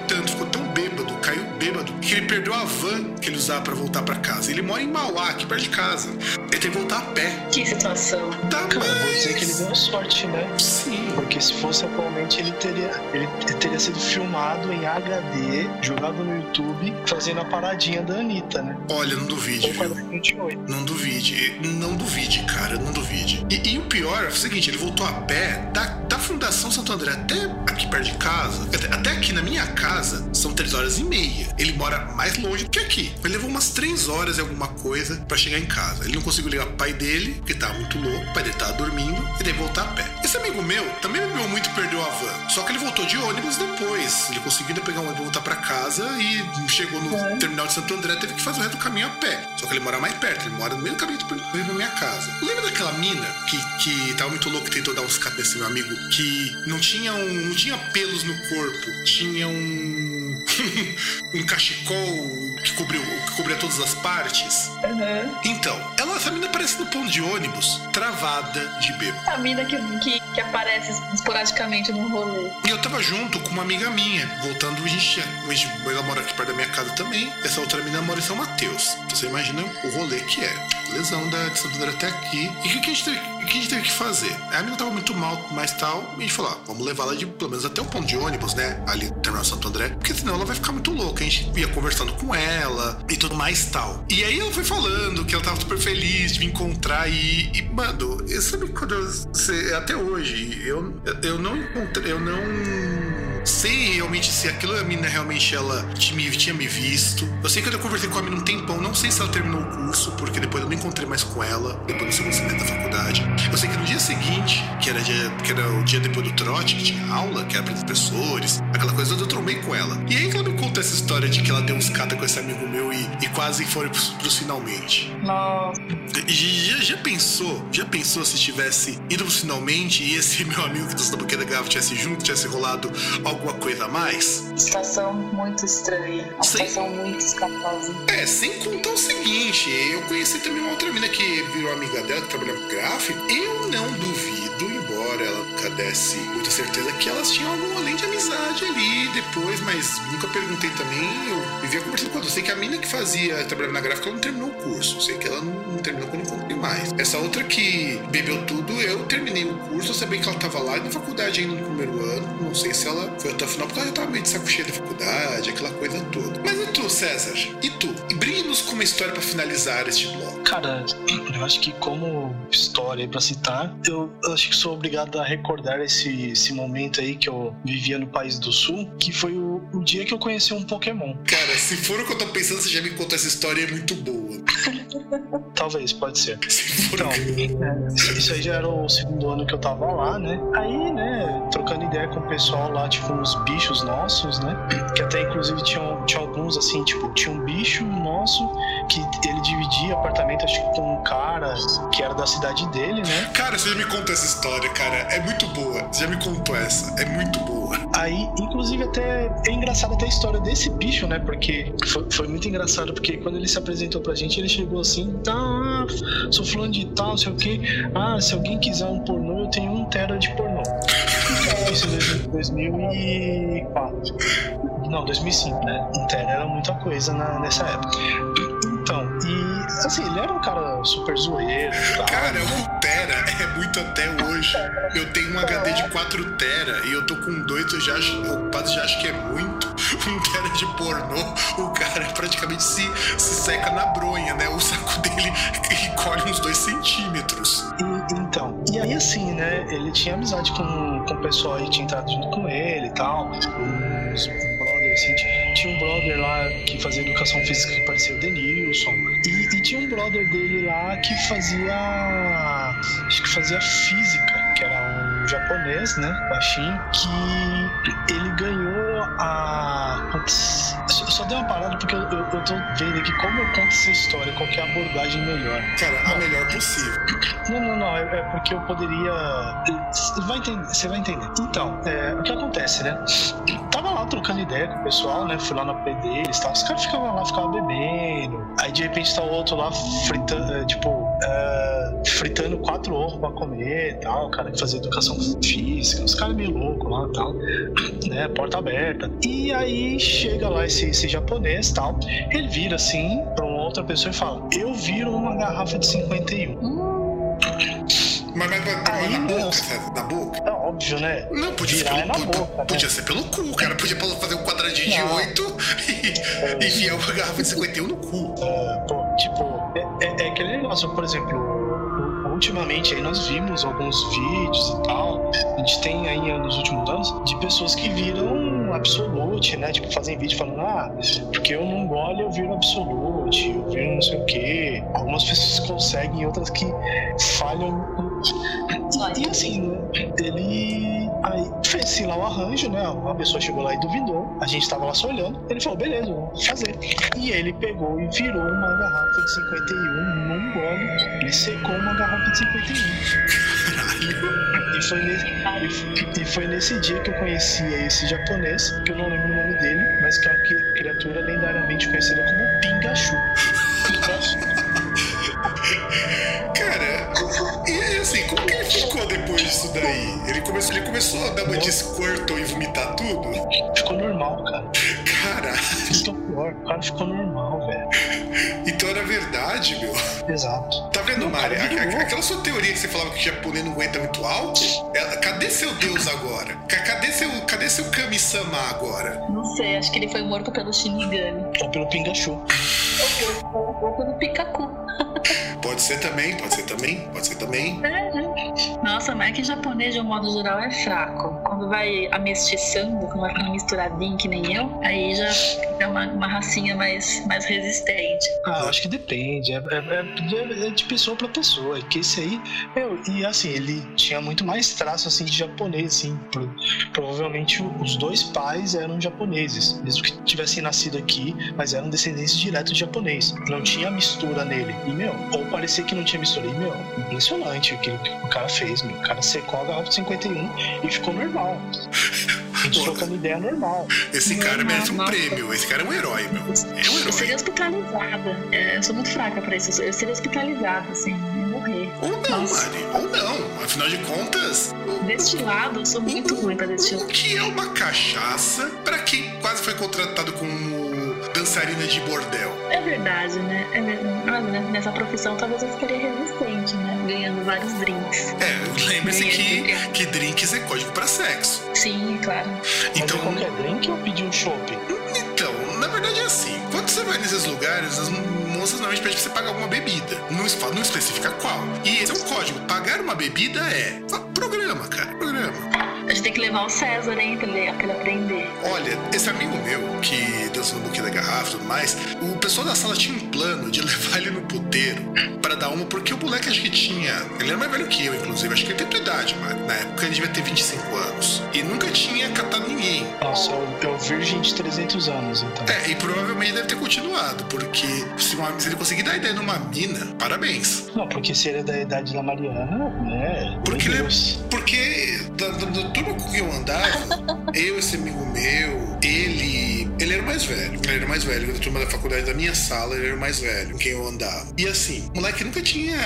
caiu bêbado, que ele perdeu a van que ele usava pra voltar pra casa. Ele mora em Mauá, aqui perto de casa. Ele teve que voltar a pé. Que situação. Tá, Cara, eu vou mas... dizer que ele deu sorte, né? Sim. Porque se fosse atualmente, ele teria, ele teria sido filmado em HD, jogado no YouTube, fazendo a paradinha da Anitta, né? Olha, não duvide, viu? 48. Não duvide, não duvide, cara, não duvide. E, e o pior é o seguinte, ele voltou a pé da, da Fundação Santo André até aqui perto de casa, até aqui na minha casa, são três horas e meia. Ele mora mais longe do que aqui. Ele levou umas três horas e alguma coisa para chegar em casa. Ele não conseguiu ligar pro pai dele, porque tava muito louco, o pai dele tava dormindo, e daí voltar a pé. Esse amigo meu também bebeu muito e perdeu a van. Só que ele voltou de ônibus depois. Ele conseguiu pegar um ônibus e voltar pra casa e chegou no é. terminal de Santo André, teve que fazer o resto do caminho a pé. Só que ele mora mais perto, ele mora no meio do caminho da minha casa. Lembra daquela mina que, que tava muito louco e tentou dar uns nesse meu amigo? Que não tinha, um, não tinha pelos no corpo, tinha um. *laughs* um cachecol que cobriu, que cobria todas as partes. Uhum. Então, ela, essa mina aparece no ponto de ônibus, travada de bêbado. A mina que, que, que, aparece esporadicamente no rolê. E eu tava junto com uma amiga minha, voltando, a gente, a gente ela mora aqui perto da minha casa também. Essa outra mina mora em São Mateus. Então você imagina o rolê que é. Lesão da, de Santo André até aqui. E o que, que a gente teve que a gente teve que fazer? A menina tava muito mal, mais tal, e a gente falou: ah, vamos levar ela de pelo menos até o ponto de ônibus, né? Ali no Terminal Santo André, porque senão ela vai ficar muito louca. A gente ia conversando com ela e tudo mais tal. E aí ela foi falando que ela tava super feliz de me encontrar e, e mano, sabe quando você, até hoje eu, eu não encontrei, eu não sei realmente se aquilo a mina realmente ela tinha, tinha me visto. Eu sei que eu conversei com a mina um tempão, não sei se ela terminou o curso, porque depois eu não encontrei mais com ela, depois do segundo semestre da faculdade. Eu sei que no dia seguinte, que era, dia, que era o dia depois do trote, que tinha aula, que era para professores, aquela coisa eu trombei com ela. E aí que ela me conta essa história de que ela deu uns cata com esse amigo meu e, e quase foram pros, pros finalmente. Nossa. Já, já pensou? Já pensou se tivesse ido pros finalmente e esse *laughs* meu amigo que tá da garrafa tivesse junto, tivesse rolado alguma coisa a mais? Situação muito estranha. Uma situação muito escaposa. É, sem contar o seguinte, eu conheci também uma outra mina que virou amiga dela, que trabalhava com gráfico. Eu não duvido, embora ela nunca desse muita certeza, que elas tinham algum além de amizade ali depois, mas nunca perguntei também. Eu vivia conversando com ela. Eu sei que a mina que fazia, trabalhava na gráfica, ela não terminou o curso. Eu sei que ela não, não terminou quando encontrei mais. Essa outra que bebeu tudo, eu terminei o curso, eu sabia que ela tava lá na faculdade ainda no primeiro ano. Não sei se ela foi até o final, porque ela já tava meio de saco cheio da faculdade, aquela coisa toda. Mas e tu, César? E tu? E brilhe-nos com uma história para finalizar este bloco. Cara, *clears throat* eu acho que como história para citar, eu, eu, acho que sou obrigado a recordar esse, esse momento aí que eu vivia no país do sul, que foi o, o dia que eu conheci um Pokémon. Cara, se for o que eu tô pensando, você já me contou essa história, é muito boa. *laughs* Talvez, pode ser. *laughs* Então, é, isso aí já era o segundo ano que eu tava lá, né? Aí, né, trocando ideia com o pessoal lá, tipo, uns bichos nossos, né? Que até inclusive tinham, tinha alguns assim, tipo, tinha um bicho nosso que ele dividia apartamento, acho que com um cara que era da cidade dele, né? Cara, você já me contou essa história, cara. É muito boa. Você já me contou essa. É muito boa. Aí, inclusive, até é engraçado até a história desse bicho, né? Porque foi, foi muito engraçado, porque quando ele se apresentou pra gente, ele chegou assim, tá, sou fulano de tal, sei o quê. Ah, se alguém quiser um pornô, eu tenho um tera de pornô. Isso em 2004. Não, 2005, né? Um tera era muita coisa na, nessa época. Então, e assim, ele era um cara super zoeiro. Tal. Cara, um tera é muito até hoje. Eu tenho um HD de 4 tera e eu tô com 2, eu já acho, eu quase já acho que é muito. Um tera de pornô, o cara praticamente se, se seca na bronha, né? O saco dele *laughs* encolhe uns 2 centímetros. E, então, e aí assim, né? Ele tinha amizade com, com o pessoal aí, tinha entrado junto com ele e tal. Os assim, tinha um brother lá que fazia educação física que parecia o Denilson. E, e tinha um brother dele lá que fazia. Acho que fazia física, que era um japonês, né? Baixinho, que ele ganhou a. Eu só dei uma parada porque eu, eu, eu tô vendo aqui como eu conto essa história, qual é a abordagem melhor. Cara, a melhor possível. Não, não, não. É, é porque eu poderia. Você vai entender. Você vai entender. Então, é, o que acontece, né? Tava lá trocando ideia com o pessoal, né? Fui lá na P deles e tal. Os caras ficavam lá, ficavam bebendo. Aí de repente tá o outro lá fritando, é, tipo, uh, fritando quatro ovos pra comer e tal. O cara que fazia educação física. Os caras meio loucos lá e tal. Né? Porta aberta. E aí chega lá esse, esse japonês tal. Ele vira assim pra uma outra pessoa e fala: Eu viro uma garrafa de 51. Hum. Mas, mas, mas Aí, na boca, na boca? É óbvio, né? Não, podia Virar ser pelo, é na boca, né? podia ser pelo cu, cara. Podia fazer um quadradinho não. de 8 e é. *laughs* enfiar uma garrafa de 51 no cu. É, pô, tipo, por exemplo, ultimamente aí nós vimos alguns vídeos e tal. A gente tem aí nos últimos anos de pessoas que viram absolute, né? Tipo, fazem vídeo falando, ah, porque eu não gole, eu viro absolute, eu viro não sei o quê. Algumas pessoas conseguem, outras que falham. E assim, né? Ele aí fez assim lá o arranjo, né? Uma pessoa chegou lá e duvidou. A gente tava lá só olhando. Ele falou, beleza, vamos fazer. E ele pegou e virou uma garrafa de 51 num gole. Ele secou uma garrafa de 51. E foi, nesse, e foi nesse dia que eu conheci esse japonês, que eu não lembro o nome dele, mas que é uma criatura lendariamente conhecida como Pingachu. E assim, como que ele ficou depois disso daí? Ele começou, ele começou a dar uma de Squirtle e vomitar tudo? Ficou normal, cara. Caralho. Ficou pior, o cara ficou normal, velho. Então era verdade, meu. Exato. Tá vendo, Mari? Aquela sua teoria que você falava que o japonês não aguenta muito álcool, ela- cadê seu deus agora? Ca- Cadê seu, cadê seu Kami-sama agora? Não sei, acho que ele foi morto pelo Shinigami. Ou pelo Pingachu. Ou ou pelo Pikachu. Pode ser também, pode ser também, pode ser também. É, né? Nossa, mas é que japonês, de um modo geral, é fraco. Quando vai amestiçando, quando vai ficando misturadinho que nem eu, aí já é uma, uma racinha mais, mais resistente. Ah, eu acho que depende. É, é- é- é de pessoa pra pessoa. É que esse aí. Meu, e assim, ele tinha muito mais traço assim de japonês, assim. Pro- provavelmente os dois pais eram japoneses. Mesmo que tivessem nascido aqui, mas eram descendentes diretos de japonês. Não tinha mistura nele. E, meu, ou parecia que não tinha mistura. E, meu, impressionante o que o cara fez, meu. O cara secou a garrafa de 51 e ficou normal. *laughs* Trocando ideia normal. Esse cara merece um nossa. prêmio. Esse cara é um herói, meu. É um Eu seria herói. hospitalizada. É, eu sou muito fraca pra isso. Eu seria hospitalizada, assim, e morrer. Ou não, Nossa. Mari. Ou não. Afinal de contas, Destilado, eu sou muito ruim pra destilar. o que é uma cachaça pra quem quase foi contratado como dançarina de bordel? É verdade, né? É né, nessa profissão talvez eu ficaria resistente, né? Ganhando vários drinks. É, lembre-se que, que drinks é código pra sexo. Sim, claro. Então, Mas é qualquer drink ou pedir um chopp? então, na verdade é assim. Quando você vai nesses lugares, as moças normalmente pedem pra você pagar alguma bebida. Não, não especifica qual. E esse é um código. Pagar uma bebida é programa, cara. Programa. A gente tem que levar o César, hein, pra ele, pra ele aprender. Olha, esse amigo meu, que dançou no buquê da garrafa e tudo mais, o pessoal da sala tinha um plano de *laughs* levar ele no puteiro pra dar uma, porque o moleque acho que tinha. Ele era mais velho que eu, inclusive, acho que ele tem tua idade, mano. Na época ele devia ter 25 anos. E nunca tinha catado ninguém. Nossa, é o, é o virgem de 300 anos, então. É, e provavelmente deve ter continuado, porque se, uma- se ele conseguir dar ideia numa mina, parabéns. Não, porque se ele é da idade da Mariana, né? Porque meu ele é- Deus. Porque da, da, da turma com quem eu andava, eu, esse amigo meu, ele. Ele era o mais velho. Ele era o mais velho. Da turma da faculdade da minha sala, ele era o mais velho com quem eu andava. E assim, o moleque nunca tinha.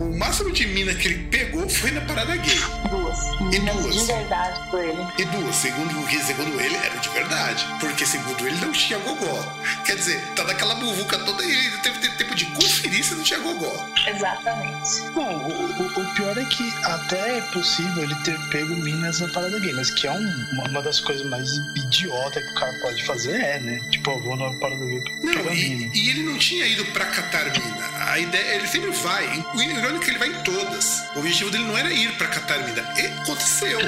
O máximo de mina que ele pegou foi na parada gay. Duas. E duas? De verdade por ele. E duas, segundo, o que segundo ele, era de verdade. Porque segundo ele não tinha gogó. Quer dizer, tá naquela buvuca toda e ele teve tempo de conferir se não tinha gogó. Exatamente. Não, o, o- o pior é que até é possível ele ter pego minas na parada gay, mas que é um- uma, uma das coisas mais idiota que o cara pode fazer, é, né? Tipo, eu vou na parada gay pra Não, mina. e, e ele não tinha ido pra catar mina. A ideia, ele sempre vai. O irônico é que ele vai em todas. O objetivo dele não era ir pra catar mina. E aconteceu.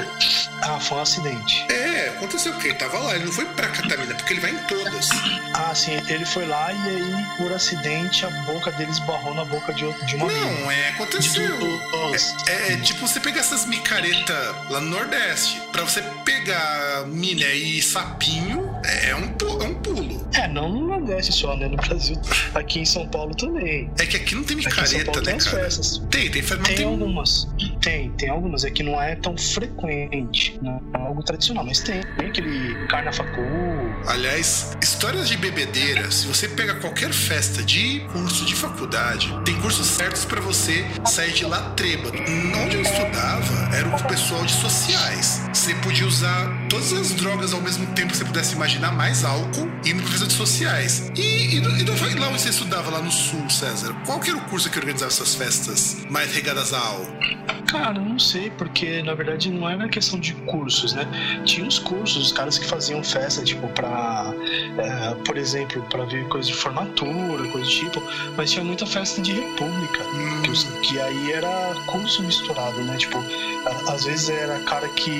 Ah, foi um acidente. É, aconteceu porque ele tava lá. Ele não foi pra catar mina, porque ele vai em todas. Ah, sim, ele foi lá e aí, por acidente, a boca dele esbarrou na boca de, outro, de uma mina. Não, é, De aconteceu. duas. É, é tipo você pegar essas micaretas lá no Nordeste. Pra você pegar mina e sapinho, é um, é um pulo. É, não no Nordeste só, né? No Brasil, aqui em São Paulo também. É que aqui não tem micareta, né, tem cara? festas. Tem, tem festa, mas Tem tem algumas. Tem, tem algumas. É que não é tão frequente. Não é algo tradicional, mas tem. Tem aquele carnafacu. Aliás, histórias de bebedeira, se você pega qualquer festa de curso de faculdade, tem cursos certos pra você sair de lá trêbado. Onde eu estudava era o pessoal de sociais. Você podia usar todas as drogas ao mesmo tempo que você pudesse imaginar, mais álcool, e no professor de sociais. E, e, e no- lá onde você estudava, lá no sul, César, qual que era o curso que organizava essas festas mais regadas a álcool? Cara, não sei, porque na verdade não era questão de cursos, né? Tinha os cursos, os caras que faziam festa, tipo, pra, é, por exemplo, pra ver coisa de formatura, coisa do tipo, mas tinha muita festa de república, hum. que, que aí era curso misturado, né? Tipo, às vezes era cara que,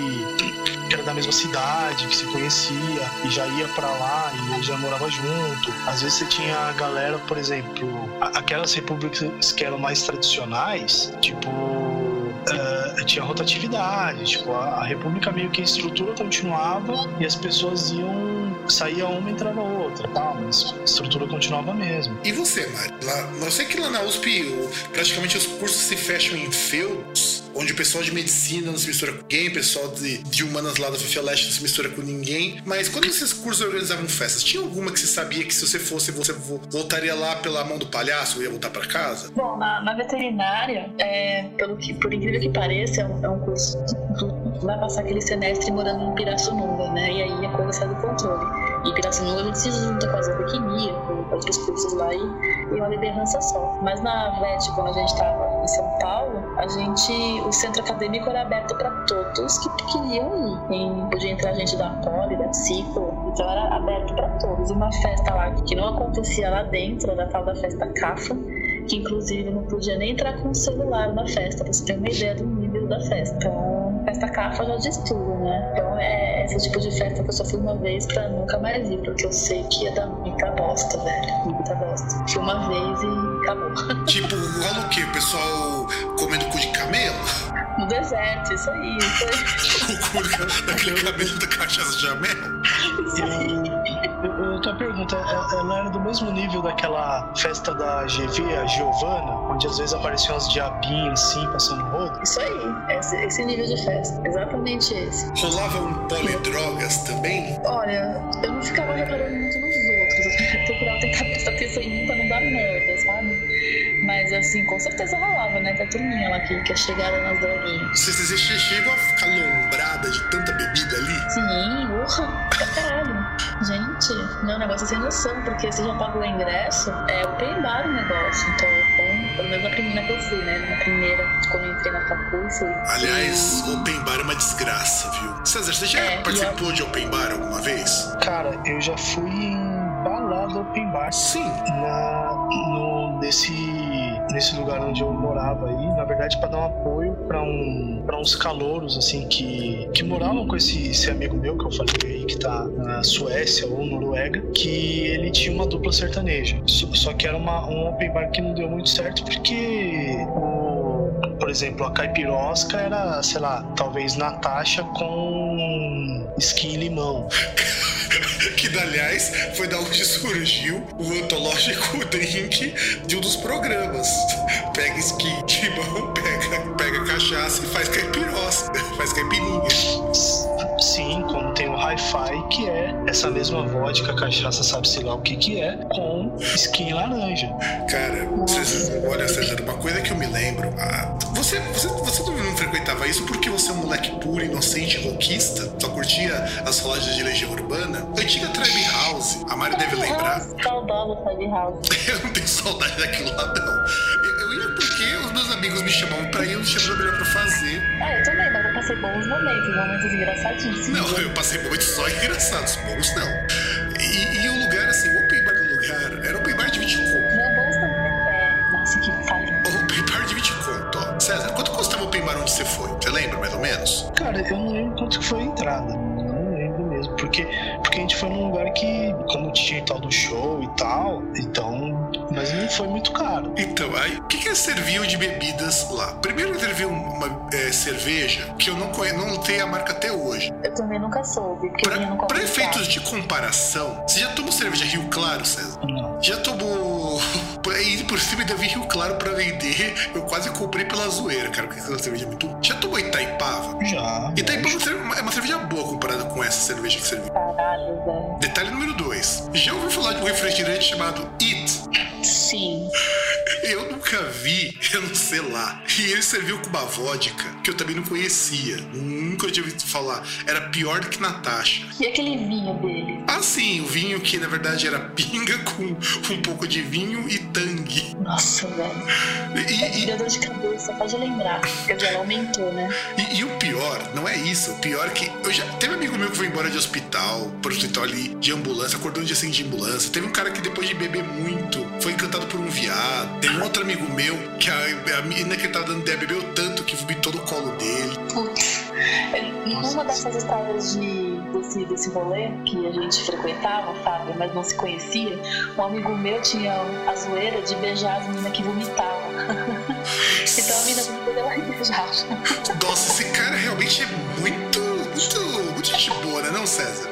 que era da mesma cidade, que se conhecia e já ia para lá e já morava junto. Às vezes você tinha a galera, por exemplo, aquelas repúblicas que eram mais tradicionais, tipo uh, tinha rotatividade, tipo, a, a, República meio que a estrutura continuava e as pessoas iam. saía uma entrava outra, tá? Mas a estrutura continuava mesmo. E você, Mari? Lá, eu sei que lá na USP praticamente os cursos se fecham em feudos onde o pessoal de medicina não se mistura com ninguém, o pessoal de, de humanas lá da Leste não se mistura com ninguém. Mas quando esses cursos organizavam festas, tinha alguma que você sabia que se você fosse, você voltaria lá pela mão do palhaço ou ia voltar para casa? Bom, na, na veterinária, é, pelo que, por incrível que pareça, é um, é um curso. Vai passar aquele semestre morando em Pirassununga, né? E aí a coisa sai do controle. E Pirassununga a gente se junta com a outros cursos lá e, e uma liderança só. Mas na VET, quando a gente estava em São Paulo, a gente, o centro acadêmico era aberto para todos que queriam ir. Podia entrar gente da Poli, da Psico, então era aberto para todos. E uma festa lá que não acontecia lá dentro, da tal da festa CAFA, que inclusive não podia nem entrar com o celular na festa, pra você ter uma ideia do nível da festa. Então, festa CAFA já diz tudo, né? Então, é esse tipo de festa que eu só fui uma vez pra nunca mais ir, porque eu sei que ia dar muita bosta, velho. Muita bosta. Fui uma vez e acabou. *laughs* Tipo, rola o quê? O pessoal comendo cu de camelo? No deserto, isso aí. *laughs* o cu daquele *laughs* cabelo da cachaça de amel? Isso aí. Outra pergunta, é, ela era do mesmo nível daquela festa da GV, a Giovana, onde às vezes apareciam as diabinhas assim, passando rodo? Isso aí, esse, esse nível de festa, exatamente esse. Rolava um polidrogas também? Olha, eu não ficava reparando muito nos outros, eu procurava tentar prestar atenção em mim pra não dar merda, sabe? Mas assim, com certeza rolava, né? Com a turminha lá que, que é chegada nas droguinhas. Você, você chegou a ficar lombrada de tanta bebida ali? Sim, urra, não, o negócio é sem noção, porque você já pagou o ingresso, é open bar o negócio. Então, bom, pelo menos na primeira que eu fui, né? Na primeira, quando eu entrei na facu, fui. Aliás, e... open bar é uma desgraça, viu? César, você já é, participou de open bar alguma vez? Cara, eu já fui em balada open bar. Sim. Na, no, nesse, nesse lugar onde eu morava aí, na verdade, para dar um apoio para um, pra uns calouros, assim, que, que moravam com esse, esse amigo meu que eu falei aí, que tá na Suécia ou Noruega, que ele tinha uma dupla sertaneja. Só, só que era uma, um open bar que não deu muito certo porque o, por exemplo, a caipirosca era, sei lá, talvez Natasha com skin limão. *laughs* que, aliás, foi da onde surgiu o antológico *laughs* drink de um dos programas. Pega skin de mão, pega, pega cachaça e faz caipirosca, faz caipirinha. *laughs* Sim, como tem o Hi-Fi, que é essa mesma vodka, cachaça, sabe-se lá o que que é, com skin laranja. Cara, César, olha, César, uma coisa que eu me lembro. Ah, você, você, você não frequentava isso porque você é um moleque puro, inocente, rockista? Só curtia as lojas de Legião Urbana? Antiga Tribe House, a Mari deve lembrar. Saudosa Tribe House. *laughs* eu não tenho saudade daquilo lá, não. Eu, eu ia porque os meus amigos me chamavam pra ir, eu não tinha nada melhor pra fazer. Ah, eu também, mas passei bons momentos, momentos engraçadíssimos. Não, eu passei momentos só engraçados, bons não. E, e o lugar, assim, o open bar do lugar era open bar de 20 conto. Não, bons não. É, nossa, que falha. Open bar de 20 conto, ó. César, quanto custava o open bar onde você foi? Você lembra, mais ou menos? Cara, eu não lembro quanto foi a entrada. Não lembro mesmo. Porque, porque a gente foi num lugar que, como tinha tal do show e tal, então mas não foi muito caro. Então, aí, o que, que eles serviam de bebidas lá? Primeiro serviam uma é, cerveja que eu não conheço, não tenho a marca até hoje. Eu também nunca soube, porque pra, eu não Pra efeitos de comparação, você já tomou cerveja Rio Claro, César? Não. Já tomou. *laughs* E por cima ainda vi Rio Claro pra vender. Eu quase comprei pela zoeira, cara, porque aquela cerveja é muito. Já tomou Itaipava? Já. Itaipava é uma cerveja boa comparada com essa cerveja que serviu. Caralho, velho. Detalhe número 2. Já ouviu falar de um refrigerante chamado It? Sim. *laughs* Eu nunca vi, *laughs* eu não sei lá. E ele serviu com uma vodka que eu também não conhecia. Nunca tinha ouvido falar. Era pior do que Natasha. E aquele vinho dele? Ah, sim, o vinho que na verdade era pinga *laughs* com um pouco de vinho e tangue. Nossa, velho. E, e... dor de cabeça, pode lembrar. Porque já aumentou, né? E, e, o pior, não é isso. O pior é que eu já. Teve um amigo meu que foi embora de hospital, pro hospital ali, de ambulância, acordou um dia sem de ambulância. Teve um cara que depois de beber muito, foi encantado por um viado. Tem um outro amigo meu que a, a menina que ele tava dando ideia bebeu tanto que vomitou no colo dele. Putz. Numa dessas histórias de, desse, desse rolê que a gente frequentava, Fábio, mas não se conhecia, um amigo meu tinha a zoeira de beijar as meninas que vomitavam. *laughs* então a menina vomitava e beijava. Nossa, esse cara realmente é muito, muito, muito gente boa, né, não, César?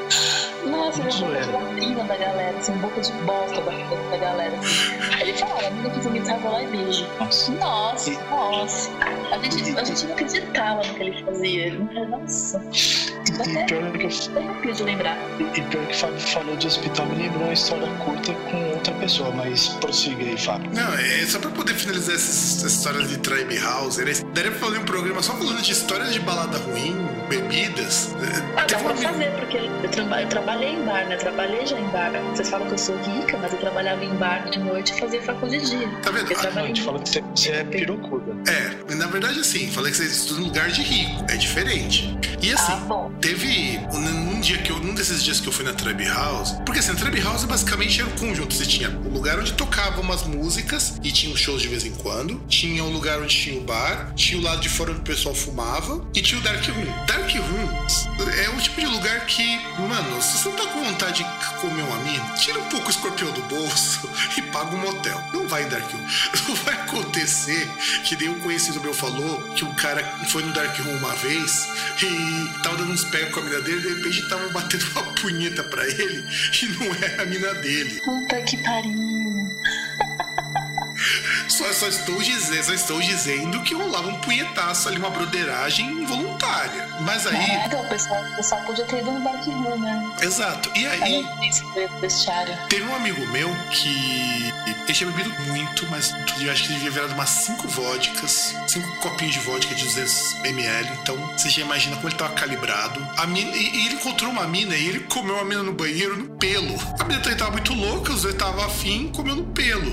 Nossa, ele é boca de latrina da galera, assim, boca de bosta da, da galera. Assim. Ele fala, a menina que vomitava lá e beijo. Nossa, nossa. nossa. A, gente, a gente não acreditava no que ele fazia. Nossa. E pior que eu... de lembrar. E pior que o Fábio falou de hospital, me lembrou uma história curta com outra pessoa, mas prossiga aí, Fábio. Não, é só pra poder finalizar essas, essas histórias de Tribe House, daria pra fazer um programa só falando de histórias de balada ruim, bebidas. Ah, dá pra fazer, porque eu, traba eu trabalhei em bar, né? Trabalhei já em bar. Vocês falam que eu sou rica, mas eu trabalhava em bar de noite e fazia faculdade de dia. Tá vendo? Eu ah, a gente fala que você é pirocuda. É, na verdade, assim, falei que você estuda em lugar de rico. É diferente. E assim, ah, teve um, dia que eu, num desses dias que eu fui na Trap House, porque assim, a Trap House basicamente era um conjunto. Você tinha o um lugar onde tocavam umas músicas e tinha shows de vez em quando, tinha um lugar onde tinha o bar, tinha o lado de fora onde o pessoal fumava e tinha o Dark Room. Dark Room é o tipo de lugar que, mano, se você não tá com vontade de comer uma mina, tira um pouco o escorpião do bolso *laughs* e paga um motel. Não vai em Dark Room. *laughs* Não vai acontecer que nem um conhecido meu falou que um cara foi no Dark Room uma vez e tava dando uns pega com a mina dele, de repente tava batendo uma punheta pra ele e não era a mina dele. Puta que pariu. Só, só, estou dizendo, só estou dizendo que rolava um punhetaço ali, uma broderagem involuntária. Mas aí. É, o pessoal, o pessoal podia ter ido no Dark Room, né? Exato. E aí. Teve um amigo meu que. Ele tinha bebido muito, mas eu acho que ele devia virado umas 5 vodkas, 5 copinhos de vodka de 200ml. Então você já imagina como ele tava calibrado. A mina, e, e ele encontrou uma mina e ele comeu a mina no banheiro no pelo. A mina também tava muito louca, os dois estavam afim, comeu no pelo.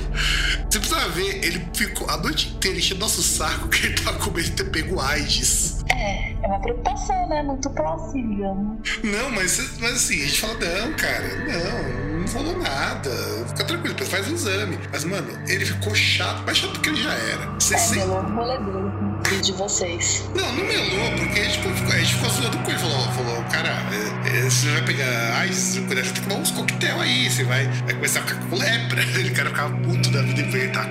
Você precisa ver, ele ficou a noite inteira enchendo nosso saco *laughs* que ele tava com medo de ter pego AIDS. É, é uma preocupação, né? Muito próximo, Não, mas, mas assim, a gente fala, não, cara, não, não falou nada. Fica tranquilo, depois faz um exame. Mas, mano, ele ficou chato, mais chato do que ele já era. Você é, sem... melou o rolê dele. E de vocês. Não, não melou, porque a gente ficou, a gente ficou zoando com ele. Falou, falou cara, é, é, você vai pegar. Ai, você tem que tomar uns coquetel aí, você vai, vai começar a ficar com lepra. *laughs* Ele cara ficava puto da vida, ele tá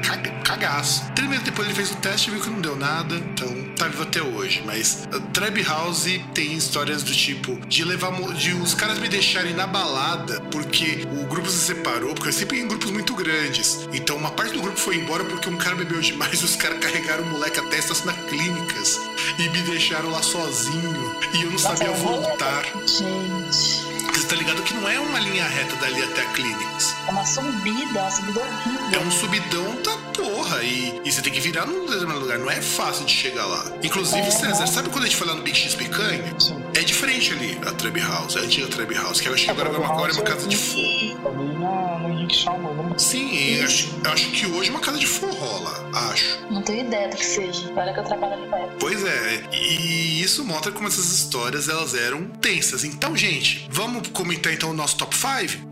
cagaço. Três meses depois ele fez o teste e viu que não deu nada, então tá vivo até hoje. Mas uh, Trap House tem histórias do tipo de levar de os caras me deixarem na balada porque o grupo se separou, porque eu sempre em grupos muito grandes. Então uma parte do grupo foi embora porque um cara bebeu demais e *laughs* os caras carregaram o moleque até estacionar clínicas e me deixaram lá sozinho e eu não Nossa, sabia voltar. Gente. Você tá ligado que não é uma linha reta dali até a clínicas. É uma subida, uma subida horrível. É um subidão da porra. E, e você tem que virar num determinado lugar. Não é fácil de chegar lá. Inclusive, é, César, sabe quando a gente foi lá no Big X Picanha? Sim. É diferente ali, a Treb House, a antiga Treb House, que eu acho que agora, agora é uma casa de forró. Na, no Henrique Salma, né? Sim, eu acho, acho que hoje é uma casa de forró lá, acho. Não tenho ideia do que seja. Olha que eu trabalho ali perto. Pois é, e isso mostra como essas histórias elas eram tensas. Então, gente, vamos comentar então o nosso top 5?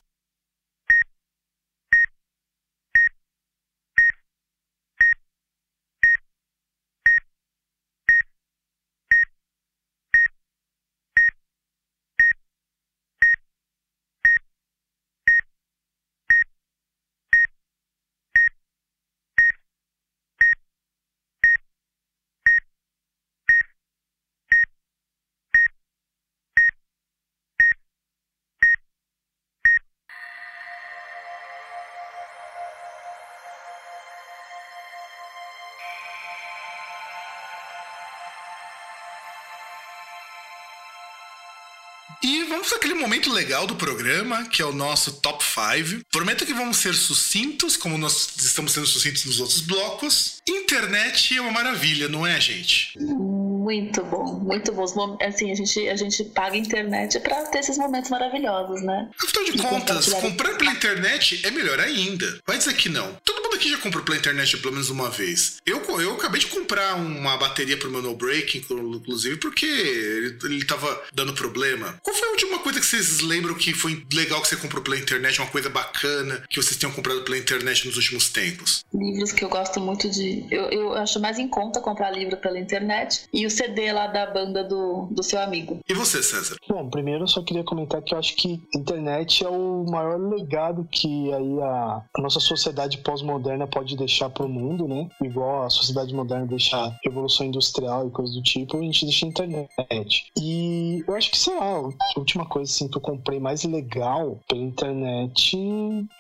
E vamos para aquele momento legal do programa, que é o nosso top 5. Prometo que vamos ser sucintos, como nós estamos sendo sucintos nos outros blocos. Internet é uma maravilha, não é, gente? Muito bom, muito bom. Assim, a gente, a gente paga internet para ter esses momentos maravilhosos, né? Afinal de, de contas, comprar pela internet é melhor ainda. Vai dizer que não. Mundo aqui já comprou pela internet pelo menos uma vez. Eu, eu acabei de comprar uma bateria pro meu no break, inclusive, porque ele, ele tava dando problema. Qual foi a última coisa que vocês lembram que foi legal que você comprou pela internet, uma coisa bacana que vocês tenham comprado pela internet nos últimos tempos? Livros que eu gosto muito de. Eu, eu acho mais em conta comprar livro pela internet e o CD lá da banda do, do seu amigo. E você, César? Bom, primeiro eu só queria comentar que eu acho que a internet é o maior legado que aí a, a nossa sociedade pós-moderna pode deixar pro mundo, né? Igual a sociedade moderna deixa revolução industrial e coisas do tipo, a gente deixa a internet. E eu acho que, sei lá, a última coisa assim que eu comprei mais legal pela internet,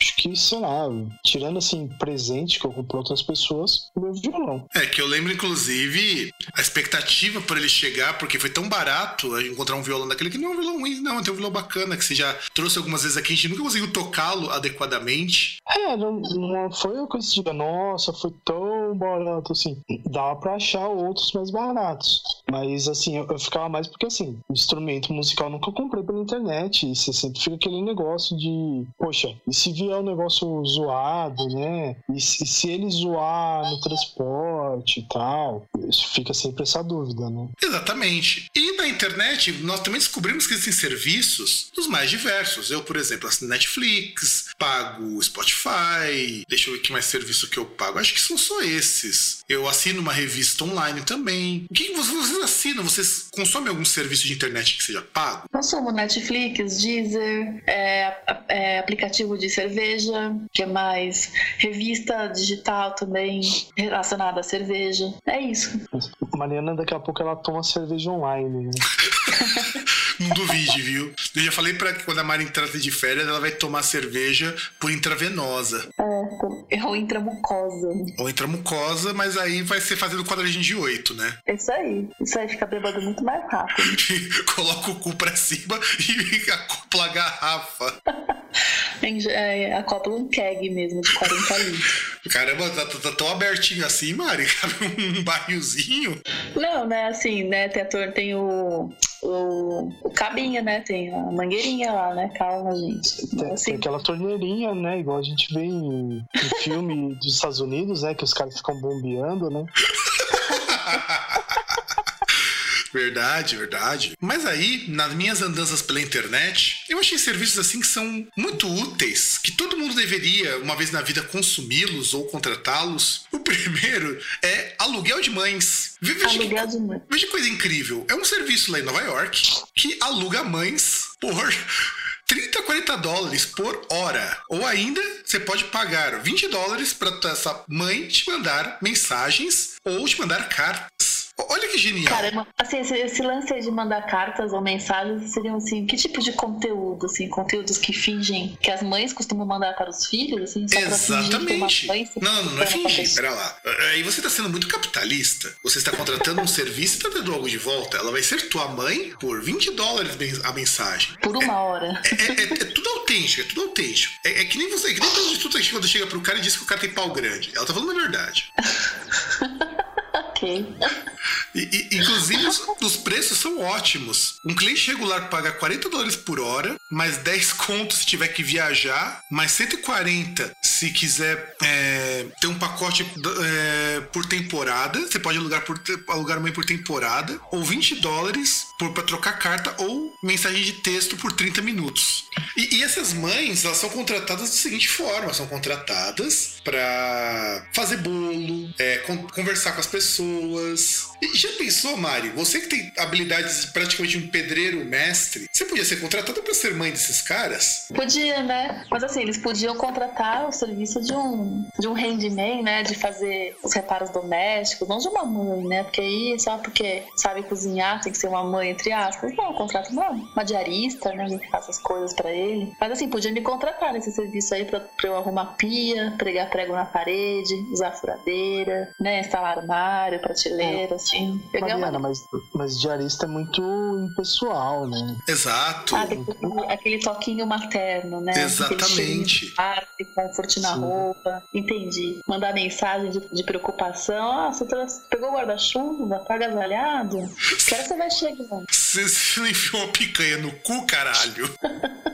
acho que, sei lá, tirando assim, presente que eu comprei outras pessoas, o meu violão. É, que eu lembro, inclusive, a expectativa por ele chegar, porque foi tão barato encontrar um violão daquele que não é um violão ruim, não, tem um violão bacana que você já trouxe algumas vezes aqui, a gente nunca conseguiu tocá-lo adequadamente. É, não, não foi uma coisa de, nossa, foi tão barato assim. Dava pra achar outros mais baratos. Mas assim, eu, eu ficava mais porque assim, instrumento musical nunca comprei pela internet. E você sempre fica aquele negócio de, poxa, e se vier um negócio zoado, né? E se, se ele zoar no transporte e tal, fica sempre essa dúvida, né? Exatamente. E na internet, nós também descobrimos que existem serviços dos mais diversos. Eu, por exemplo, assino Netflix, pago Spotify, deixa eu ver que mais serviço que eu pago. Acho que são só esses. Eu assino uma revista online também. O que vocês assinam? Vocês consomem algum serviço de internet que seja pago? Consumo Netflix, Deezer, é, é, aplicativo de cerveja, que é mais revista digital também relacionada à cerveja. É isso. Mariana, daqui a pouco ela toma cerveja online. Né? *laughs* Não duvide, viu? Eu já falei pra que quando a Mari trata de férias, ela vai tomar cerveja por intravenosa. É, ou intramucosa. Ou intramucosa, mas aí vai ser fazendo quadradinho de oito, né? Isso aí. Isso aí fica bêbado muito mais rápido. *laughs* Coloca o cu pra cima *laughs* e acopla a garrafa. *laughs* é, acopla um keg mesmo de 40 litros. Caramba, tá, tá, tá, tão abertinho assim, Mari? Cabe um barrilzinho? Não, né? Assim, né? Tem, a, tem o o, o cabinha, né? Tem a mangueirinha lá, né? Calma, gente. Tem, assim... tem aquela torneirinha, né? Igual a gente vê em, em filme dos Estados Unidos, né? Que os caras ficam bombeando, né? *laughs* Verdade, verdade. Mas aí, nas minhas andanças pela internet, eu achei serviços assim que são muito úteis, que todo mundo deveria, uma vez na vida, consumi-los ou contratá-los. O primeiro é aluguel de mães. Veja aluguel que, de mães. Veja que coisa incrível. É um serviço lá em Nova York que aluga mães por *laughs* 30, 40 dólares por hora. Ou ainda, você pode pagar 20 dólares para essa mãe te mandar mensagens ou te mandar cartas. Olha que genial. Caramba, assim, esse, esse lance de mandar cartas ou mensagens seriam assim, que tipo de conteúdo, assim, conteúdos que fingem que as mães costumam mandar para os filhos, assim, só Exatamente. Pra fingir não, não, não é fingir, pera lá. Aí você está sendo muito capitalista. Você está contratando um *laughs* serviço e está dando algo de volta. Ela vai ser tua mãe por 20 dólares a mensagem. Por uma é, hora. É, é, é, é, tudo autêntico, é tudo autêntico. É, é que nem você, é que nem quando chega pro cara e diz que o cara tem pau grande. Ela tá falando a verdade. *laughs* E, e, inclusive, os, os, preços são ótimos. Um cliente regular paga 40 dólares por hora, mais 10 contos se tiver que viajar, mais 140 se quiser é, ter um pacote é, por temporada. Você pode alugar, por, alugar uma por temporada, ou 20 dólares para trocar carta ou mensagem de texto por 30 minutos. E, e essas mães, elas são contratadas da seguinte forma: são contratadas para fazer bolo, é, con conversar com as pessoas. E já pensou, Mari? Você que tem habilidades de praticamente um pedreiro mestre, você podia ser contratada para ser mãe desses caras? Podia, né? Mas assim, eles podiam contratar o serviço de um, de um handyman, né? De fazer os reparos domésticos, não de uma mãe, né? Porque aí, só porque sabe cozinhar, tem que ser uma mãe entre aspas. Não, contrato uma, uma diarista, né? Que faça as coisas pra ele. Mas assim, podia me contratar nesse serviço aí pra, pra eu arrumar pia, pregar prego na parede, usar furadeira, né? Instalar armário, prateleira, é. assim. Mariana, uma... mas, mas diarista é muito impessoal, né? Exato. Ah, aquele, aquele toquinho materno, né? Exatamente. Arte, conforto na Sim. roupa. Entendi. Mandar mensagem de, de preocupação. Ah, você pegou o guarda-chuva? Tá agasalhado? *laughs* Que hora você vai chegar? Você *laughs* não enfiou uma picanha no cu, caralho? *laughs*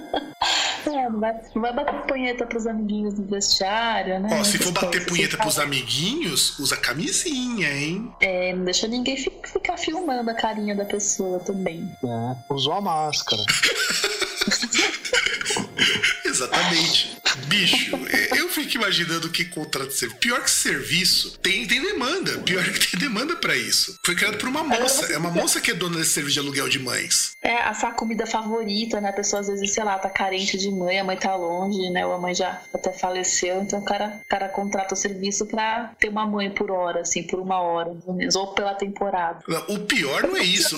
É, não vai, não vai bater punheta pros amiguinhos no vestiário, né? Ó, se for bater punheta pros amiguinhos, usa camisinha, hein? É, não deixa ninguém ficar filmando a carinha da pessoa também. É, usou a máscara. *laughs* Exatamente. Bicho, *laughs* eu fico imaginando que contrato de serviço. Pior que serviço, tem, tem demanda. Pior que tem demanda para isso. Foi criado por uma moça. É uma moça que é dona desse serviço de aluguel de mães. É, a sua comida favorita, né? A pessoa às vezes, sei lá, tá carente de mãe, a mãe tá longe, né? Ou a mãe já até faleceu. Então o cara, o cara contrata o serviço pra ter uma mãe por hora, assim, por uma hora, pelo menos, ou pela temporada. O pior não é isso.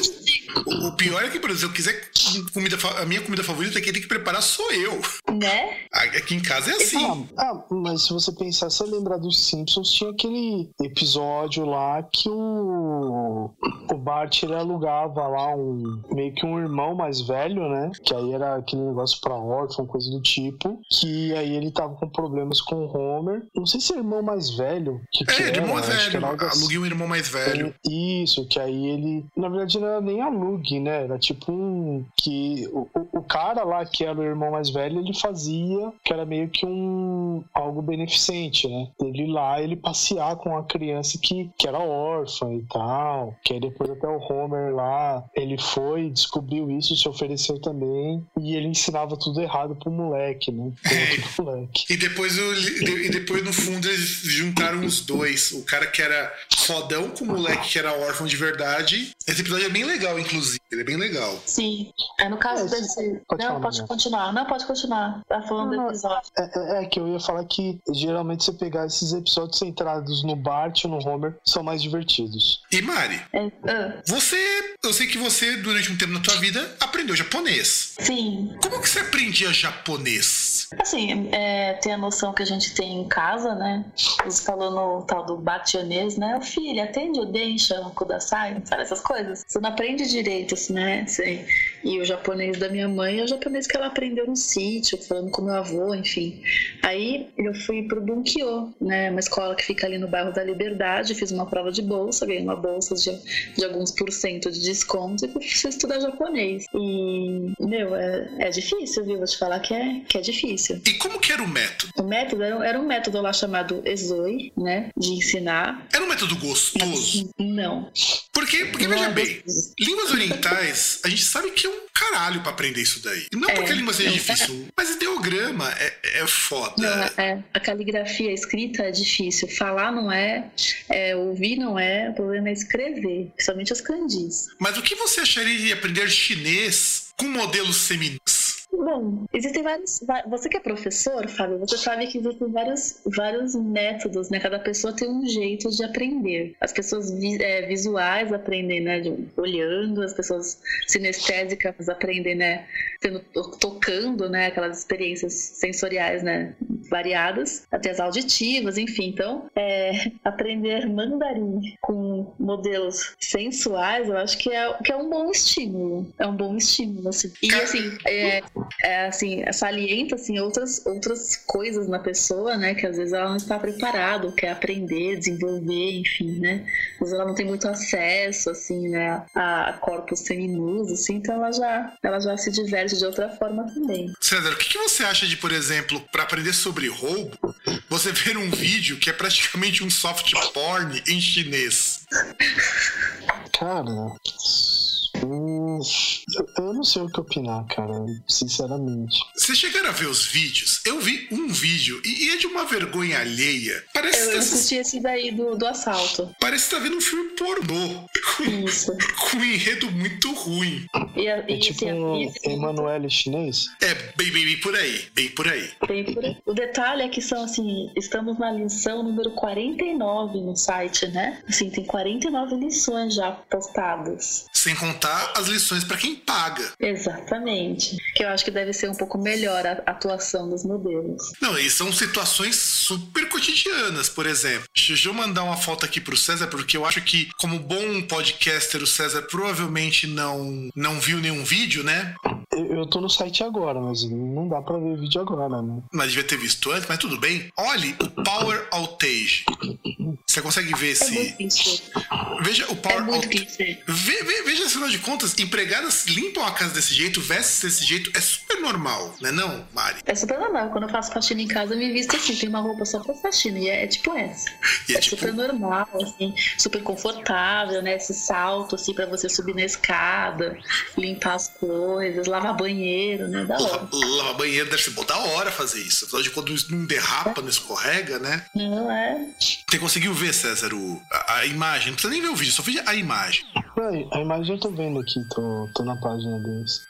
O, o pior é que, por exemplo, se eu quiser comida, a minha comida favorita, quem tem que preparar sou eu. Né? Aqui em casa é assim. Ah, ah, mas se você pensar, se lembrar dos Simpsons, tinha aquele episódio lá que o, o Bart ele alugava lá um meio que um irmão mais velho, né? Que aí era aquele negócio pra órfão, coisa do tipo. Que aí ele tava com problemas com o Homer. Não sei se é irmão mais velho. Que é, que era, irmão velho. Aluguei um irmão mais velho. Isso, que aí ele. Na verdade, não era nem alugue, né? Era tipo um. Que o, o cara lá, que era o irmão mais velho, ele fazia, que era meio que um algo beneficente, né? Ele lá, ele passear com a criança que, que era órfã e tal, que aí depois até o Homer lá, ele foi, descobriu isso, se ofereceu também, e ele ensinava tudo errado pro moleque, né? Pro *laughs* moleque. E depois, eu, e depois, no fundo, eles juntaram os dois, o cara que era fodão com o moleque que era órfão de verdade. Esse episódio é bem legal, inclusive, ele é bem legal. Sim, é no caso é, desse... Pode não, pode continuar, não, pode continuar, tá falando não, do episódio. É, é, é, que eu ia falar que geralmente você pegar esses episódios centrados no Bart ou no Homer são mais divertidos. E Mari, é, uh. você, eu sei que você durante um tempo na tua vida aprendeu japonês. Sim. Como que você aprendia japonês? Assim, é, tem a noção que a gente tem em casa, né? Você falou no tal do bationês, né? O filho, atende o densha, o kudasai, sabe essas coisas? Você não aprende direito, assim, né? Assim, e o japonês da minha mãe é o japonês que ela aprendeu no sítio, falando com meu avô, enfim. Aí eu fui pro Bunkyo, né? Uma escola que fica ali no bairro da Liberdade, fiz uma prova de bolsa, ganhei uma bolsa de, de alguns por cento de desconto e fui estudar japonês. E, meu, é, é difícil, viu? Vou te falar que é, que é difícil. E como que era o método? O método era, era um método lá chamado Ezoi, né? De ensinar. Era um método gostoso? Não. Porque, porque veja é bem, línguas orientais, a gente sabe que é um caralho pra aprender isso daí. Não é, porque a língua seja difícil, é. mas ideograma é, é foda. Não, é. A caligrafia escrita é difícil. Falar não é, é, ouvir não é, o problema é escrever, principalmente as kanjis. Mas o que você acharia de aprender chinês com modelos femininos? Bom, existem vários. Você que é professor, Fábio, você sabe que existem vários, vários métodos, né? Cada pessoa tem um jeito de aprender. As pessoas é, visuais aprendem, né? De, olhando, as pessoas sinestésicas aprendem, né? Tendo, tocando, né? Aquelas experiências sensoriais, né? Variadas, até as auditivas, enfim. Então, é, aprender mandarim com modelos sensuais, eu acho que é, que é um bom estímulo. É um bom estímulo, assim. E assim, é, é, assim, salienta assim, outras, outras coisas na pessoa, né? Que às vezes ela não está preparada, quer aprender, desenvolver, enfim, né? Às vezes ela não tem muito acesso, assim, né? A, corpos feminus, assim, então ela já, ela já se diverte de outra forma também. César, o que, que você acha de, por exemplo, para aprender sobre roubo, você ver um vídeo que é praticamente um soft porn em chinês? Cara, Hum, eu não sei o que opinar, cara, sinceramente. Vocês chegaram a ver os vídeos? Eu vi um vídeo e é de uma vergonha alheia. Parece eu, tá... assisti esse daí do, do assalto. Parece que tá vendo um filme pornô. Isso. *laughs* Com um enredo muito ruim. E, a, é tipo um Emanuele chinês? É, bem, bem, bem por aí. Bem por aí. Bem por aí. O detalhe é que são assim, estamos na lição número 49 no site, né? Assim, tem 49 lições já postadas. Sem contar as lições para quem paga. Exatamente. Que eu acho que deve ser um pouco melhor a atuação dos modelos. Não, e são situações super cotidianas, por exemplo. Deixa eu mandar uma foto aqui pro César, porque eu acho que, como bom podcaster, o César provavelmente não, não viu nenhum vídeo, né? Eu, tô no site agora, mas não dá pra ver vídeo agora, né? Mas devia ter visto antes, mas tudo bem. Olhe o Power Outage. Você consegue ver É esse. Veja o É Power muito Outage. clichê. Ve, ve, veja, afinal de contas, empregadas limpam a casa desse jeito, vestem desse jeito, é super normal, né não, Mari? É super normal. Quando eu faço faxina em casa, eu me visto assim. Tem uma roupa só pra faxina. E é, é tipo essa. E É, é tipo, super normal, assim. Super confortável, né? Esse salto, assim, pra você subir na escada, limpar as coisas, lavar banheiro, né? Da hora. lavar banheiro deve ser bom, da hora fazer isso. Afinal de quando não derrapa, não escorrega, né? Não é? Você conseguiu ver, César, o, a, a imagem? Não precisa nem ver o vídeo, só veja a imagem. A imagem eu tô vendo aqui, tô, tô na página deles.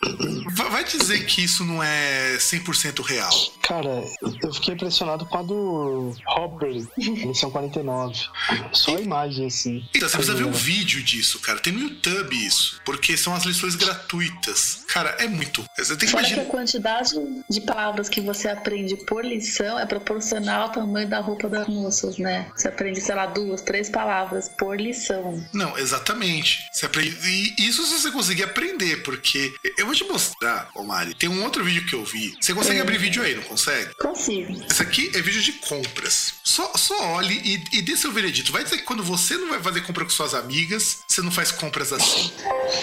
Va- Vai dizer que isso não é 100% real. Cara, eu fiquei impressionado com a do Robert, edição 49. Só a imagem, assim. Então, você precisa ver um vídeo disso, cara. Tem no YouTube isso. Porque são as lições gratuitas. Cara, é muito. Você tem que Fora que a imaginar. quantidade de palavras que você aprende por lição é proporcional ao tamanho da roupa das moças, né? Você aprende, sei lá, duas, três palavras por lição. Não, exatamente. Você aprende... E isso se você conseguir aprender, porque eu vou te mostrar, ô Mari. Tem um outro vídeo que eu vi. Você consegue abrir vídeo aí, não consegue? Consigo. Esse aqui é vídeo de compras. Só, só olhe e, e dê seu veredito. Vai dizer que quando você não vai fazer compra com suas amigas, você não faz compras assim.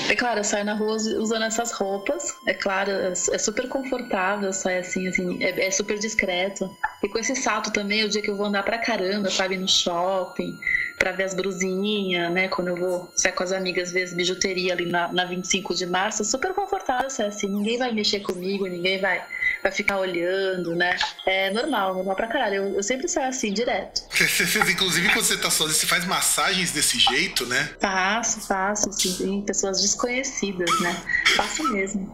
É claro, eu saio na rua usando essas roupas. É claro, é é super confortável, sai assim, assim, é, é super discreto. E com esse salto também, é o dia que eu vou andar pra caramba, sabe, no shopping, pra ver as brusinhas, né? Quando eu vou sair com as amigas ver as bijuteria ali na, na 25 de março, super confortável, assim, ninguém vai mexer comigo, ninguém vai, vai ficar olhando, né? É normal, normal pra caralho. Eu, eu sempre saio assim, direto. *laughs* Inclusive, quando você tá sozinho, você faz massagens desse jeito, né? Faço, faço, assim, tem pessoas desconhecidas, né? Faço mesmo.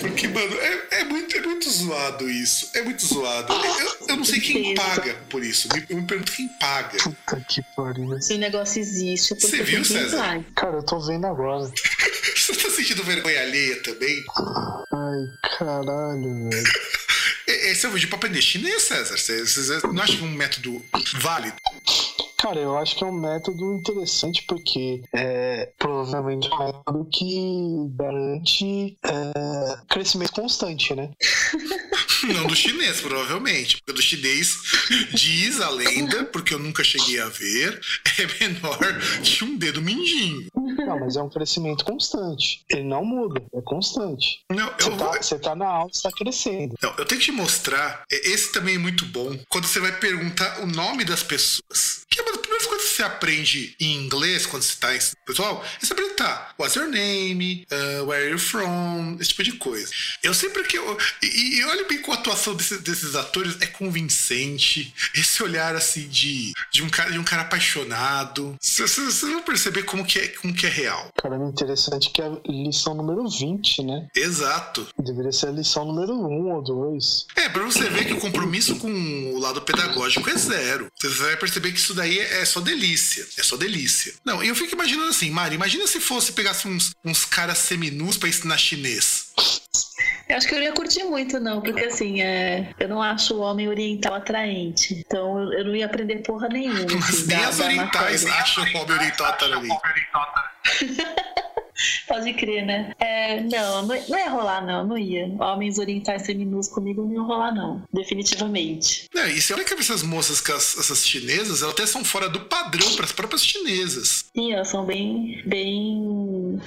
Porque, mano, é, é muito, é muito zoado isso. É muito zoado. Eu, eu não sei quem paga por isso. Eu me pergunto quem paga. Puta que pariu. Se o negócio existe, é porque Você viu, César? vai. Cara, eu tô vendo agora. *laughs* *laughs* Você tá sentindo vergonha alheia também? Ai, caralho, velho. *laughs* Esse é um vídeo pra aprender chinês, César. Você, não acha é um método válido? Cara, eu acho que é um método interessante porque é provavelmente um método que garante é, crescimento constante, né? *laughs* Não do chinês, provavelmente. Porque do chinês diz a lenda, porque eu nunca cheguei a ver, é menor que um dedo mindinho. Não, mas é um crescimento constante. Ele não muda, é constante. Não, Você tá, vou. você tá na aula, você tá crescendo. Não, eu tenho que te mostrar. Esse também é muito bom. Quando você vai perguntar o nome das pessoas. Que é uma das primeiras coisas que você aprende em inglês quando você tá em pessoal, é você perguntar what's your name, uh, where are you from, esse tipo de coisa. Eu sempre que eu. E, e olha bem como a atuação desse- desses atores é convincente. Esse olhar assim de, de, um, cara, de um cara apaixonado. Vocês vão perceber como que, é, como que é real. Cara, é interessante que é a lição número 20, né? Exato. Deveria ser a lição número 1 ou 2. É, pra você ver que o compromisso com o lado pedagógico é zero. Você vai perceber que isso daí é só delícia. É só delícia. Não, e eu fico imaginando assim, Mari, imagina se fosse pegasse uns, uns caras seminus pra ensinar chinês. Eu acho que eu não ia curtir muito, não, porque assim, é, eu não acho o homem oriental atraente. Então eu, não ia aprender porra nenhuma. Mas Assim, nem da- as orientais acham o pobre oriental atraente. *laughs* Pode crer, né? É, não, não, ia rolar, não, não ia. Homens orientais seminus comigo não ia rolar, não. Definitivamente. Não, e você olha que essas moças, as- essas chinesas, elas até são fora do padrão pras próprias chinesas. Sim, elas são bem. bem.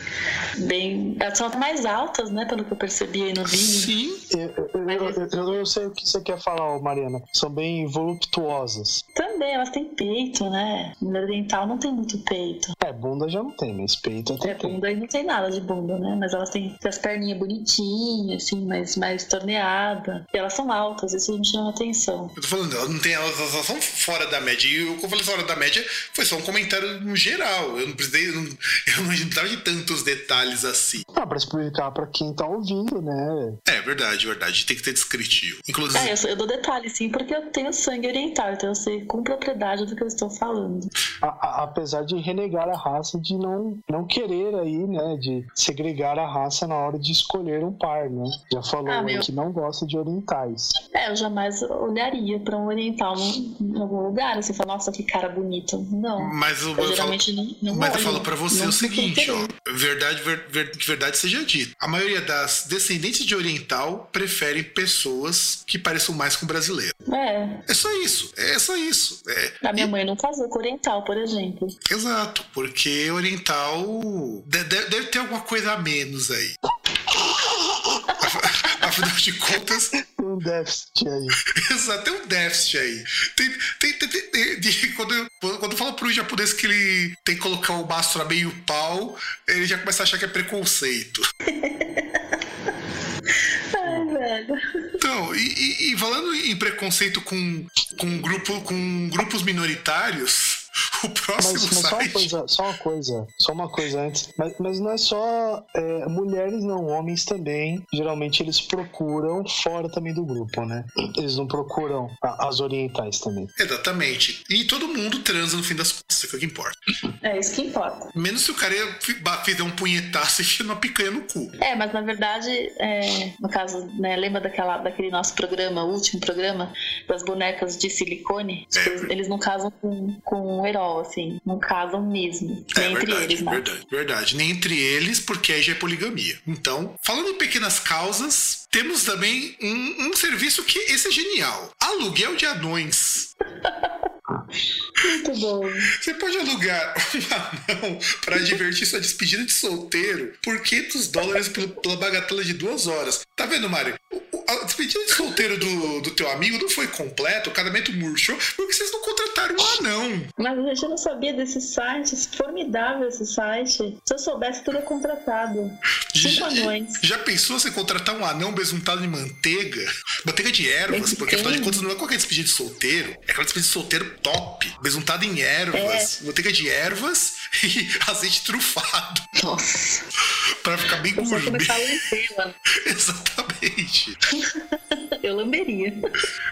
bem. Elas são até mais altas, né? Pelo que eu percebi aí no vídeo. Sim. Eu, eu, eu- eu- eu sei o que você quer falar, Mariana. São bem voluptuosas. Também, elas têm peito, né? Mulher oriental não tem muito peito. É, bunda já não tem, mas peito até É, tem. bunda não tem nada de bunda, né? Mas elas têm as perninhas bonitinhas, assim, mais, mais torneada. E elas são altas, isso me chama atenção. Eu tô falando, elas não tem, elas, elas são fora da média. E o que eu falei fora da média foi só um comentário no geral. Eu não precisei, eu não, *laughs* eu não precisava de tantos detalhes assim. Ah, pra explicar pra quem tá ouvindo, né? É verdade, verdade. Tem que ter descritivo. Inclusive, É, eu, eu dou detalhe, sim, porque eu tenho sangue oriental, então eu sei com propriedade do que eu estou falando. A, a, apesar de renegar a raça, de não, não querer aí, né, de segregar a raça na hora de escolher um par, né? Já falou ah, meu... que não gosta de orientais. É, eu jamais olharia para um oriental em algum lugar, assim, falar, nossa, que cara bonito. Não. Mas eu, eu geralmente falo, não, não Mas olho, eu falo para você o seguinte, ó, verdade, ver, ver, verdade seja dita. A maioria das descendentes de oriental preferem pessoas que pareçam mais com brasileiro. É. É só isso. É só isso. É. A minha e... mãe não casou com oriental, por exemplo. Exato, porque oriental deve, deve ter alguma coisa a menos aí. *laughs* Afinal de contas. Tem um déficit aí. *laughs* Exato, tem um déficit aí. Tem, tem, tem, tem, tem *laughs* quando, eu, quando eu falo pro japonês que ele tem que colocar o mastro a meio pau, ele já começa a achar que é preconceito. Então, e, e, e falando em preconceito com, com, grupo, com grupos minoritários. *laughs* O próximo mas, mas site... só uma coisa, só uma coisa, só uma coisa antes. Mas, mas não é só é, mulheres, não, homens também. Geralmente eles procuram fora também do grupo, né? Eles não procuram as orientais também. Exatamente. E todo mundo transa no fim das contas, isso é o que importa. É isso que importa. Menos se o cara fizer um punhetaço *laughs* e enfia uma picanha no cu. É, mas na verdade, é, no caso, né, lembra daquela, daquele nosso programa, o último programa, das bonecas de silicone? É. Eles, eles não casam com, com herói, assim. Não casam mesmo. É, nem verdade, entre eles, né? Verdade, verdade. Nem entre eles, porque aí já é poligamia. Então, falando em pequenas causas, temos também um, um serviço que esse é genial. Aluguel de anões. Muito bom. Você pode alugar *laughs* um anão para divertir sua despedida de solteiro por 500 dólares pela bagatela de duas horas. Tá vendo, Mário? A despedida de solteiro do, do teu amigo não foi completa, o casamento murchou, porque vocês não contrataram um anão. Mas a gente não sabia desse site, formidável esse site. Se eu soubesse, tudo é contratado. Cinco já, anões. Já pensou você contratar um anão besuntado de manteiga? Manteiga de ervas, porque afinal de contas não é qualquer despedida de solteiro, é aquela despedida de solteiro top, besuntado em ervas, é. manteiga de ervas *laughs* e azeite trufado. Nossa. pra ficar bem gourmet. *laughs* Exatamente. *laughs* Eu lamberia.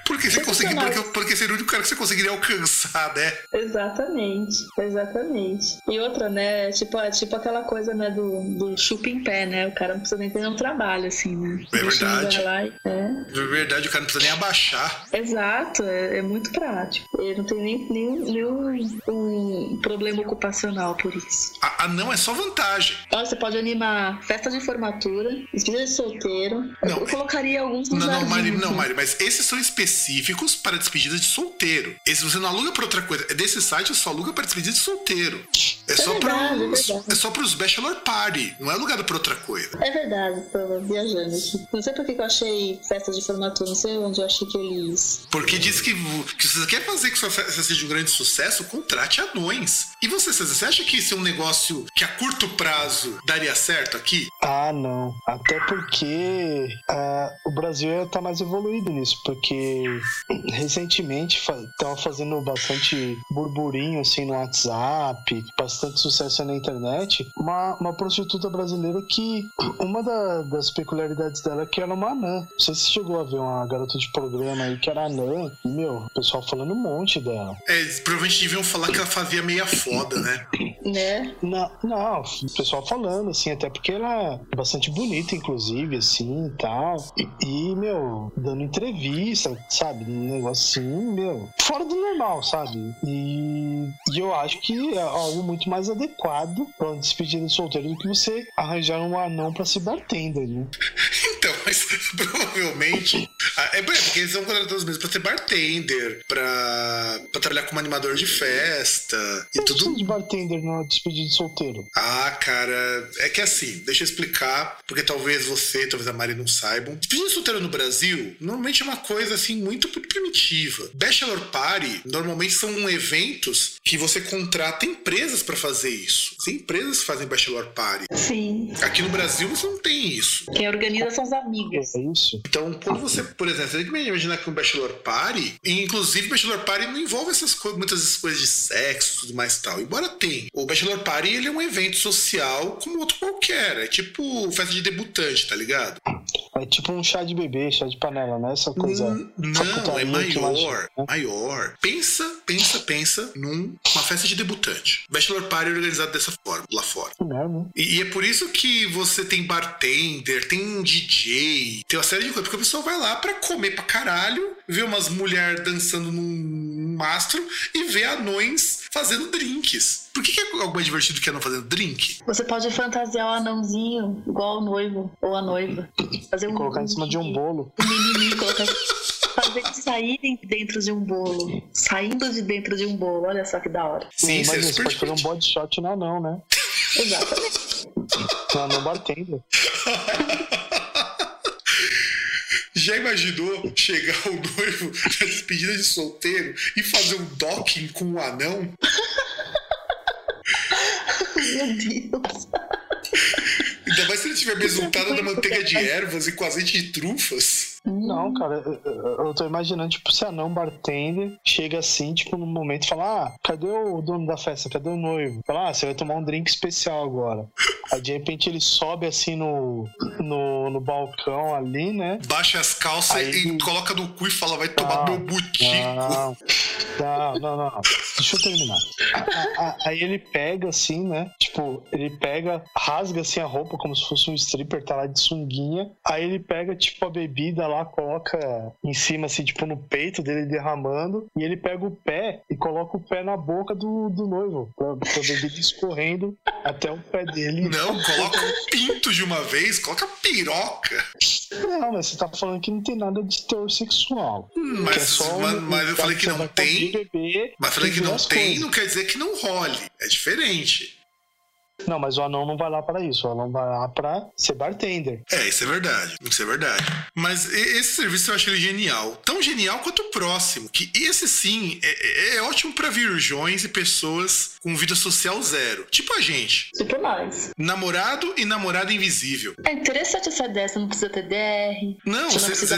Porque você conseguir, porque, porque seria o único cara que você conseguiria alcançar, né? Exatamente, exatamente. E outra, né? Tipo, é tipo aquela coisa, né, do, do chupa em pé, né? O cara não precisa nem ter um trabalho, assim, né? É verdade. E, é. é verdade, o cara não precisa nem abaixar. Exato, é, é muito prático. Ele não tem nem, nenhum, nenhum um problema ocupacional por isso. Ah, ah, não, é só vantagem. Então, você pode animar festa de formatura, despedida de solteiro. Não, eu colocaria alguns no não, não, Mari, não, Mari, mas esses são específicos para despedida de solteiro. Esse você não aluga para outra coisa. É desse site, você só aluga para despedida de solteiro. É, é só para é, é só para os bachelor party, não é alugado para outra coisa. É verdade, tô viajando aqui. Não sei por que eu achei festa de formatura, não sei onde eu achei que eles. Porque diz que, que se você quer fazer que sua festa seja um grande sucesso, contrate anões. E você, você acha que isso é um negócio que a curto prazo daria certo aqui? Ah, não. Até porque uh, o Brasil está mais evoluído nisso, porque recentemente estava fazendo bastante burburinho assim no WhatsApp, bastante sucesso na internet. Uma, uma prostituta brasileira que uma da, das peculiaridades dela é que era uma anã. Não sei se chegou a ver uma garota de programa aí que era anã. E, meu, o pessoal falando um monte dela. É, provavelmente deviam falar que ela fazia meia foda, né? Né? Não, não, o pessoal falando, assim, até porque ela é bastante bonita, inclusive, assim, e tal. Meu, dando entrevista, sabe? Um negócio assim, meu, fora do normal, sabe? E, e eu acho que é algo muito mais adequado pra uma despedida de solteiro do que você arranjar um anão pra ser bartender, né? Mas *laughs* provavelmente. É porque eles são contratados mesmo pra ser bartender, pra, pra trabalhar como animador de festa e tudo. de bartender numa despedida de solteiro? Ah, cara, é que assim, deixa eu explicar, porque talvez você, talvez a Mari não saibam. Despedida de solteiro no Brasil, normalmente é uma coisa assim muito primitiva. Bachelor Party, normalmente são eventos que você contrata empresas para fazer isso. Tem empresas que fazem Bachelor Party. Sim. Aqui no Brasil você não tem isso. Quem organiza são as amigas. É isso. Então, quando você, por exemplo, você tem que imaginar que um Bachelor Party, inclusive Bachelor Party não envolve essas coisas, muitas coisas de sexo e tudo mais tal. Embora tenha. O Bachelor Party ele é um evento social como outro qualquer. É tipo festa de debutante, tá ligado? É tipo um chá de bebê, chá de panela, né? Essa coisa. Hum, não, é maior. né? Maior. Pensa, pensa, pensa numa festa de debutante. Bachelor Party organizado dessa forma, lá fora. Não, E, e é por isso que você tem bartender, tem DJ, tem uma série de coisas. Porque a pessoa vai lá pra comer pra caralho, ver umas mulheres dançando num mastro e ver anões fazendo drinks. Por que, que é algo mais divertido que anão fazendo drink? Você pode fantasiar o anãozinho igual o noivo ou a noiva. *laughs* Fazer um. Colocar em cima de um bolo. Um mimimi, colocar. Eles saírem dentro de um bolo. Saindo de dentro de um bolo. Olha só que da hora. Sim, isso é Imagina, você pode fazer um body shot no anão, né? Exatamente. No anão bartender. *laughs* Já imaginou chegar o noivo na despedida de solteiro e fazer um docking com um anão? Meu Deus. Ainda mais se ele tiver besuntado na manteiga de ervas e com azeite de trufas. Não, cara, eu- tô imaginando, tipo, se anão bartender chega assim, tipo, num momento e fala: Ah, cadê o dono da festa? Cadê o noivo? Fala, ah, você vai tomar um drink especial agora. Aí de repente ele sobe assim no, no, no balcão ali, né? Baixa as calças Aí- e coloca no cu e fala: vai tomar Não, meu butico. Não, não, não, não. Deixa eu terminar. A- a- Aí ele pega assim, né? Tipo, ele pega, rasga assim a roupa como se fosse um stripper, tá lá de sunguinha. Aí ele pega, tipo, a bebida lá, coloca em cima, assim, tipo, no peito dele derramando. E ele pega o pé e coloca o pé na boca do, do noivo. Pra, pra bebida escorrendo até o pé dele. Não, coloca um pinto de uma vez, coloca piroca. Não, mas você tá falando que não tem nada de teor sexual. Hum, é Mas, só mas, mas eu falei que não tem. beber Mas falei que não tem, coisas. não quer dizer que não role. É diferente. Não, mas o anão não vai lá para isso. O anão vai lá pra ser bartender. É, isso é verdade. Isso é verdade. Mas esse serviço eu acho ele genial. Tão genial quanto o próximo. Que esse sim é, é- é ótimo pra virgões e pessoas com vida social zero. Tipo a gente. Tipo nós. Namorado e namorada invisível. É interessante essa ideia, você não precisa ter DR. Não, Você você,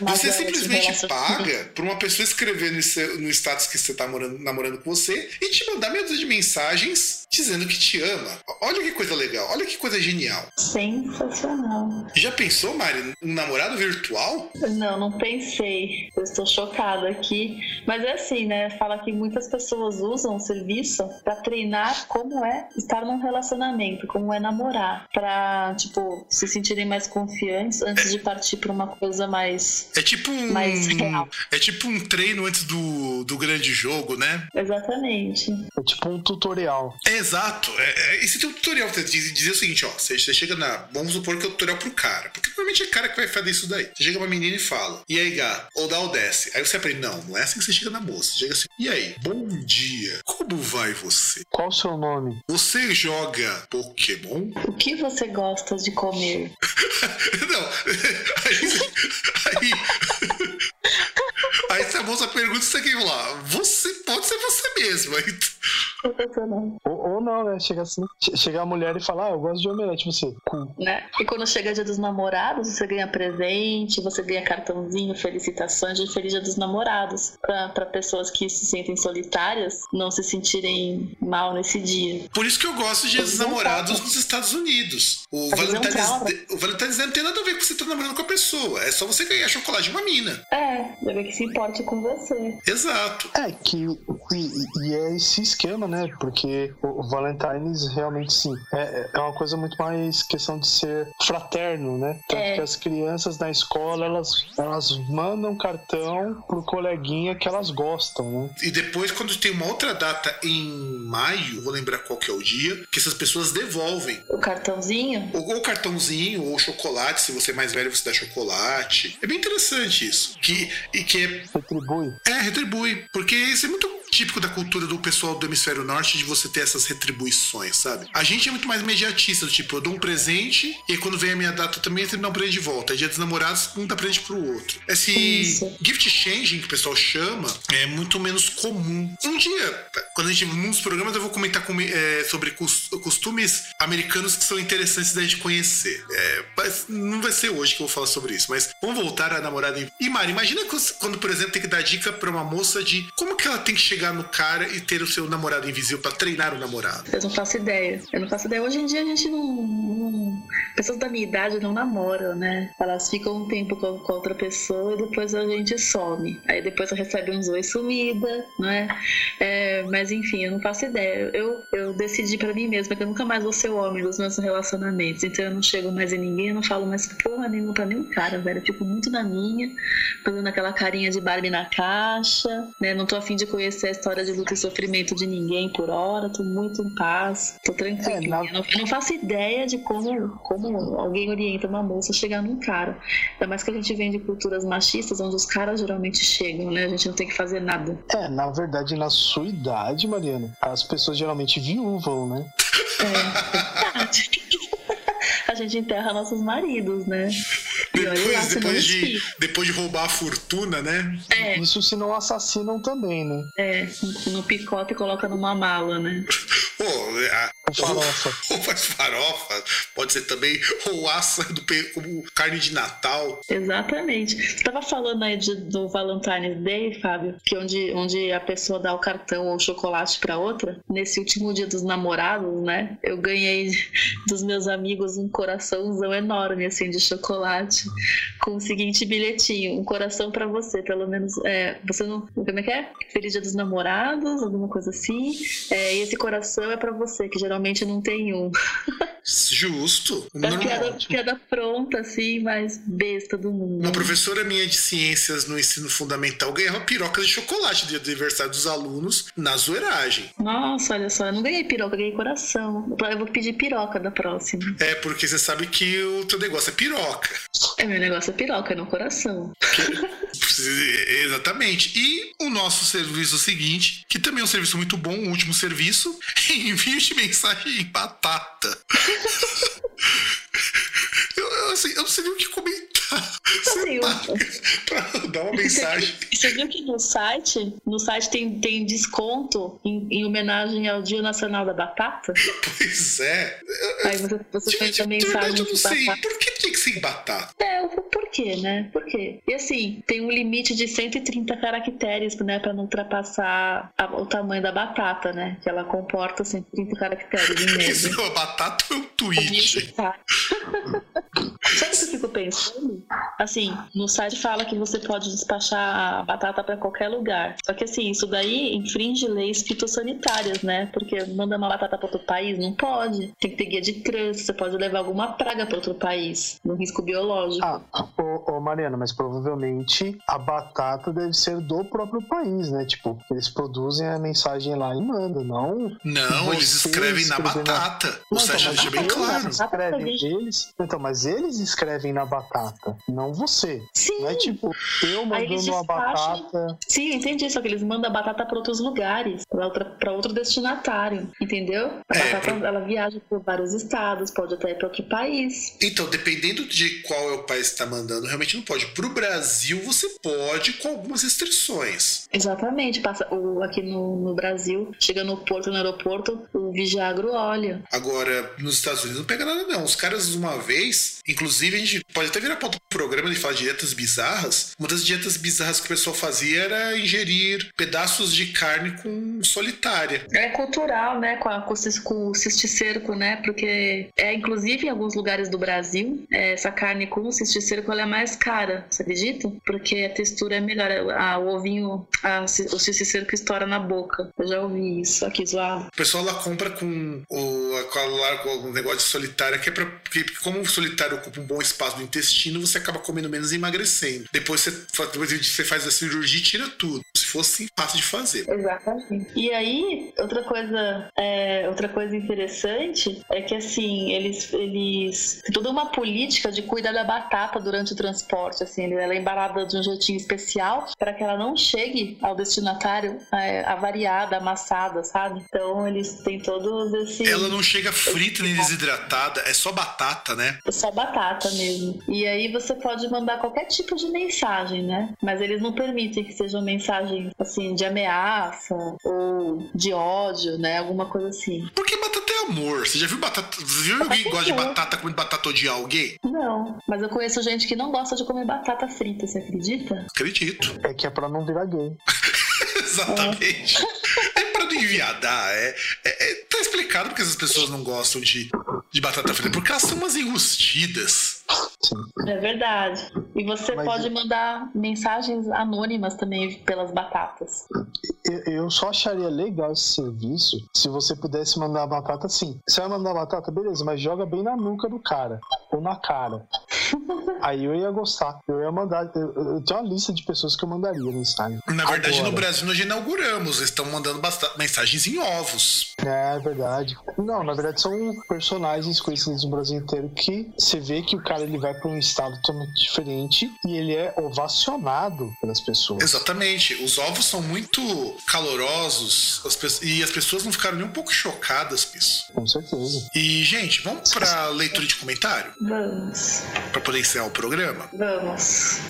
não simplesmente relação- paga pra uma pessoa escrever no, seu- no status que você tá morando- namorando com você e te mandar meia dúzia de mensagens dizendo que te ama. Olha que coisa legal, olha que coisa genial. Sensacional. Já pensou, Mari, um namorado virtual? Não, não pensei. Eu estou chocada aqui. Mas é assim, né? Fala que muitas pessoas usam o serviço pra treinar como é estar num relacionamento, como é namorar, Pra, tipo se sentirem mais confiantes antes de partir pra uma coisa mais É tipo um. Mais real. É tipo um treino antes do, do grande jogo, né? exatamente. É tipo um tutorial. É exato. É, é, esse tem um tutorial que diz, dizer o seguinte, ó. Você, você chega na. Vamos supor que é o tutorial pro cara. Porque normalmente é cara que vai fazer isso daí. Você chega uma menina e fala. E aí, gato? Ou dá ou desce. Aí você aprende. Não, não é assim que você chega na moça. Você chega assim. E aí? Bom dia. Como vai você? Qual o seu nome? Você joga Pokémon? O que você gosta de comer? *laughs* Não. *laughs* Aí. Aí. Aí se a moça pergunta isso aqui lá, você pode ser você mesmo. Ou, ou não, né? Chega assim, che- chega a mulher e fala, ah, eu gosto de omelete, você. Né? E quando chega dia dos namorados, você ganha presente, você ganha cartãozinho, felicitações de Feliz Dia dos Namorados. Pra, pra pessoas que se sentem solitárias não se sentirem mal nesse dia. Por isso que eu gosto de Pois é, namorados tá. nos Estados Unidos. O vezes é um Valentine's, o Valentine's Day não tem nada a ver com você estar namorando com a pessoa. É só você ganhar chocolate de uma mina. É, deve que se importe com você. Exato. É, que. E, e é esse esquema, né? Porque o, o Valentine's realmente sim. É, é uma coisa muito mais questão de ser fraterno, né? Tanto É. que as crianças na escola, elas, elas mandam cartão pro coleguinha que elas gostam, né? E depois, quando tem uma outra data em maio, vou lembrar qual que é o dia, que essas pessoas devolvem. O cartãozinho, Ou, ou cartãozinho, ou chocolate, se você é mais velho, você dá chocolate. É bem interessante isso. Que, e que é Retribui. É, retribui. Porque isso é muito típico da cultura do pessoal do hemisfério norte de você ter essas retribuições, sabe? A gente é muito mais imediatista, do tipo, eu dou um presente e quando vem a minha data também eu que dar um presente de volta. Aí dia dos namorados, um dá presente pro outro. Esse Isso. gift changing que o pessoal chama é muito menos comum. Um dia, quando a gente num dos programas, eu vou comentar com- é, sobre cos- costumes americanos que são interessantes da gente conhecer. É, mas não vai ser hoje que eu vou falar sobre isso, mas vamos voltar à namorada. E Mari, imagina quando, quando, por exemplo, tem que dar dica pra uma moça de como que ela tem que chegar chegar no cara e ter o seu namorado invisível para treinar o namorado? Eu não faço ideia. Eu não faço ideia. Hoje em dia a gente não. não... Pessoas da minha idade não namoram, né? Elas ficam um tempo com, com outra pessoa e depois a gente some. Aí depois recebe uns oi sumida, né? É, mas enfim, eu não faço ideia. Eu, eu decidi para mim mesma que eu nunca mais vou ser o homem dos meus relacionamentos. Então eu não chego mais em ninguém, eu não falo mais porra nenhuma pra nenhum cara, velho. Eu fico muito na minha, fazendo aquela carinha de Barbie na caixa, né? Não tô afim de conhecer história de luta e sofrimento de ninguém por hora, tô muito em paz, tô tranquila. É, eu, não, eu não faço ideia de como, como alguém orienta uma moça a chegar num cara. Ainda mais que a gente vem de culturas machistas, onde os caras geralmente chegam, né? A gente não tem que fazer nada. É, na verdade, na sua idade, Mariana, as pessoas geralmente viúvam, né? É, é *laughs* verdade. a gente enterra nossos maridos, né? Depois, depois, de, depois de roubar a fortuna, né? É. Isso se não assassinam também, né? É, no picote e coloca numa mala, né? Pô, a, farofa. Ou faz farofa, pode ser também ou assa do, como carne de Natal. Exatamente. Você tava falando aí de, do Valentine's Day, Fábio, que onde, onde a pessoa dá o cartão ou o chocolate para outra. Nesse último dia dos namorados, né? Eu ganhei dos meus amigos um coraçãozão enorme, assim, de chocolate, com o seguinte bilhetinho: um coração para você, pelo menos. É, você não. Como é que é? Feliz dia dos namorados, alguma coisa assim. É, e esse coração é para você, que geralmente não tem um. Justo. *laughs* É piada, piada pronta, assim, mas besta do mundo. Uma professora minha de ciências no ensino fundamental ganhava pirocas de chocolate de aniversário dos alunos na zoeiragem. Nossa, olha só, eu não ganhei piroca, ganhei coração. Eu vou pedir piroca da próxima. É, porque você sabe que o teu negócio é piroca. É, meu negócio é piroca, não coração. *laughs* Exatamente. E o nosso serviço seguinte, que também é um serviço muito bom, o último serviço, *laughs* de mensagem em batata. *laughs* eu, eu, assim, eu não sei nem o que comentar. *laughs* Você paga pra dar uma mensagem. Você viu que no site, no site tem, tem desconto em, em homenagem ao Dia Nacional da Batata? *laughs* Pois é. Aí você, você faz a mensagem. Eu não sei. Por que tem que ser em batata? É, por quê, né? Por quê? E assim, tem um limite de 130 caracteres, né? Pra não ultrapassar a, o tamanho da batata, né? Que ela comporta 130 caracteres. *laughs* Isso é uma batata ou um tweet? Sabe o que eu fico pensando? Assim, no site fala que você pode despachar a batata para qualquer lugar. Só que assim, isso daí infringe leis fitossanitárias, né? Porque manda uma batata para outro país, não pode. Tem que ter guia de trânsito, você pode levar alguma praga para outro país, no risco biológico. Ah, ô, ô, Mariana, mas provavelmente a batata deve ser do próprio país, né? Tipo, eles produzem a mensagem lá e mandam, não? Não, eles escrevem na batata. Na... O site deixa bem claro. Escrevem, eles... Então, mas eles escrevem na batata não você. Sim. Não é tipo, eu mandando uma batata. Sim, entendi. Só que eles mandam a batata para outros lugares, para outro destinatário, entendeu? A é, batata ela viaja por vários estados, pode até ir para outro país. Então, dependendo de qual é o país que está mandando, realmente não pode. Para o Brasil, você pode com algumas restrições. Exatamente. Passa o, aqui no, no Brasil, chega no porto, no aeroporto, o Vigiagro olha. Agora, nos Estados Unidos não pega nada, não. Os caras, uma vez, inclusive, a gente pode até virar pauta programa de falar de dietas bizarras, uma das dietas bizarras que o pessoal fazia era ingerir pedaços de carne com solitária. É cultural, né? Com, a, com, o cisticerco, né? Porque é inclusive em alguns lugares do Brasil, é, essa carne com cisticerco ela é mais cara, você acredita? Porque a textura é melhor, a, o ovinho, a, o cisticerco estoura na boca. Eu já ouvi isso aqui zoado. O pessoal lá compra com o, com o negócio de solitária, que é pra, porque como o ocupa um bom espaço no intestino, você acaba comendo menos e emagrecendo. Depois você, depois você faz a cirurgia e tira tudo. Se fosse fácil de fazer. Exatamente. E aí, outra coisa, é, outra coisa interessante é que assim, eles, eles toda uma política de cuidar da batata durante o transporte. Assim, ela é embalada de um jeitinho especial para que ela não chegue ao destinatário é, avariada, amassada, sabe? Então eles têm todos esses. Ela não chega frita nem desidratada, é só batata, né? É só batata mesmo. E aí você você pode mandar qualquer tipo de mensagem, né? Mas eles não permitem que sejam mensagens assim de ameaça ou de ódio, né? Alguma coisa assim. Porque batata é amor. Você já viu batata? Você viu alguém que gosta de batata comendo batata odiar alguém? Não, mas eu conheço gente que não gosta de comer batata frita, você acredita? Acredito. É que é pra não virar gay. *laughs* Exatamente. É não enviadar. É, é, é, tá explicado porque as pessoas não gostam de, de batata frita. Porque elas são umas enrustidas. É verdade. E você Mas pode mandar mensagens anônimas também pelas batatas. Eu só acharia legal esse serviço se você pudesse mandar a batata assim. Você vai mandar a batata, beleza, mas joga bem na nuca do cara. Ou na cara. *laughs* Aí eu ia gostar. Eu ia mandar. Eu, eu tenho uma lista de pessoas que eu mandaria mensagem. Na verdade, Agora. no Brasil nós já inauguramos. Eles estão mandando mensagens em ovos. É, é verdade. Não, na verdade são personagens conhecidos no Brasil inteiro que você vê que o cara ele vai para um estado totalmente diferente e ele é ovacionado pelas pessoas. Exatamente. Os ovos são muito calorosos as e as pessoas não ficaram nem um pouco chocadas com isso. Com certeza. E, gente, vamos para leitura de comentário? Vamos. Para poder encerrar o programa? Vamos.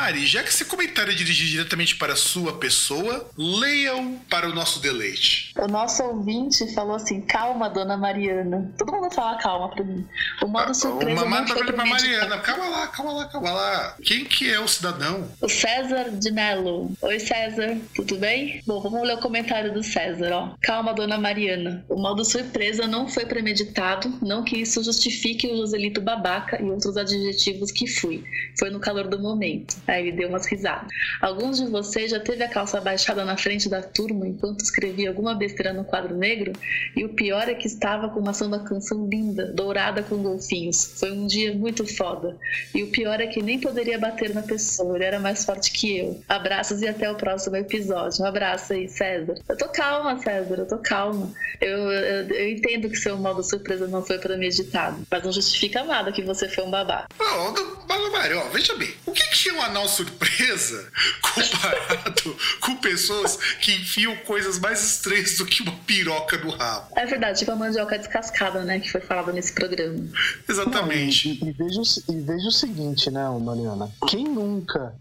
Mari, já que esse comentário é dirigido diretamente para a sua pessoa, leiam para o nosso deleite. O nosso ouvinte falou assim: calma, dona Mariana. Todo mundo fala calma para mim. O modo ah, surpresa. Uma foi para Mariana. Calma lá, calma lá, calma lá. Quem que é o cidadão? O César de Mello. Oi, César. Tudo bem? Bom, vamos ler o comentário do César, ó. Calma, dona Mariana. O modo surpresa não foi premeditado, não que isso justifique o Joselito babaca e outros adjetivos que fui. Foi no calor do momento. Aí ele deu umas risadas. Alguns de vocês já teve a calça baixada na frente da turma enquanto escrevia alguma besteira no quadro negro? E o pior é que estava com uma samba canção linda, dourada com golfinhos. Foi um dia muito foda. E o pior é que nem poderia bater na pessoa, ele era mais forte que eu. Abraços e até o próximo episódio. Um abraço aí, César. Eu tô calma, César, eu tô calma. Eu, eu, eu entendo que seu modo surpresa não foi premeditado, mas não justifica nada que você foi um babá. Não, Mário, veja bem, o que, que é um surpresa comparado *laughs* com pessoas que enfiam coisas mais estranhas do que uma piroca no rabo? É verdade, tipo a mandioca descascada, né, que foi falada nesse programa. Exatamente. Não, e, e, veja, e veja o seguinte, né, Mariana, quem nunca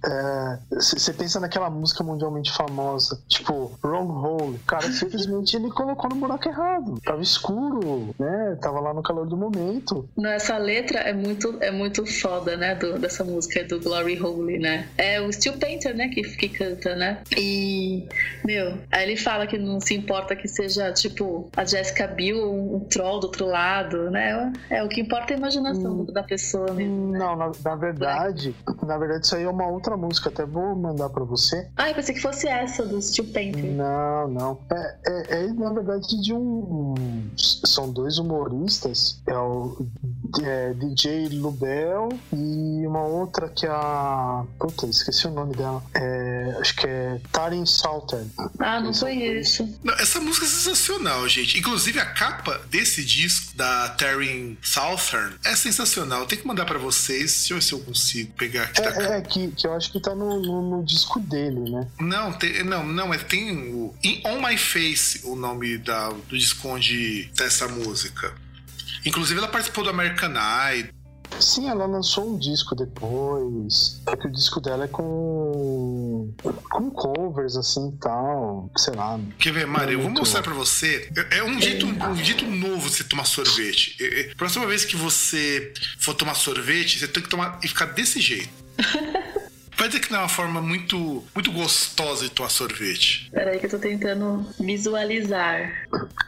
você é, pensa naquela música mundialmente famosa, tipo Wrong Hole, cara, *laughs* simplesmente ele colocou no buraco errado, tava escuro, né, tava lá no calor do momento. Não, essa letra é muito, é muito foda, né, do, dessa música do Glory Hole, né? É o Steel Painter, né, que, que canta, né? E, meu, aí ele fala que não se importa que seja, tipo, a Jessica Biel, um, um troll do outro lado, né? É, o que importa é a imaginação hum, da pessoa mesmo. Né? Não, na, na verdade, na verdade, isso aí é uma outra música, até vou mandar pra você. Ah, eu pensei que fosse essa do Steel Painter. Não, não. É, é, é na verdade, de um. São dois humoristas. É o é, DJ Lubel e uma outra que é a. Puta, esqueci o nome dela. É, acho que é Tarin Salter. Ah, não conheço. Não, essa música é sensacional, gente. Inclusive a capa desse disco da Tarin Southern é sensacional. Tem que mandar para vocês. Deixa eu ver se eu consigo pegar aqui. É, é que, que eu acho que tá no, no, no disco dele, né? Não, tem, não, não, é, tem o. On My Face, o nome da, do disco onde tá essa música. Inclusive, ela participou do American Idol. Sim, ela lançou um disco depois. É que o disco dela é com. com covers, assim tal. Sei lá. Quer ver, Mari? Eu vou mostrar pra você. É, é um jeito, um jeito novo de você tomar sorvete. É, é, próxima vez que você for tomar sorvete, você tem que tomar e ficar desse jeito. *laughs* Vai dizer que não é uma forma muito, muito gostosa de tomar sorvete. Peraí que eu tô tentando visualizar.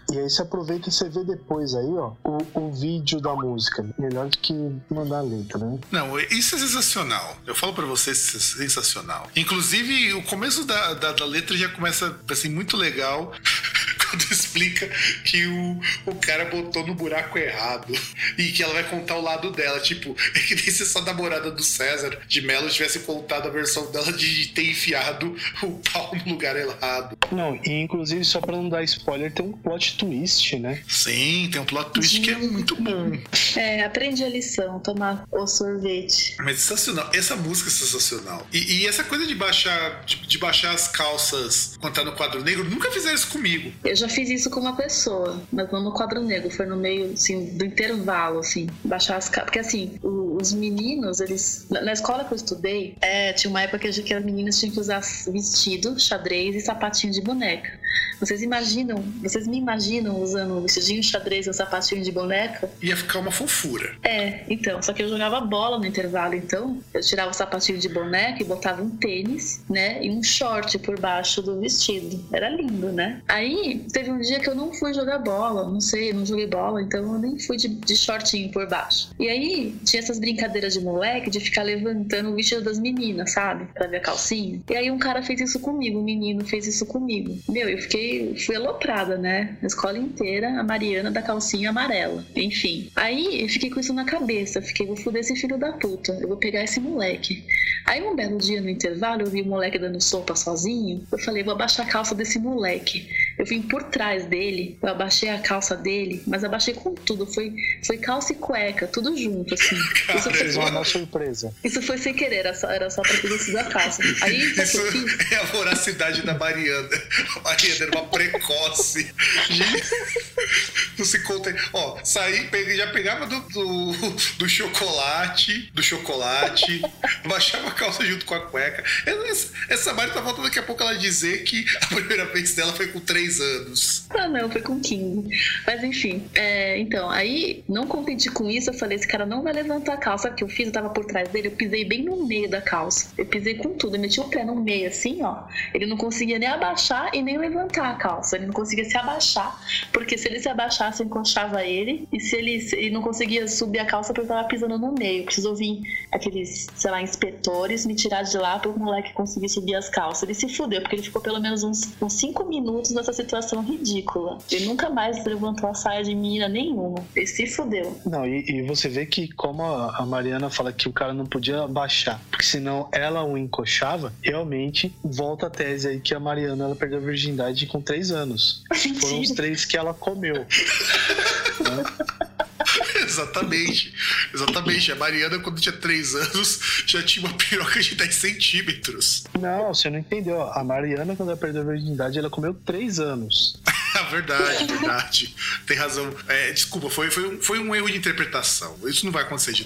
E aí você aproveita e você vê depois aí, ó, o, o vídeo da música. Melhor do que mandar a letra, né? Não, isso é sensacional. Eu falo para vocês, isso é sensacional. Inclusive, o começo da, da, da letra já começa assim, muito legal. *laughs* quando explica que o, o cara botou no buraco errado e que ela vai contar o lado dela. Tipo, *laughs* é que nem se essa namorada do César de Mello tivesse contado a versão dela de ter enfiado o pau no lugar errado. Não, e inclusive, só pra não dar spoiler, tem um plot twist, né? Sim, tem um plot twist Sim. que é muito bom. É, aprendi a lição, tomar o sorvete. Mas sensacional. Essa música é sensacional. E, e essa coisa de baixar, de, de, baixar as calças quando tá no quadro negro, nunca fizeram isso comigo. Eu já fiz isso com uma pessoa, mas não no quadro negro, foi no meio, assim, do intervalo, assim, baixar as Porque, assim, os meninos, eles. Na, na, escola que eu estudei, é, tinha uma época que, que as meninas tinham que usar vestido, xadrez e sapatinho de boneca. Vocês imaginam, vocês me imaginam usando um vestidinho xadrez e um sapatinho de boneca? Ia ficar uma fofura. É, então, só que eu jogava bola no intervalo, então eu tirava o sapatinho de boneca e botava um tênis, né, e um short por baixo do vestido. Era lindo, né? Aí teve um dia que eu não fui jogar bola, não sei, não joguei bola, então eu nem fui de, de shortinho por baixo. E aí tinha essas brincadeiras de moleque de ficar levantando o vestido das meninas, sabe? Pra ver a calcinha. E aí um cara fez isso comigo, um menino fez isso comigo. Meu, eu fiquei, fui aloprada, né? Na escola inteira, a Mariana da calcinha amarela. Enfim. Aí eu fiquei com isso na cabeça. Fiquei, vou foder esse filho da puta. Eu vou pegar esse moleque. Aí um belo dia no intervalo, eu vi o moleque dando sopa sozinho. Eu falei, vou abaixar a calça desse moleque. Eu vim por trás dele, eu abaixei a calça dele, mas abaixei com tudo. Foi, foi calça e cueca, tudo junto, assim. *laughs* Isso foi uma surpresa. Isso foi sem querer, era só, era só pra descido a calça. Aí, *laughs* Isso é a voracidade da Mariana. A Mariana era uma precoce. Não se conta. Ó, saí, peguei, já pegava do, do, do chocolate, do chocolate, baixava a calça junto com a cueca. Essa, essa Mari tá voltando daqui a pouco ela dizer que a primeira vez dela foi com 3 anos. Ah, não, foi com 15. Mas enfim, é, então, aí, não contente com isso, eu falei: esse cara não vai levantar a calça. Que eu fiz? Eu tava por trás dele, eu pisei bem no meio da calça. Eu pisei com tudo, eu meti o pé no meio, assim, ó. Ele não conseguia nem abaixar e nem levantar a calça. Ele não conseguia se abaixar, porque se ele se abaixasse, eu ele. E se ele, ele não conseguia subir a calça porque eu tava pisando no meio. Precisou vir aqueles, sei lá, inspetores me tirar de lá para o moleque conseguir subir as calças. Ele se fudeu, porque ele ficou pelo menos uns, uns cinco minutos nessa situação ridícula. Ele nunca mais levantou a saia de menina nenhuma. Ele se fudeu. Não, e, e você vê que, como a Mariana fala que o cara não podia abaixar, porque senão ela o encoxava, realmente volta a tese aí que a Mariana ela perdeu a virgindade com três anos. *laughs* Foram os três que ela comeu. né? *laughs* Exatamente. Exatamente. A Mariana, quando tinha 3 anos, já tinha uma piroca de 10 centímetros. Não, você não entendeu. A Mariana, quando ela perdeu a virgindade, ela comeu 3 anos. *laughs* verdade, verdade. Tem razão. É, desculpa, foi, foi, um, foi um erro de interpretação. Isso não vai acontecer de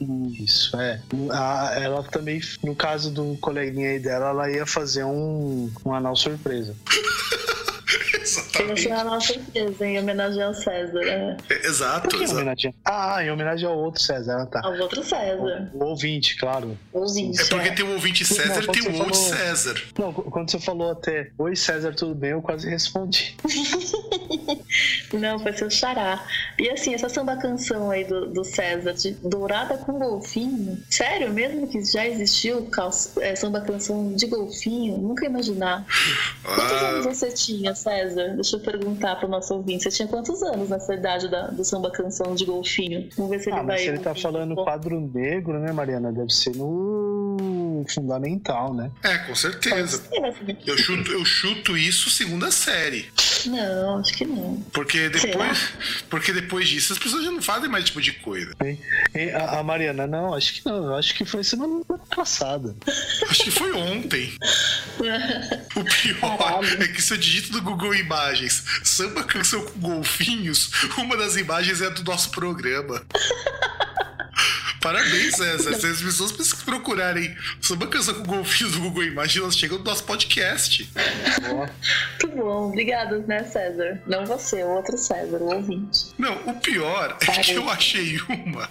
novo. Isso, é. A, ela também, no caso do coleguinha aí dela, ela ia fazer um, um anal surpresa. *laughs* *laughs* Exatamente. Essa é a nossa em homenagem ao César. É. É, exato, Por que exato. Homenagem? Ah, em homenagem ao outro César, ah, tá. Ao outro César. O, o ouvinte, claro. Ouvinte. É porque tem o ouvinte César e tem o outro falou... César. Não, quando você falou até Oi César, tudo bem? Eu quase respondi. *laughs* Não, foi seu xará. E assim, essa samba canção aí do, do César, de Dourada com Golfinho, sério mesmo que já existiu cal... é, samba canção de golfinho? Nunca imaginar. *laughs* Quantos Ah. anos você tinha, César? Deixa eu perguntar pro nosso ouvinte. Você tinha quantos anos nessa idade da, do samba canção de golfinho? Vamos ver se ele Ah, vai. mas se ele tá falando Bom, quadro negro, né, Mariana? Deve ser no fundamental, né? É, com certeza. Eu chuto, eu chuto isso segunda série. Não, acho que não. Porque Será? depois, porque depois disso as pessoas já não fazem mais esse tipo de coisa. E a, a Mariana, não, acho que não. Eu acho que foi semana passada. Acho que foi ontem. *laughs* O pior Caralho. é que se eu digito do Google Imagens samba canção com golfinhos, uma das imagens é do nosso programa. *laughs* Parabéns, César. Se as pessoas procurarem samba canção com golfinhos do Google Imagens, elas chegam no nosso podcast. Muito bom. Obrigada, né, César? Não você, o outro César, o ouvinte. Não, o pior é que eu achei uma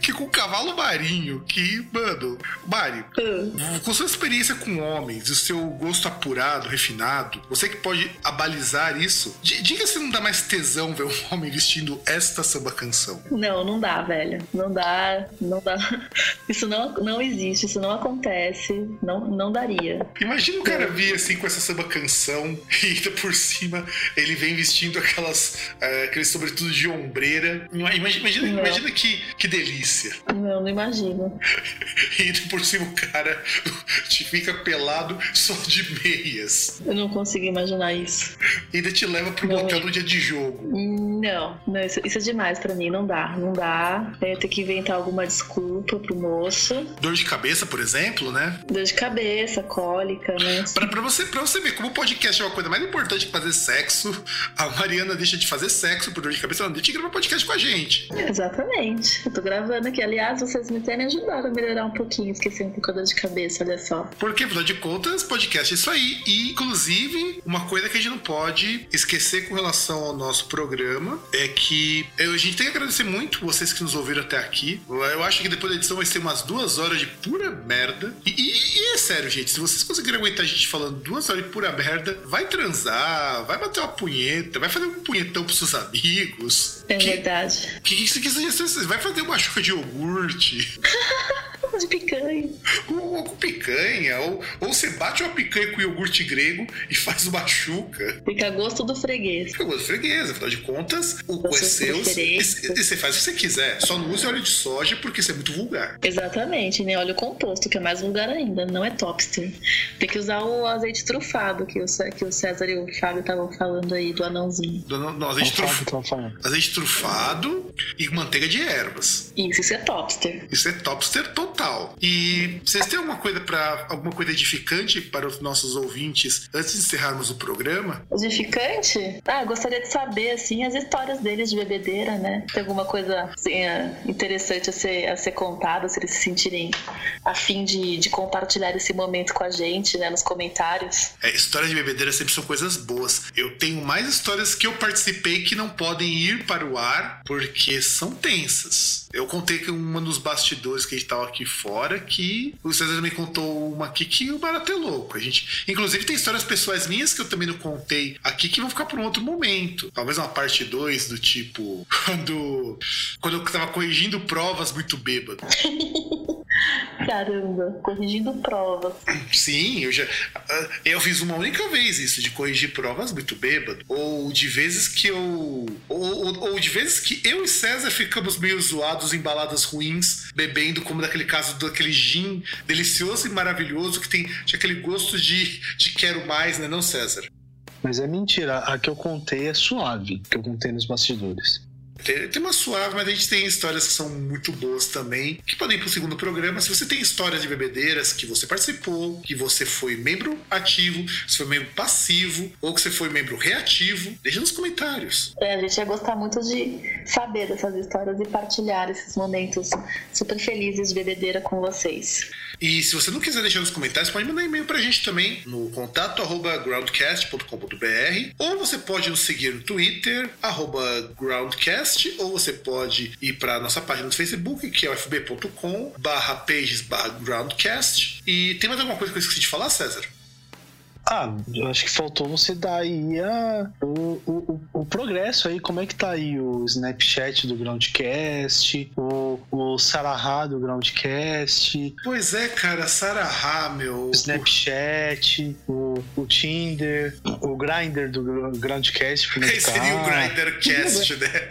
que com o cavalo marinho, que, mano, Mari, Hum. com sua experiência com homens e o seu gosto apurado, refinado, você que pode abalizar isso, di- diga se não dá mais tesão ver um homem vestindo esta samba canção. Não, não dá, velho. Não dá, não dá. Isso não, não existe, isso não acontece. Não, não daria. Imagina o cara vir assim com essa samba canção *laughs* e ainda por cima ele vem vestindo aquelas, eh, aquele sobretudo de ombreira. Ima- Imagina, imagina, imagina que, que delícia. Não, não imagino. *laughs* E ainda por cima o cara *laughs* te fica pelado só de meias. Eu não consigo imaginar isso. E ainda te leva pro Não. motel no dia de jogo. Não, não isso, isso é demais pra mim. Não dá, não dá. Eu ter que inventar alguma desculpa pro moço. Dor de cabeça, por exemplo, né? Dor de cabeça, cólica, né? Pra, pra você, pra você ver como o podcast é uma coisa mais importante que fazer sexo, a Mariana deixa de fazer sexo por dor de cabeça, ela não deixa de gravar podcast com a gente. Exatamente. Eu tô gravando aqui. Aliás, vocês me têm ajudado a melhorar um pouquinho, esqueci um pouco a dor de cabeça, olha só. Porque, afinal de contas, podcast é isso aí. E, inclusive, uma coisa que a gente não pode esquecer com relação ao nosso programa é que eu, a gente tem que agradecer muito vocês que nos ouviram até aqui. Eu acho que depois da edição vai ser umas duas horas de pura merda. E, e, e é sério, gente, se vocês conseguirem aguentar a gente falando duas horas de pura merda, vai transar, vai bater uma punheta, vai fazer um punhetão pros seus amigos. É que, verdade. Que isso que você vai fazer uma chuva de iogurte. De picanha. Ou com picanha, ou, ou você bate uma picanha com iogurte grego e faz uma chuca. Fica a gosto do freguês. Fica a gosto do freguês, afinal de contas, o cu é seu e, e você faz o que você quiser. Só não use óleo de soja porque isso é muito vulgar. Exatamente, nem óleo composto, que é mais vulgar ainda, não é topster. Tem que usar o azeite trufado que o, que o César e o Fábio estavam falando aí, do anãozinho. Do, no, azeite, truf... azeite trufado e manteiga de ervas. Isso, isso é topster. Isso é topster total. E vocês têm alguma coisa para alguma coisa edificante para os nossos ouvintes antes de encerrarmos o programa? Edificante? Ah, gostaria de saber assim as histórias deles de bebedeira, né? Tem alguma coisa assim, é, interessante a ser, a ser contada, se eles se sentirem a fim de, de compartilhar esse momento com a gente, né, nos comentários. É, histórias de bebedeira sempre são coisas boas. Eu tenho mais histórias que eu participei que não podem ir para o ar porque são tensas. Eu contei que uma nos bastidores que a gente tava aqui fora que o César me contou uma aqui que o barato é louco. A gente, inclusive, tem histórias pessoais minhas que eu também não contei aqui que vão ficar por um outro momento. Talvez uma parte 2 do tipo *laughs* quando quando eu tava corrigindo provas muito bêbado. *laughs* Caramba, corrigindo provas. Sim, eu já. Eu fiz uma única vez isso, de corrigir provas muito bêbado. Ou de vezes que eu. Ou, ou, ou de vezes que eu e César ficamos meio zoados em baladas ruins, bebendo, como naquele caso daquele gin delicioso e maravilhoso que tem, aquele gosto de, de quero mais, né, não, César? Mas é mentira, a que eu contei é suave, que eu contei nos bastidores. Tem, tem uma suave, mas a gente tem histórias que são muito boas também, que podem ir pro segundo programa. Se você tem histórias de bebedeiras que você participou, que você foi membro ativo, se foi membro passivo, ou que você foi membro reativo, deixa nos comentários. É, a gente ia gostar muito de saber dessas histórias e partilhar esses momentos super felizes de bebedeira com vocês. E se você não quiser deixar nos comentários, pode mandar e-mail pra gente também no contato arroba groundcast.com.br ou você pode nos seguir no Twitter, arroba groundcast, ou você pode ir para nossa página no Facebook, que é fb.com barra pages barra groundcast. E tem mais alguma coisa que eu esqueci de falar, César? Ah, eu acho que faltou você dar aí a, o, o, o, progresso aí, como é que tá aí o Snapchat do Groundcast, o, o Sarahá do Groundcast. Pois é, cara, Sarahá, meu. O Snapchat, o, o Tinder, o Grindr do Groundcast. Tá? Seria o Grindercast, né?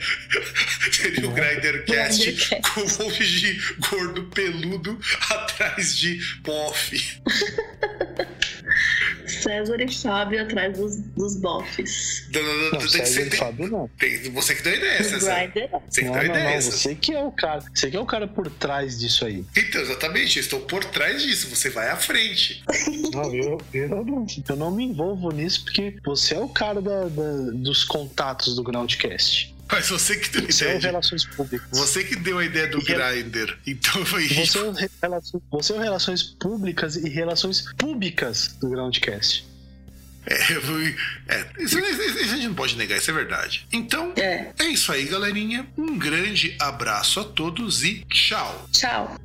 Seria o *laughs* Grindercast com um monte de gordo peludo atrás de bofe. *laughs* César e Fábio atrás dos, dos bofs. Não, não, não, não tem César e Fábio não. Tem, você que deu ideia, César. Você que não, deu a ideia. Não, você que é o cara. Você que é o cara por trás disso aí. Então, exatamente, eu estou por trás disso. Você vai à frente. *laughs* Não, eu, eu, não, eu não me envolvo nisso porque você é o cara da, da dos contatos do Groundcast. Mas você que deu você ideia. É relações públicas. Você que deu a ideia do Grindr. Então foi isso. Você é, relações, você é relações públicas e relações públicas do Groundcast. É, fui, é isso, isso, a gente não pode negar, isso é verdade. Então, é. é isso aí, galerinha. Um grande abraço a todos e tchau. Tchau.